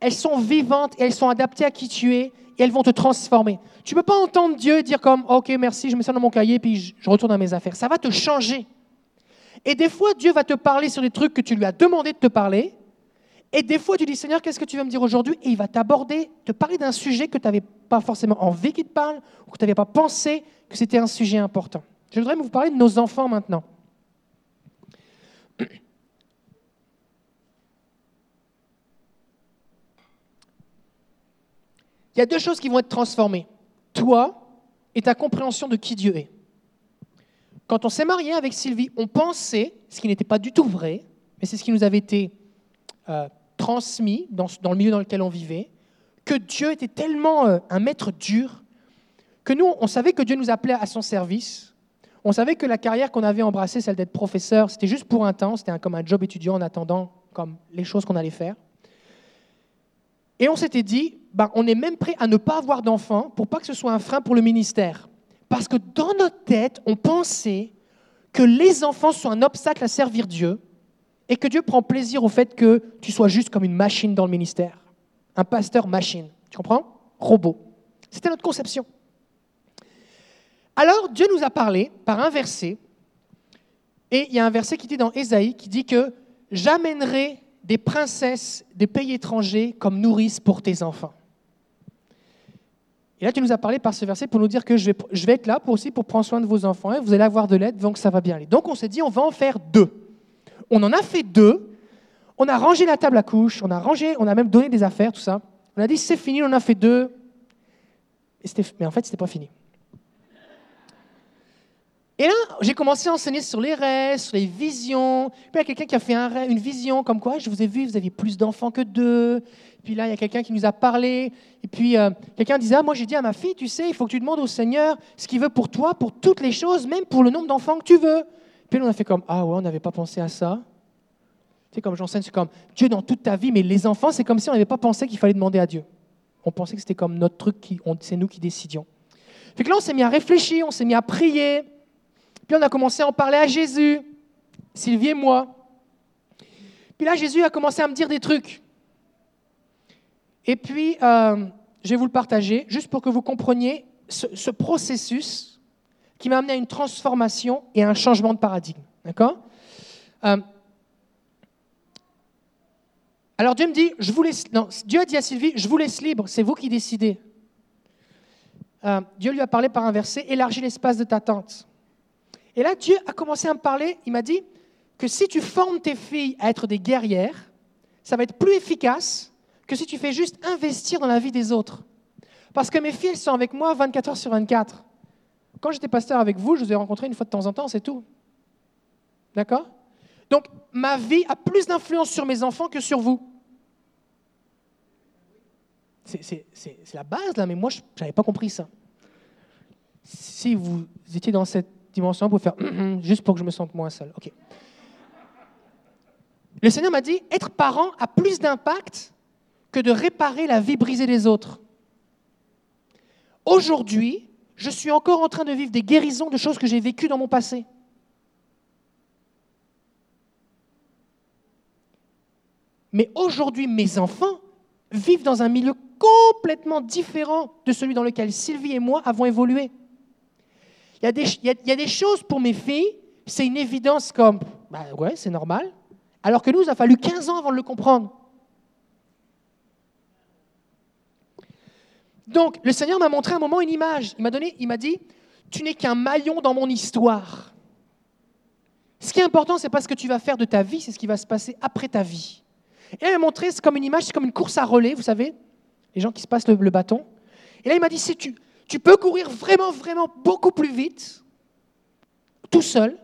elles sont vivantes elles sont adaptées à qui tu es et elles vont te transformer. Tu ne peux pas entendre Dieu dire comme OK, merci, je mets ça dans mon cahier puis je retourne à mes affaires. Ça va te changer. Et des fois, Dieu va te parler sur des trucs que tu lui as demandé de te parler. Et des fois, tu dis Seigneur, qu'est-ce que tu veux me dire aujourd'hui? Et il va t'aborder, te parler d'un sujet que tu n'avais pas forcément envie qu'il te parle ou que tu n'avais pas pensé que c'était un sujet important. Je voudrais vous parler de nos enfants maintenant. Il y a deux choses qui vont être transformées. Toi et ta compréhension de qui Dieu est. Quand on s'est marié avec Sylvie, on pensait, ce qui n'était pas du tout vrai, mais c'est ce qui nous avait été euh, transmis dans, le milieu dans lequel on vivait, que Dieu était tellement euh, un maître dur que nous, on savait que Dieu nous appelait à son service. On savait que la carrière qu'on avait embrassée, celle d'être professeur, c'était juste pour un temps, c'était comme un job étudiant en attendant comme les choses qu'on allait faire. Et on s'était dit, ben, on est même prêt à ne pas avoir d'enfants pour pas que ce soit un frein pour le ministère. Parce que dans notre tête, on pensait que les enfants sont un obstacle à servir Dieu et que Dieu prend plaisir au fait que tu sois juste comme une machine dans le ministère. Un pasteur machine. Tu comprends? Robot. C'était notre conception. Alors Dieu nous a parlé par un verset, et il y a un verset qui dit dans Ésaïe qui dit que j'amènerai des princesses des pays étrangers comme nourrice pour tes enfants. Et là, tu nous as parlé par ce verset pour nous dire que je vais, être là pour aussi pour prendre soin de vos enfants et vous allez avoir de l'aide, donc ça va bien aller. Donc on s'est dit, on va en faire deux. On en a fait deux. On a rangé la table à couche, on a rangé, on a même donné des affaires, tout ça. On a dit, c'est fini, on en a fait deux. Mais en fait, c'était pas fini. Et là, j'ai commencé à enseigner sur les rêves, sur les visions. Puis il y a quelqu'un qui a fait une vision comme quoi, je vous ai vu, vous aviez plus d'enfants que deux. Puis là, il y a quelqu'un qui nous a parlé. Et puis euh, quelqu'un disait, ah, moi j'ai dit à ma fille, tu sais, il faut que tu demandes au Seigneur ce qu'il veut pour toi, pour toutes les choses, même pour le nombre d'enfants que tu veux. Puis on a fait comme, ah ouais, on n'avait pas pensé à ça. Tu sais, comme j'enseigne, c'est comme Dieu dans toute ta vie, mais les enfants, c'est comme si on n'avait pas pensé qu'il fallait demander à Dieu. On pensait que c'était comme notre truc, c'est nous qui décidions. Fait que là, on s'est mis à réfléchir, on s'est mis à prier. Puis on a commencé à en parler à Jésus, Sylvie et moi. Puis là, Jésus a commencé à me dire des trucs. Et puis, euh, je vais vous le partager, juste pour que vous compreniez ce, ce processus qui m'a amené à une transformation et à un changement de paradigme. D'accord? Euh, Alors Dieu me dit, je vous laisse. Non, Dieu a dit à Sylvie, je vous laisse libre, c'est vous qui décidez. Euh, Dieu lui a parlé par un verset, élargis l'espace de ta tente. Et là, Dieu a commencé à me parler, il m'a dit que si tu formes tes filles à être des guerrières, ça va être plus efficace que si tu fais juste investir dans la vie des autres. Parce que mes filles, sont avec moi 24 heures sur 24. Quand j'étais pasteur avec vous, je vous ai rencontré une fois de temps en temps, c'est tout. D'accord? Donc, ma vie a plus d'influence sur mes enfants que sur vous. C'est- la base, là, mais moi, je n'avais pas compris ça. Si vous étiez dans cette dimension, vous pouvez faire juste pour que je me sente moins seul. OK. Le Seigneur m'a dit être parent a plus d'impact que de réparer la vie brisée des autres. Aujourd'hui, je suis encore en train de vivre des guérisons de choses que j'ai vécues dans mon passé. Mais aujourd'hui, mes enfants vivent dans un milieu complètement différent de celui dans lequel Sylvie et moi avons évolué. Il y a des, choses pour mes filles, c'est une évidence comme, bah ouais, c'est normal, alors que nous, il a fallu 15 ans avant de le comprendre. Donc, le Seigneur m'a montré à un moment une image. Il m'a donné, il m'a dit, tu n'es qu'un maillon dans mon histoire. Ce qui est important, c'est pas ce que tu vas faire de ta vie, c'est ce qui va se passer après ta vie. Et là, il m'a montré, c'est comme une image, c'est comme une course à relais, vous savez, les gens qui se passent le, bâton. Et là, il m'a dit, si tu, tu peux courir vraiment, vraiment beaucoup plus vite, tout seul,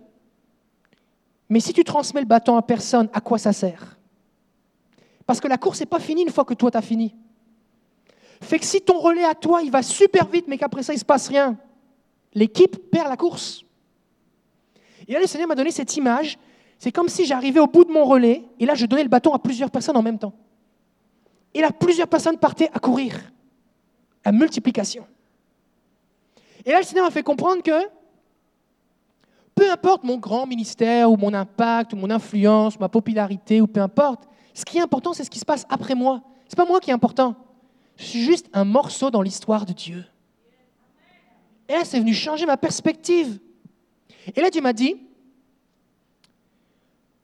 mais si tu transmets le bâton à personne, à quoi ça sert? Parce que la course n'est pas finie une fois que toi, tu as fini. Fait que si ton relais à toi, il va super vite, mais qu'après ça, il ne se passe rien, l'équipe perd la course. Et là, le Seigneur m'a donné cette image. C'est comme si j'arrivais au bout de mon relais, et là, je donnais le bâton à plusieurs personnes en même temps. Et là, plusieurs personnes partaient à courir, à multiplication. Et là, le Seigneur m'a fait comprendre que peu importe mon grand ministère, ou mon impact, ou mon influence, ma popularité, ou peu importe, ce qui est important, c'est ce qui se passe après moi. Ce n'est pas moi qui est important. Je suis juste un morceau dans l'histoire de Dieu. Et là, c'est venu changer ma perspective. Et là, Dieu m'a dit,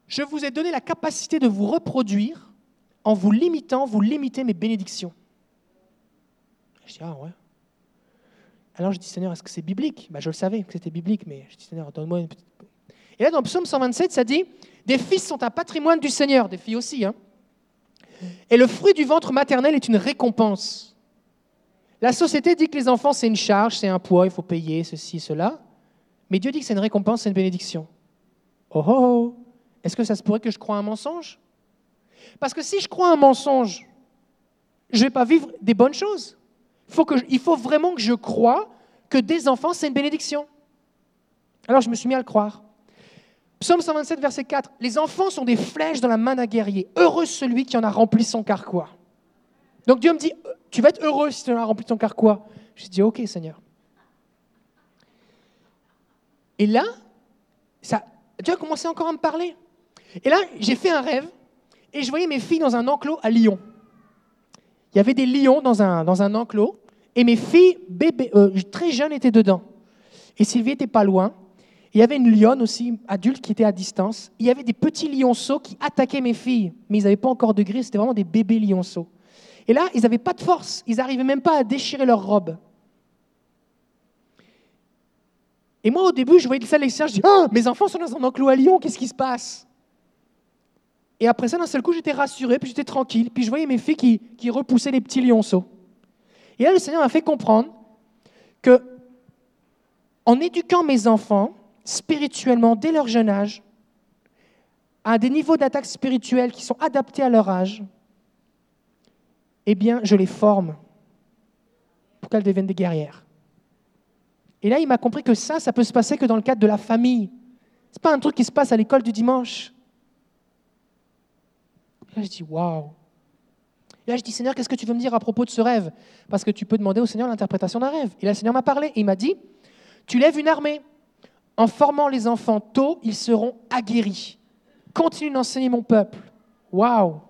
je vous ai donné la capacité de vous reproduire en vous limitant, vous limitez mes bénédictions. Je dis, ah ouais. Alors je dis, Seigneur, est-ce que c'est biblique? Bah, Je le savais que c'était biblique, mais je dis, Seigneur, donne-moi une petite... Et là, dans le psaume 127, ça dit, des fils sont un patrimoine du Seigneur, des filles aussi. Hein. Et le fruit du ventre maternel est une récompense. La société dit que les enfants, c'est une charge, c'est un poids, il faut payer ceci, cela. Mais Dieu dit que c'est une récompense, c'est une bénédiction. Oh oh, oh. Est-ce que ça se pourrait que je croie un mensonge? Parce que si je crois un mensonge, je ne vais pas vivre des bonnes choses. Faut que il faut vraiment que je croie que des enfants, c'est une bénédiction. Alors je me suis mis à le croire. Psaume 127, verset 4. Les enfants sont des flèches dans la main d'un guerrier. Heureux celui qui en a rempli son carquois. Donc Dieu me dit, tu vas être heureux si tu en as rempli ton carquois. Je dis, ok Seigneur. Et là, ça, Dieu a commencé encore à me parler. Et là, j'ai fait un rêve et je voyais mes filles dans un enclos à Lyon. Il y avait des lions dans un, dans un enclos et mes filles, bébés, euh, très jeunes, étaient dedans. Et Sylvie était pas loin. Il y avait une lionne aussi, adulte, qui était à distance. Il y avait des petits lionceaux qui attaquaient mes filles, mais ils n'avaient pas encore de gris, c'était vraiment des bébés lionceaux. Et là, ils n'avaient pas de force, ils n'arrivaient même pas à déchirer leur robe. Et moi, au début, je voyais ça à je dis Ah, mes enfants sont dans un enclos à Lyon, qu'est-ce qui se passe? Et après ça, d'un seul coup, j'étais rassuré, puis j'étais tranquille, puis je voyais mes filles qui, qui repoussaient les petits lionceaux. Et là, le Seigneur m'a fait comprendre que, en éduquant mes enfants, spirituellement dès leur jeune âge, à des niveaux d'attaque spirituelle qui sont adaptés à leur âge, eh bien, je les forme pour qu'elles deviennent des guerrières. Et là, il m'a compris que ça, ça peut se passer que dans le cadre de la famille. Ce n'est pas un truc qui se passe à l'école du dimanche. Là, je dis, waouh. Là, je dis, Seigneur, qu'est-ce que tu veux me dire à propos de ce rêve? Parce que tu peux demander au Seigneur l'interprétation d'un rêve. Et là, le Seigneur m'a parlé et il m'a dit, tu lèves une armée. En formant les enfants tôt, ils seront aguerris. Continue d'enseigner mon peuple. Waouh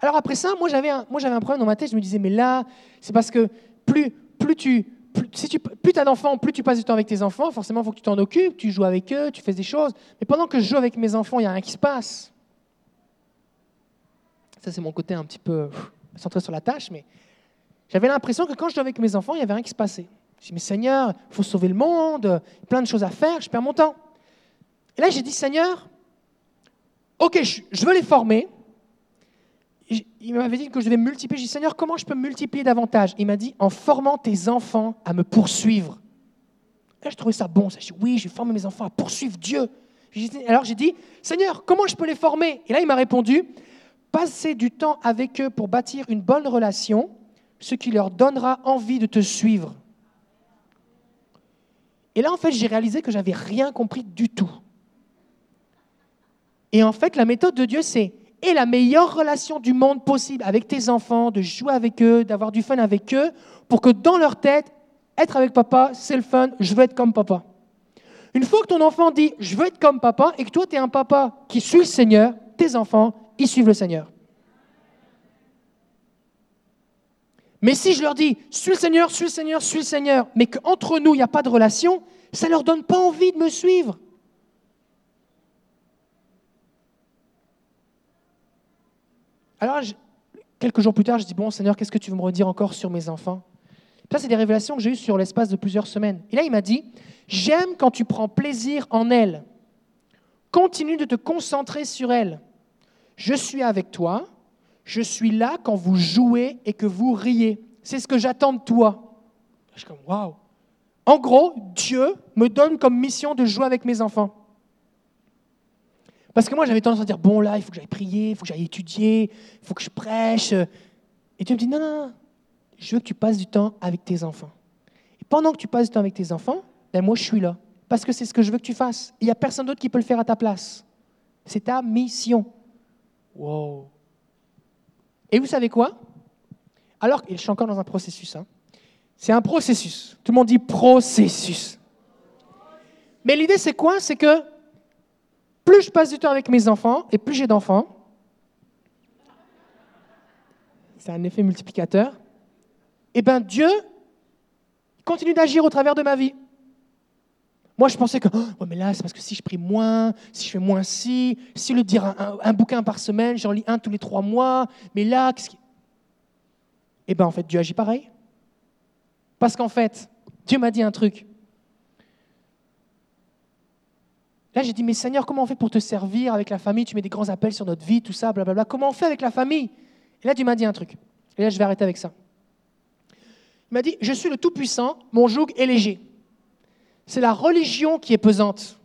Alors après ça, moi j'avais un, moi j'avais un problème dans ma tête. Je me disais, mais là, c'est parce que plus, plus tu, plus, si tu, plus as d'enfants, plus tu passes du temps avec tes enfants. Forcément, il faut que tu t'en occupes, tu joues avec eux, tu fais des choses. Mais pendant que je joue avec mes enfants, il n'y a rien qui se passe. Ça, c'est mon côté un petit peu centré sur la tâche, mais j'avais l'impression que quand je jouais avec mes enfants, il n'y avait rien qui se passait. Je dis, mais Seigneur, il faut sauver le monde, plein de choses à faire, je perds mon temps. Et là, j'ai dit, Seigneur, ok, je, veux les former. Il m'avait dit que je devais multiplier. J'ai dit, Seigneur, comment je peux multiplier davantage? Il m'a dit, en formant tes enfants à me poursuivre. Là, je trouvais ça bon. Je dis, oui, je vais former mes enfants à poursuivre Dieu. J'ai dit- Alors j'ai dit, Seigneur, comment je peux les former? Et là, il m'a répondu, passer du temps avec eux pour bâtir une bonne relation, ce qui leur donnera envie de te suivre. Et là, en fait, j'ai réalisé que j'avais rien compris du tout. Et en fait, la méthode de Dieu, c'est et la meilleure relation du monde possible avec tes enfants, de jouer avec eux, d'avoir du fun avec eux, pour que dans leur tête, être avec papa, c'est le fun, je veux être comme papa. Une fois que ton enfant dit je veux être comme papa et que toi tu es un papa qui suit le Seigneur, tes enfants, ils suivent le Seigneur. Mais si je leur dis suis le Seigneur, suis le Seigneur, suis le Seigneur, mais qu'entre nous il n'y a pas de relation, ça ne leur donne pas envie de me suivre. Alors, quelques jours plus tard, je dis Bon, Seigneur, qu'est-ce que tu veux me redire encore sur mes enfants? Ça, c'est des révélations que j'ai eues sur l'espace de plusieurs semaines. Et là, il m'a dit J'aime quand tu prends plaisir en elles. Continue de te concentrer sur elles. Je suis avec toi. Je suis là quand vous jouez et que vous riez. C'est ce que j'attends de toi. Je suis comme Waouh En gros, Dieu me donne comme mission de jouer avec mes enfants. Parce que moi, j'avais tendance à dire, bon, là, il faut que j'aille prier, il faut que j'aille étudier, il faut que je prêche. Et Dieu me dit, non, non, non, je veux que tu passes du temps avec tes enfants. Et pendant que tu passes du temps avec tes enfants, ben moi, je suis là. Parce que c'est ce que je veux que tu fasses. Il n'y a personne d'autre qui peut le faire à ta place. C'est ta mission. Wow. Et vous savez quoi? Alors, je suis encore dans un processus. hein. C'est un processus. Tout le monde dit processus. Mais l'idée, c'est quoi? C'est que plus je passe du temps avec mes enfants et plus j'ai d'enfants, c'est un effet multiplicateur, et bien Dieu continue d'agir au travers de ma vie. Moi, je pensais que, oh, mais là, c'est parce que si je prie moins, si je fais moins ci, si le dire un- un bouquin par semaine, j'en lis un tous les trois mois, mais là, qu'est-ce qui... Eh bien, en fait, Dieu agit pareil. Parce qu'en fait, Dieu m'a dit un truc. Là, j'ai dit, mais Seigneur, comment on fait pour te servir avec la famille? Tu mets des grands appels sur notre vie, tout ça, blablabla. Comment on fait avec la famille? Et là, Dieu m'a dit un truc. Et là, je vais arrêter avec ça. Il m'a dit, je suis le Tout-Puissant, mon joug est léger. C'est la religion qui est pesante.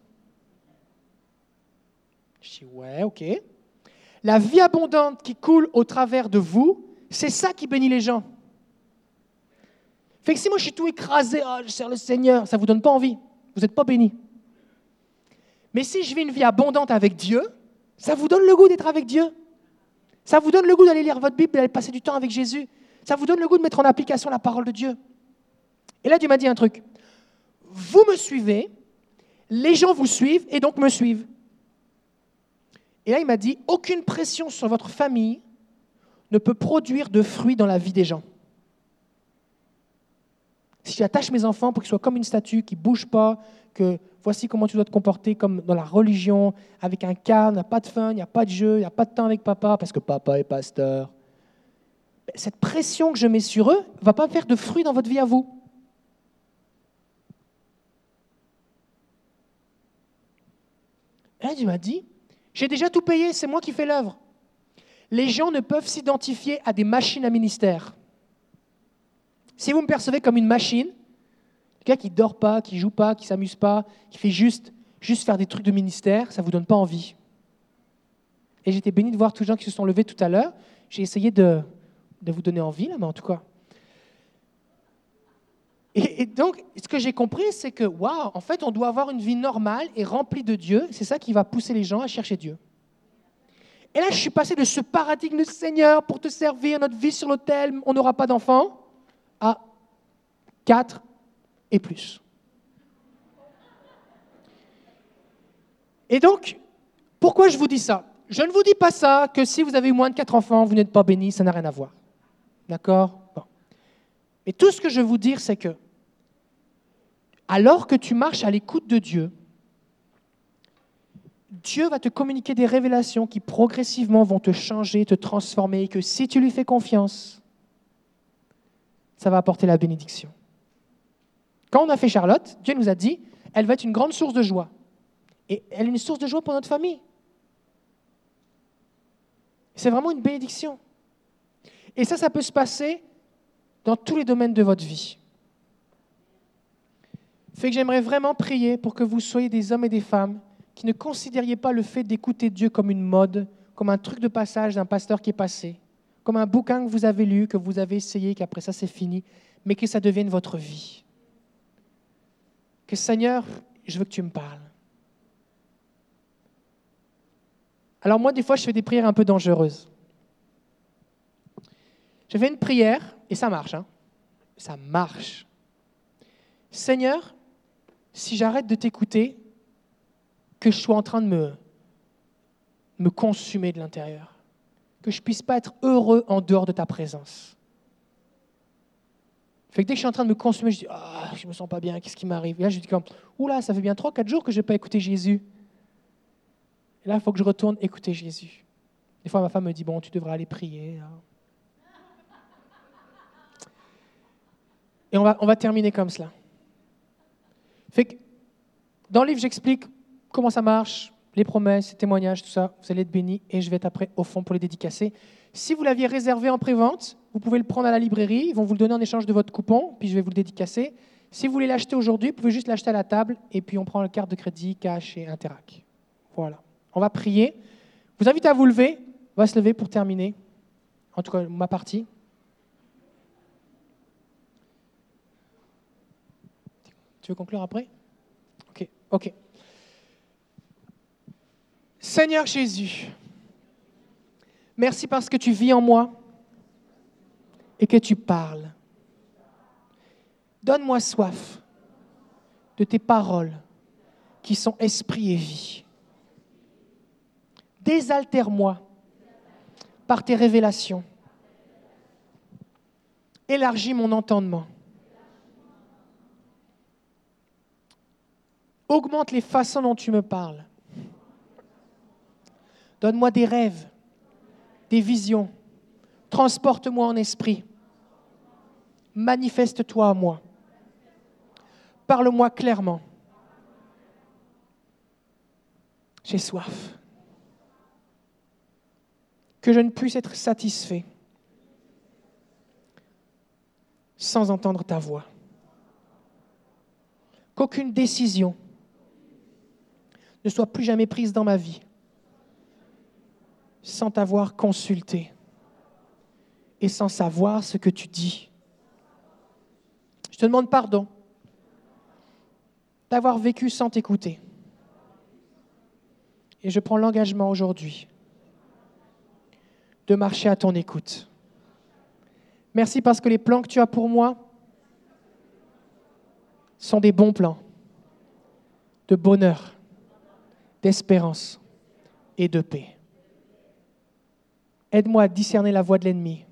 Je dis, ouais, ok. La vie abondante qui coule au travers de vous, c'est ça qui bénit les gens. Fait que si moi je suis tout écrasé, Ah, je sers le Seigneur, ça ne vous donne pas envie. Vous n'êtes pas béni. Mais si je vis une vie abondante avec Dieu, ça vous donne le goût d'être avec Dieu. Ça vous donne le goût d'aller lire votre Bible, d'aller passer du temps avec Jésus. Ça vous donne le goût de mettre en application la parole de Dieu. Et là, Dieu m'a dit un truc. Vous me suivez, les gens vous suivent et donc me suivent. Et là, il m'a dit, aucune pression sur votre famille ne peut produire de fruits dans la vie des gens. Si j'attache mes enfants pour qu'ils soient comme une statue, qui ne bougent pas, que voici comment tu dois te comporter comme dans la religion, avec un cadre, il n'y a pas de fun, il n'y a pas de jeu, il n'y a pas de temps avec papa, parce que papa est pasteur. Cette pression que je mets sur eux ne va pas faire de fruits dans votre vie à vous. Là, Dieu m'a dit, j'ai déjà tout payé, c'est moi qui fais l'œuvre. Les gens ne peuvent s'identifier à des machines à ministère. Si vous me percevez comme une machine, Quelqu'un qui dort pas, qui joue pas, qui s'amuse pas, qui fait juste, juste faire des trucs de ministère, ça vous donne pas envie. Et j'étais béni de voir tous les gens qui se sont levés tout à l'heure. J'ai essayé de, de vous donner envie, là, mais en tout cas. Et, donc, ce que j'ai compris, c'est que, waouh, en fait, on doit avoir une vie normale et remplie de Dieu. C'est ça qui va pousser les gens à chercher Dieu. Et là, je suis passé de ce paradigme de Seigneur pour te servir, notre vie sur l'autel, on n'aura pas d'enfants, à 4 et plus. Et donc, pourquoi je vous dis ça? Je ne vous dis pas ça que si vous avez moins de 4 enfants, vous n'êtes pas béni, ça n'a rien à voir. D'accord? Bon. Mais tout ce que je veux vous dire, c'est que, alors que tu marches à l'écoute de Dieu, Dieu va te communiquer des révélations qui progressivement vont te changer, te transformer, et que si tu lui fais confiance, ça va apporter la bénédiction. Quand on a fait Charlotte, Dieu nous a dit, elle va être une grande source de joie. Et elle est une source de joie pour notre famille. C'est vraiment une bénédiction. Et ça, ça peut se passer dans tous les domaines de votre vie. Fait que j'aimerais vraiment prier pour que vous soyez des hommes et des femmes qui ne considériez pas le fait d'écouter Dieu comme une mode, comme un truc de passage d'un pasteur qui est passé, comme un bouquin que vous avez lu, que vous avez essayé, qu'après ça c'est fini, mais que ça devienne votre vie. Que Seigneur, je veux que tu me parles. Alors moi, des fois, je fais des prières un peu dangereuses. Je fais une prière, et ça marche, hein. ça marche. Seigneur, si j'arrête de t'écouter, que je sois en train de me, me consumer de l'intérieur, que je puisse pas être heureux en dehors de ta présence. Fait que dès que je suis en train de me consumer, je dis ah, je me sens pas bien, qu'est-ce qui m'arrive? Là, je dis comme oula, ça fait bien 3 4 jours que je n'ai pas écouté Jésus. Et là, il faut que je retourne écouter Jésus. Des fois, ma femme me dit bon, tu devrais aller prier. hein. Et on va, on va terminer comme cela. Dans le livre, j'explique comment ça marche, les promesses, les témoignages, tout ça. Vous allez être bénis et je vais être après au fond pour les dédicacer. Si vous l'aviez réservé en pré-vente, vous pouvez le prendre à la librairie. Ils vont vous le donner en échange de votre coupon, puis je vais vous le dédicacer. Si vous voulez l'acheter aujourd'hui, vous pouvez juste l'acheter à la table et puis on prend la carte de crédit, cash et Interac. Voilà. On va prier. Je vous invite à vous lever. On va se lever pour terminer. En tout cas, ma partie. Tu veux conclure après? Ok, ok. Seigneur Jésus, merci parce que tu vis en moi et que tu parles. Donne-moi soif de tes paroles qui sont esprit et vie. Désaltère-moi par tes révélations. Élargis mon entendement. Augmente les façons dont tu me parles. Donne-moi des rêves, des visions. Transporte-moi en esprit. Manifeste-toi à moi. Parle-moi clairement. J'ai soif. Que je ne puisse être satisfait sans entendre ta voix. Qu'aucune décision ne soit plus jamais prise dans ma vie sans t'avoir consulté et sans savoir ce que tu dis. Je te demande pardon d'avoir vécu sans t'écouter. Et je prends l'engagement aujourd'hui de marcher à ton écoute. Merci parce que les plans que tu as pour moi sont des bons plans de bonheur, d'espérance et de paix. Aide-moi à discerner la voix de l'ennemi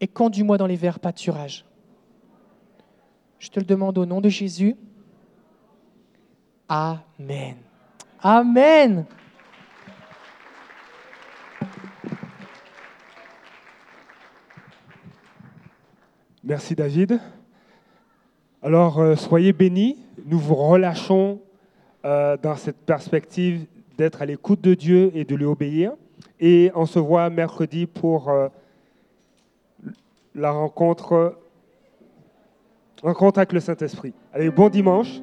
et conduis-moi dans les verts pâturages. Je te le demande au nom de Jésus. Amen. Amen. Merci David. Alors, euh, soyez bénis. Nous vous relâchons euh, dans cette perspective d'être à l'écoute de Dieu et de lui obéir. Et on se voit mercredi pour euh, la rencontre en contact avec le Saint-Esprit. Allez, bon dimanche.